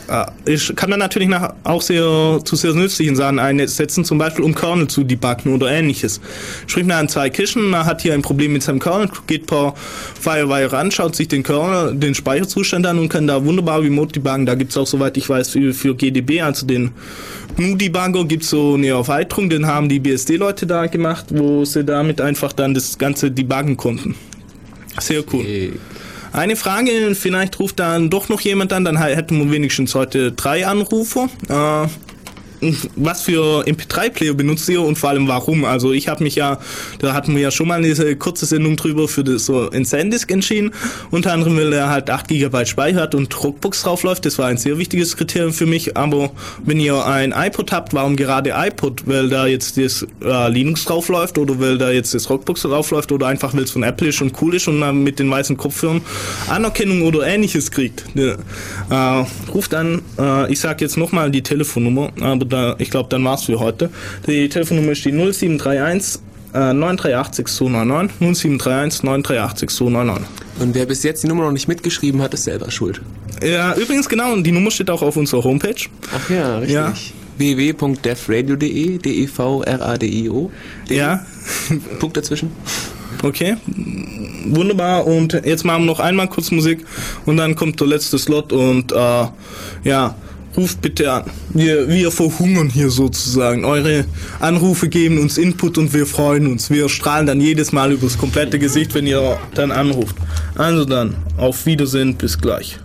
äh, kann man natürlich nach, auch sehr zu sehr nützlichen Sachen einsetzen, zum Beispiel um Kernel zu debuggen oder ähnliches. Sprich man an zwei Kischen, man hat hier ein Problem mit seinem Kernel, geht per Firewire ran, schaut sich den Kernel, den Speicherzustand an und kann da wunderbar remote debuggen. Da gibt's auch, soweit ich weiß, für, für GDB, also den GNU-Debugger, gibt's so eine Erweiterung, den haben die BSD-Leute da gemacht, wo sie damit einfach dann das Ganze debuggen konnten. Sehr cool. Eine Frage, vielleicht ruft dann doch noch jemand an, dann hätten wir wenigstens heute drei Anrufer. Äh, was für MP3-Player benutzt ihr und vor allem warum? Also ich habe mich ja, da hatten wir ja schon mal diese kurze Sendung drüber für das so in SanDisk entschieden. Unter anderem, weil er halt 8 GB Speicher hat und Rockbox draufläuft. Das war ein sehr wichtiges Kriterium für mich. Aber wenn ihr ein iPod habt, warum gerade iPod? Weil da jetzt das äh, Linux draufläuft oder weil da jetzt das Rockbox draufläuft oder einfach weil es von Apple ist und cool ist und man mit den weißen Kopfhörern Anerkennung oder ähnliches kriegt. Ja. Äh, ruft an, äh, ich sag jetzt nochmal die Telefonnummer, aber da, ich glaube, dann war's für heute. Die Telefonnummer ist die 0731 äh, 938 299 0731 938 299. Und wer bis jetzt die Nummer noch nicht mitgeschrieben hat, ist selber schuld. Ja, übrigens genau, und die Nummer steht auch auf unserer Homepage. Ach ja, richtig. Ja. www.devradio.de, D-E-V-R-A-D-I-O. Ja. Punkt dazwischen. Okay, wunderbar. Und jetzt machen wir noch einmal kurz Musik und dann kommt der letzte Slot und äh, ja, ruft bitte an. Wir, wir verhungern hier sozusagen. Eure Anrufe geben uns Input und wir freuen uns. Wir strahlen dann jedes Mal übers komplette Gesicht, wenn ihr dann anruft. Also dann, auf Wiedersehen, bis gleich.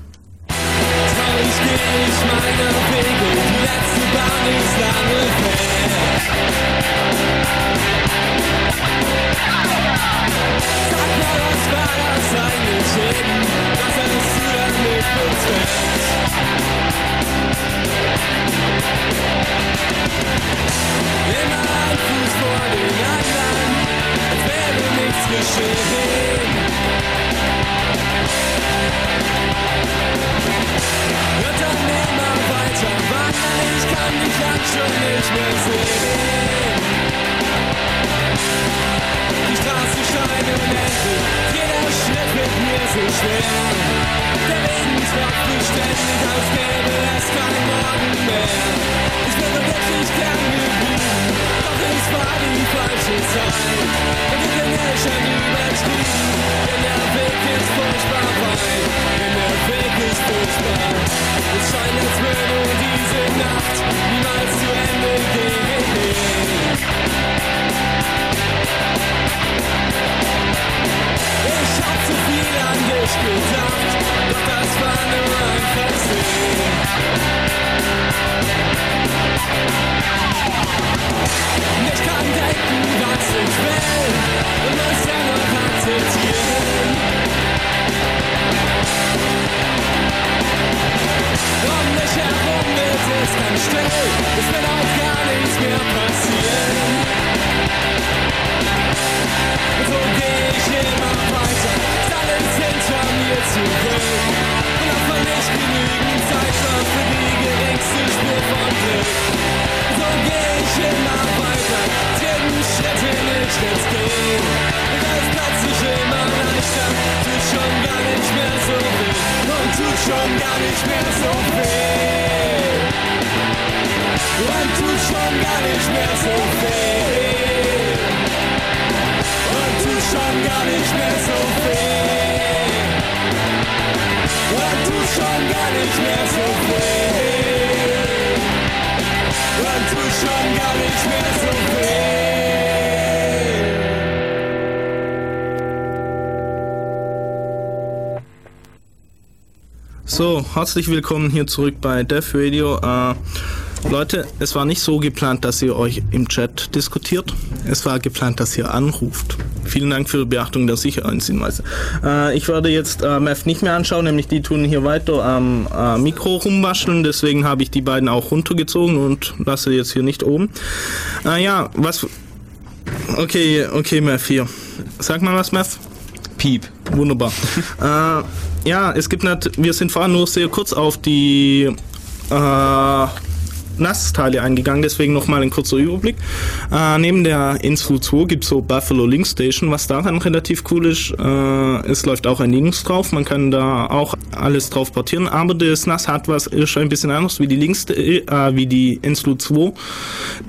So, herzlich willkommen hier zurück bei Death Radio. Äh, Leute, es war nicht so geplant, dass ihr euch im Chat diskutiert. Es war geplant, dass ihr anruft. Vielen Dank für die Beachtung der Sicherheitshinweise. Äh, ich werde jetzt äh, Mev nicht mehr anschauen, nämlich die tun hier weiter am äh, Mikro rumwascheln. Deswegen habe ich die beiden auch runtergezogen und lasse jetzt hier nicht oben. Äh, ja, was... Okay, okay, Mev hier. Sag mal was, Mev. Piep. Wunderbar. äh, ja, es gibt nat wir sind vorhin nur sehr kurz auf die äh, NAS-Teile eingegangen, deswegen nochmal ein kurzer Überblick. Äh, neben der Insel 2 gibt es so Buffalo Link Station, was daran relativ cool ist. Äh, es läuft auch ein Linux drauf, man kann da auch alles drauf portieren, aber das NAS hat was, ist ein bisschen anders wie die Links, äh, wie die Insel 2,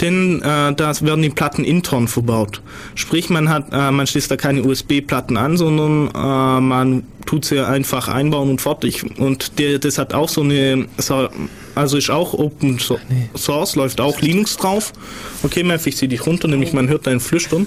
denn äh, da werden die Platten intern verbaut. Sprich, man hat, äh, man schließt da keine USB-Platten an, sondern äh, man tut sie einfach einbauen und fertig. Und der, das hat auch so eine, so, also ist auch Open So- Source, läuft auch Linux drauf. Okay, Mev, ich zieh dich runter, nämlich man hört dein Flüstern.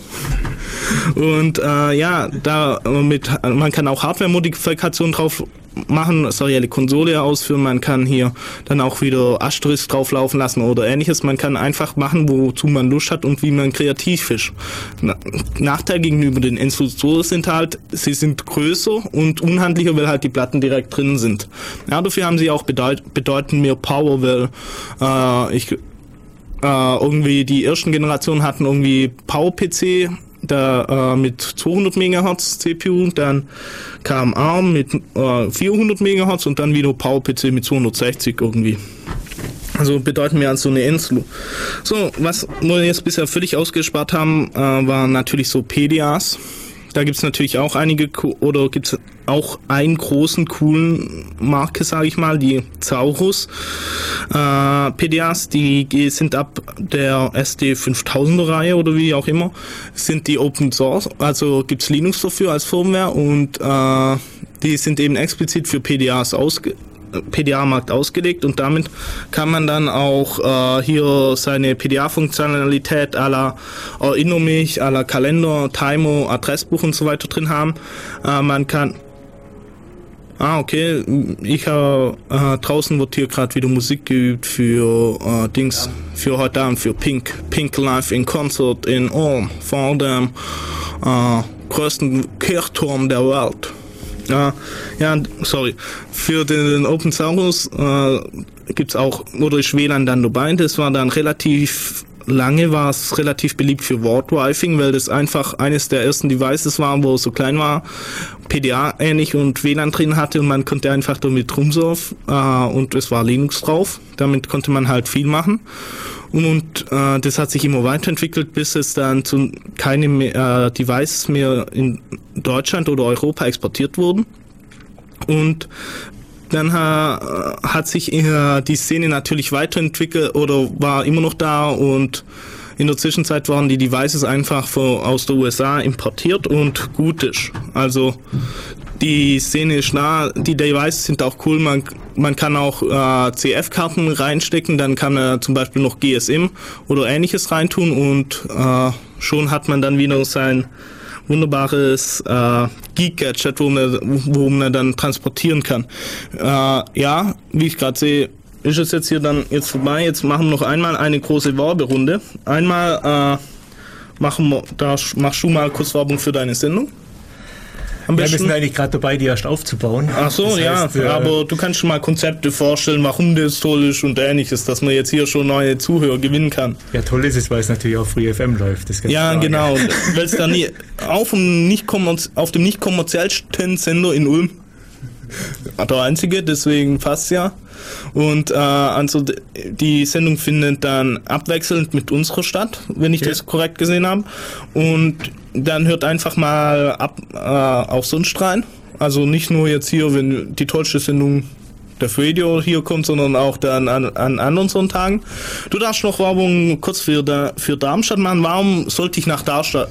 Und äh, ja, da äh, man kann auch Hardware-Modifikationen drauf machen, serielle Konsole ausführen, man kann hier dann auch wieder Asterisk drauflaufen lassen oder ähnliches. Man kann einfach machen, wozu man Lust hat und wie man kreativ ist. Na, Nachteil gegenüber den Instruktoren sind halt, sie sind größer und unhandlicher, weil halt die Platten direkt drin sind. Ja, dafür haben sie auch bedeut bedeutend mehr Power, weil äh, ich äh, irgendwie die ersten Generationen hatten irgendwie Power-PC, da äh, mit 200 MHz CPU, dann kam ARM mit äh, 400 MHz und dann wieder PowerPC mit 260 irgendwie. Also bedeuten mehr als so eine Insel. So, was wir jetzt bisher völlig ausgespart haben, äh, waren natürlich so PDAs. Da gibt's natürlich auch einige, oder gibt's auch einen großen, coolen Marke, sage ich mal, die Zaurus. Äh, PDAs, die sind ab der SD 5000er Reihe oder wie auch immer, sind die Open Source, also gibt's Linux dafür als Firmware und äh, die sind eben explizit für PDAs ausge PDA-Markt ausgelegt und damit kann man dann auch äh, hier seine PDA-Funktionalität à la Erinner mich, à la Kalender, Timer, Adressbuch und so weiter drin haben. Äh, man kann Ah, okay. Ich äh, äh, draußen wird hier gerade wieder Musik geübt für äh, Dings, für heute Abend, für Pink. Pink Live in Concert in Ulm, vor dem äh, größten Kirchturm der Welt. Ja, ja, sorry. Für den Open Source äh, gibt's auch, oder ist WLAN dann dabei. Das war dann relativ lange war es relativ beliebt für Warpwifing, weil das einfach eines der ersten Devices war, wo es so klein war, PDA ähnlich und WLAN drin hatte und man konnte einfach damit rumsurfen äh, und es war Linux drauf. Damit konnte man halt viel machen. Und äh, das hat sich immer weiterentwickelt, bis es dann zu keine mehr, äh, Devices mehr in Deutschland oder Europa exportiert wurden. Und dann ha, hat sich äh, die Szene natürlich weiterentwickelt oder war immer noch da und in der Zwischenzeit waren die Devices einfach aus der USA importiert und gut ist. Also die Szene ist nah, die Devices sind auch cool, man, man kann auch äh, CF-Karten reinstecken, dann kann er zum Beispiel noch GSM oder ähnliches reintun und äh, schon hat man dann wieder sein wunderbares äh, Geek-Gadget, wo man, wo man dann transportieren kann. Äh, ja, wie ich gerade sehe, ist es jetzt hier dann jetzt vorbei. Jetzt machen wir noch einmal eine große Werberunde. Einmal äh, machen wir, da machst du mal kurz Werbung für deine Sendung. Am Ja, wir sind eigentlich gerade dabei, die erst aufzubauen. Ach so, Das ja, äh, aber du kannst schon mal Konzepte vorstellen, warum das toll ist und ähnliches, dass man jetzt hier schon neue Zuhörer gewinnen kann. Ja, toll ist es, weil es natürlich auf Free FM läuft. Das Ja, klar, genau. Weil es dann nie, auf, dem nicht auf dem nicht kommerziellsten Sender in Ulm, der einzige, deswegen passt ja. Und äh, also die Sendung findet dann abwechselnd mit unserer statt, wenn ich das korrekt gesehen habe. Und dann hört einfach mal ab äh, auch sonst rein. Also nicht nur jetzt hier, wenn die tollste Sendung der Radio hier kommt, sondern auch dann an, an anderen Sonntagen. Du darfst noch Werbung kurz für, da, für Darmstadt machen. Warum sollte ich nach Darmstadt,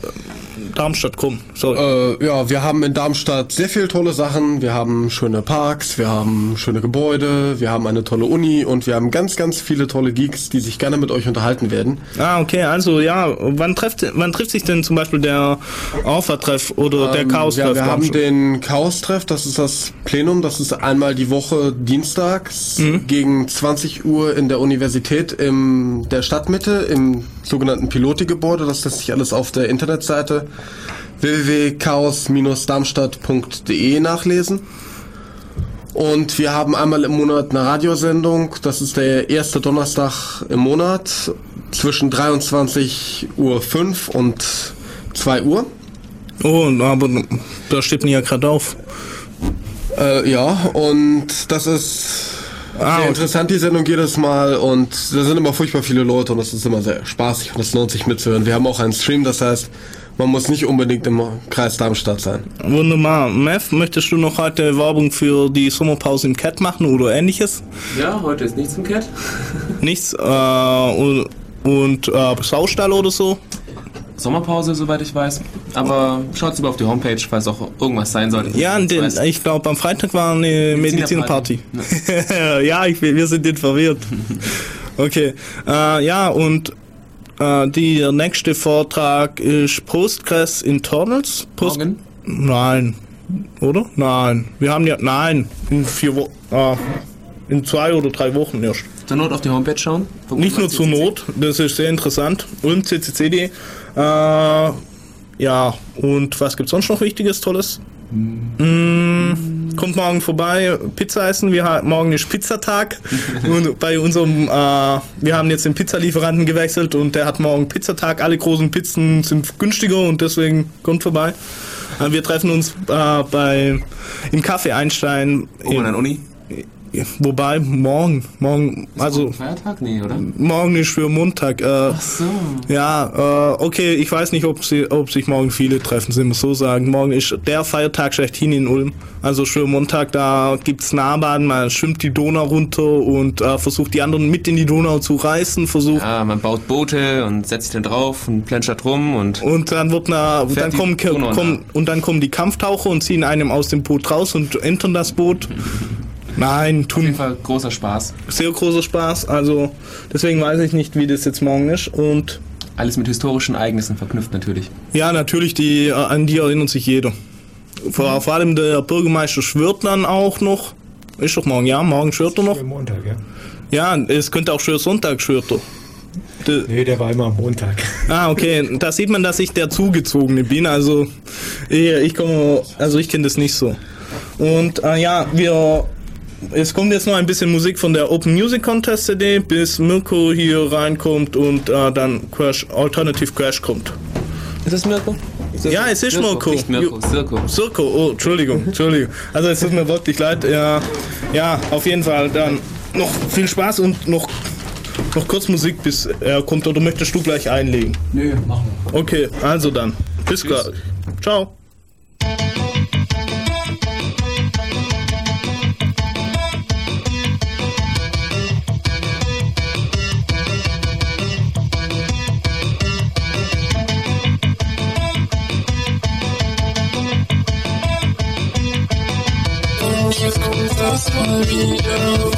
Darmstadt kommen? Sorry. Äh, ja, wir haben in Darmstadt sehr viele tolle Sachen. Wir haben schöne Parks, wir haben schöne Gebäude, wir haben eine tolle Uni und wir haben ganz, ganz viele tolle Geeks, die sich gerne mit euch unterhalten werden. Ah, okay, also ja, wann trifft, wann trifft sich denn zum Beispiel der Alpha-Treff oder der Ähm, Chaos-Treff? Ja, wir haben Darmstadt? den Chaos-Treff, das ist das Plenum, das ist einmal die Woche dienstags gegen 20 Uhr in der Universität in der Stadtmitte im sogenannten Piloti-Gebäude. Das lässt sich alles auf der Internetseite www.chaos-darmstadt.de nachlesen. Und wir haben einmal im Monat eine Radiosendung. Das ist der erste Donnerstag im Monat zwischen 23.05 Uhr und 2 Uhr. Oh, aber da steht mir ja gerade auf. Äh, ja, und das ist Ah, sehr interessant, die Sendung jedes Mal. Und da sind immer furchtbar viele Leute und das ist immer sehr spaßig und es lohnt sich mitzuhören. Wir haben auch einen Stream, das heißt, man muss nicht unbedingt im Kreis Darmstadt sein. Wunderbar. Mev, möchtest du noch heute Werbung für die Sommerpause im Cat machen oder ähnliches? Ja, heute ist nichts im Cat. Nichts? Äh, und und äh, Saustall oder so? Sommerpause, soweit ich weiß. Aber schaut lieber auf die Homepage, falls auch irgendwas sein sollte. Ja, den, ich glaube, am Freitag war eine Medizinerparty. ja, ich, wir sind verwirrt. Okay. Äh, ja, und äh, der nächste Vortrag ist Postgres Internals. Post Morgen? Nein. Oder? Nein. Wir haben ja. Nein. In vier Wochen. Äh, in zwei oder drei Wochen erst. Zur Not auf die Homepage schauen. Nicht nur zur Not, das ist sehr interessant. Und CCCD. Äh, ja, und was gibt's sonst noch Wichtiges, Tolles? Mm, kommt morgen vorbei, Pizza essen. Wir haben morgen ist Pizzatag und bei unserem, äh, wir haben jetzt den Pizzalieferanten gewechselt und der hat morgen Pizzatag. Alle großen Pizzen sind günstiger und deswegen kommt vorbei. Äh, wir treffen uns äh, bei im Café Einstein. Oben an Uni? Wobei morgen, morgen, also Feiertag? Nee, oder? Morgen ist für Montag. Äh, Ach so. Ja, äh, okay, ich weiß nicht, ob, sie, ob sich morgen viele treffen, sind wir so sagen. Morgen ist der Feiertag schlechthin in Ulm. Also für Montag, da gibt's Nahbahn, man schwimmt die Donau runter und äh, versucht die anderen mit in die Donau zu reißen, versucht. Ja, man baut Boote und setzt sich dann drauf und plätschert rum und. Und dann wird na, dann kommen, kommen und dann kommen die Kampftaucher und ziehen einem aus dem Boot raus und entern das Boot. Nein, tun. Auf jeden Fall großer Spaß. Sehr großer Spaß. Also deswegen weiß ich nicht, wie das jetzt morgen ist und Alles mit historischen Ereignissen verknüpft natürlich. Ja, natürlich, die, äh, an die erinnert sich jeder. Vor, vor allem der Bürgermeister schwört dann auch noch. Ist doch morgen, ja, morgen schwört er noch. Montag, ja. Ja, es könnte auch schwer Sonntag schwört er. De, Nee, der war immer am Montag. ah, okay, da sieht man, dass ich der Zugezogene bin. Also, ich, ich komme, also ich kenne das nicht so. Und äh, ja, wir, es kommt jetzt noch ein bisschen Musik von der Open Music Contest CD, bis Mirko hier reinkommt und äh, dann Crash, Alternative Crash kommt. Ist das Mirko? Ja, es ist Mirko. Nicht Mirko, Sirko. Sirko, oh, Entschuldigung, Entschuldigung. Also es tut mir wirklich leid. Ja, ja, auf jeden Fall dann noch viel Spaß und noch, noch kurz Musik, bis er kommt. Oder möchtest du gleich einlegen? Nö, machen wir. Okay, also dann. Bis gleich. Ciao. Das mal wieder,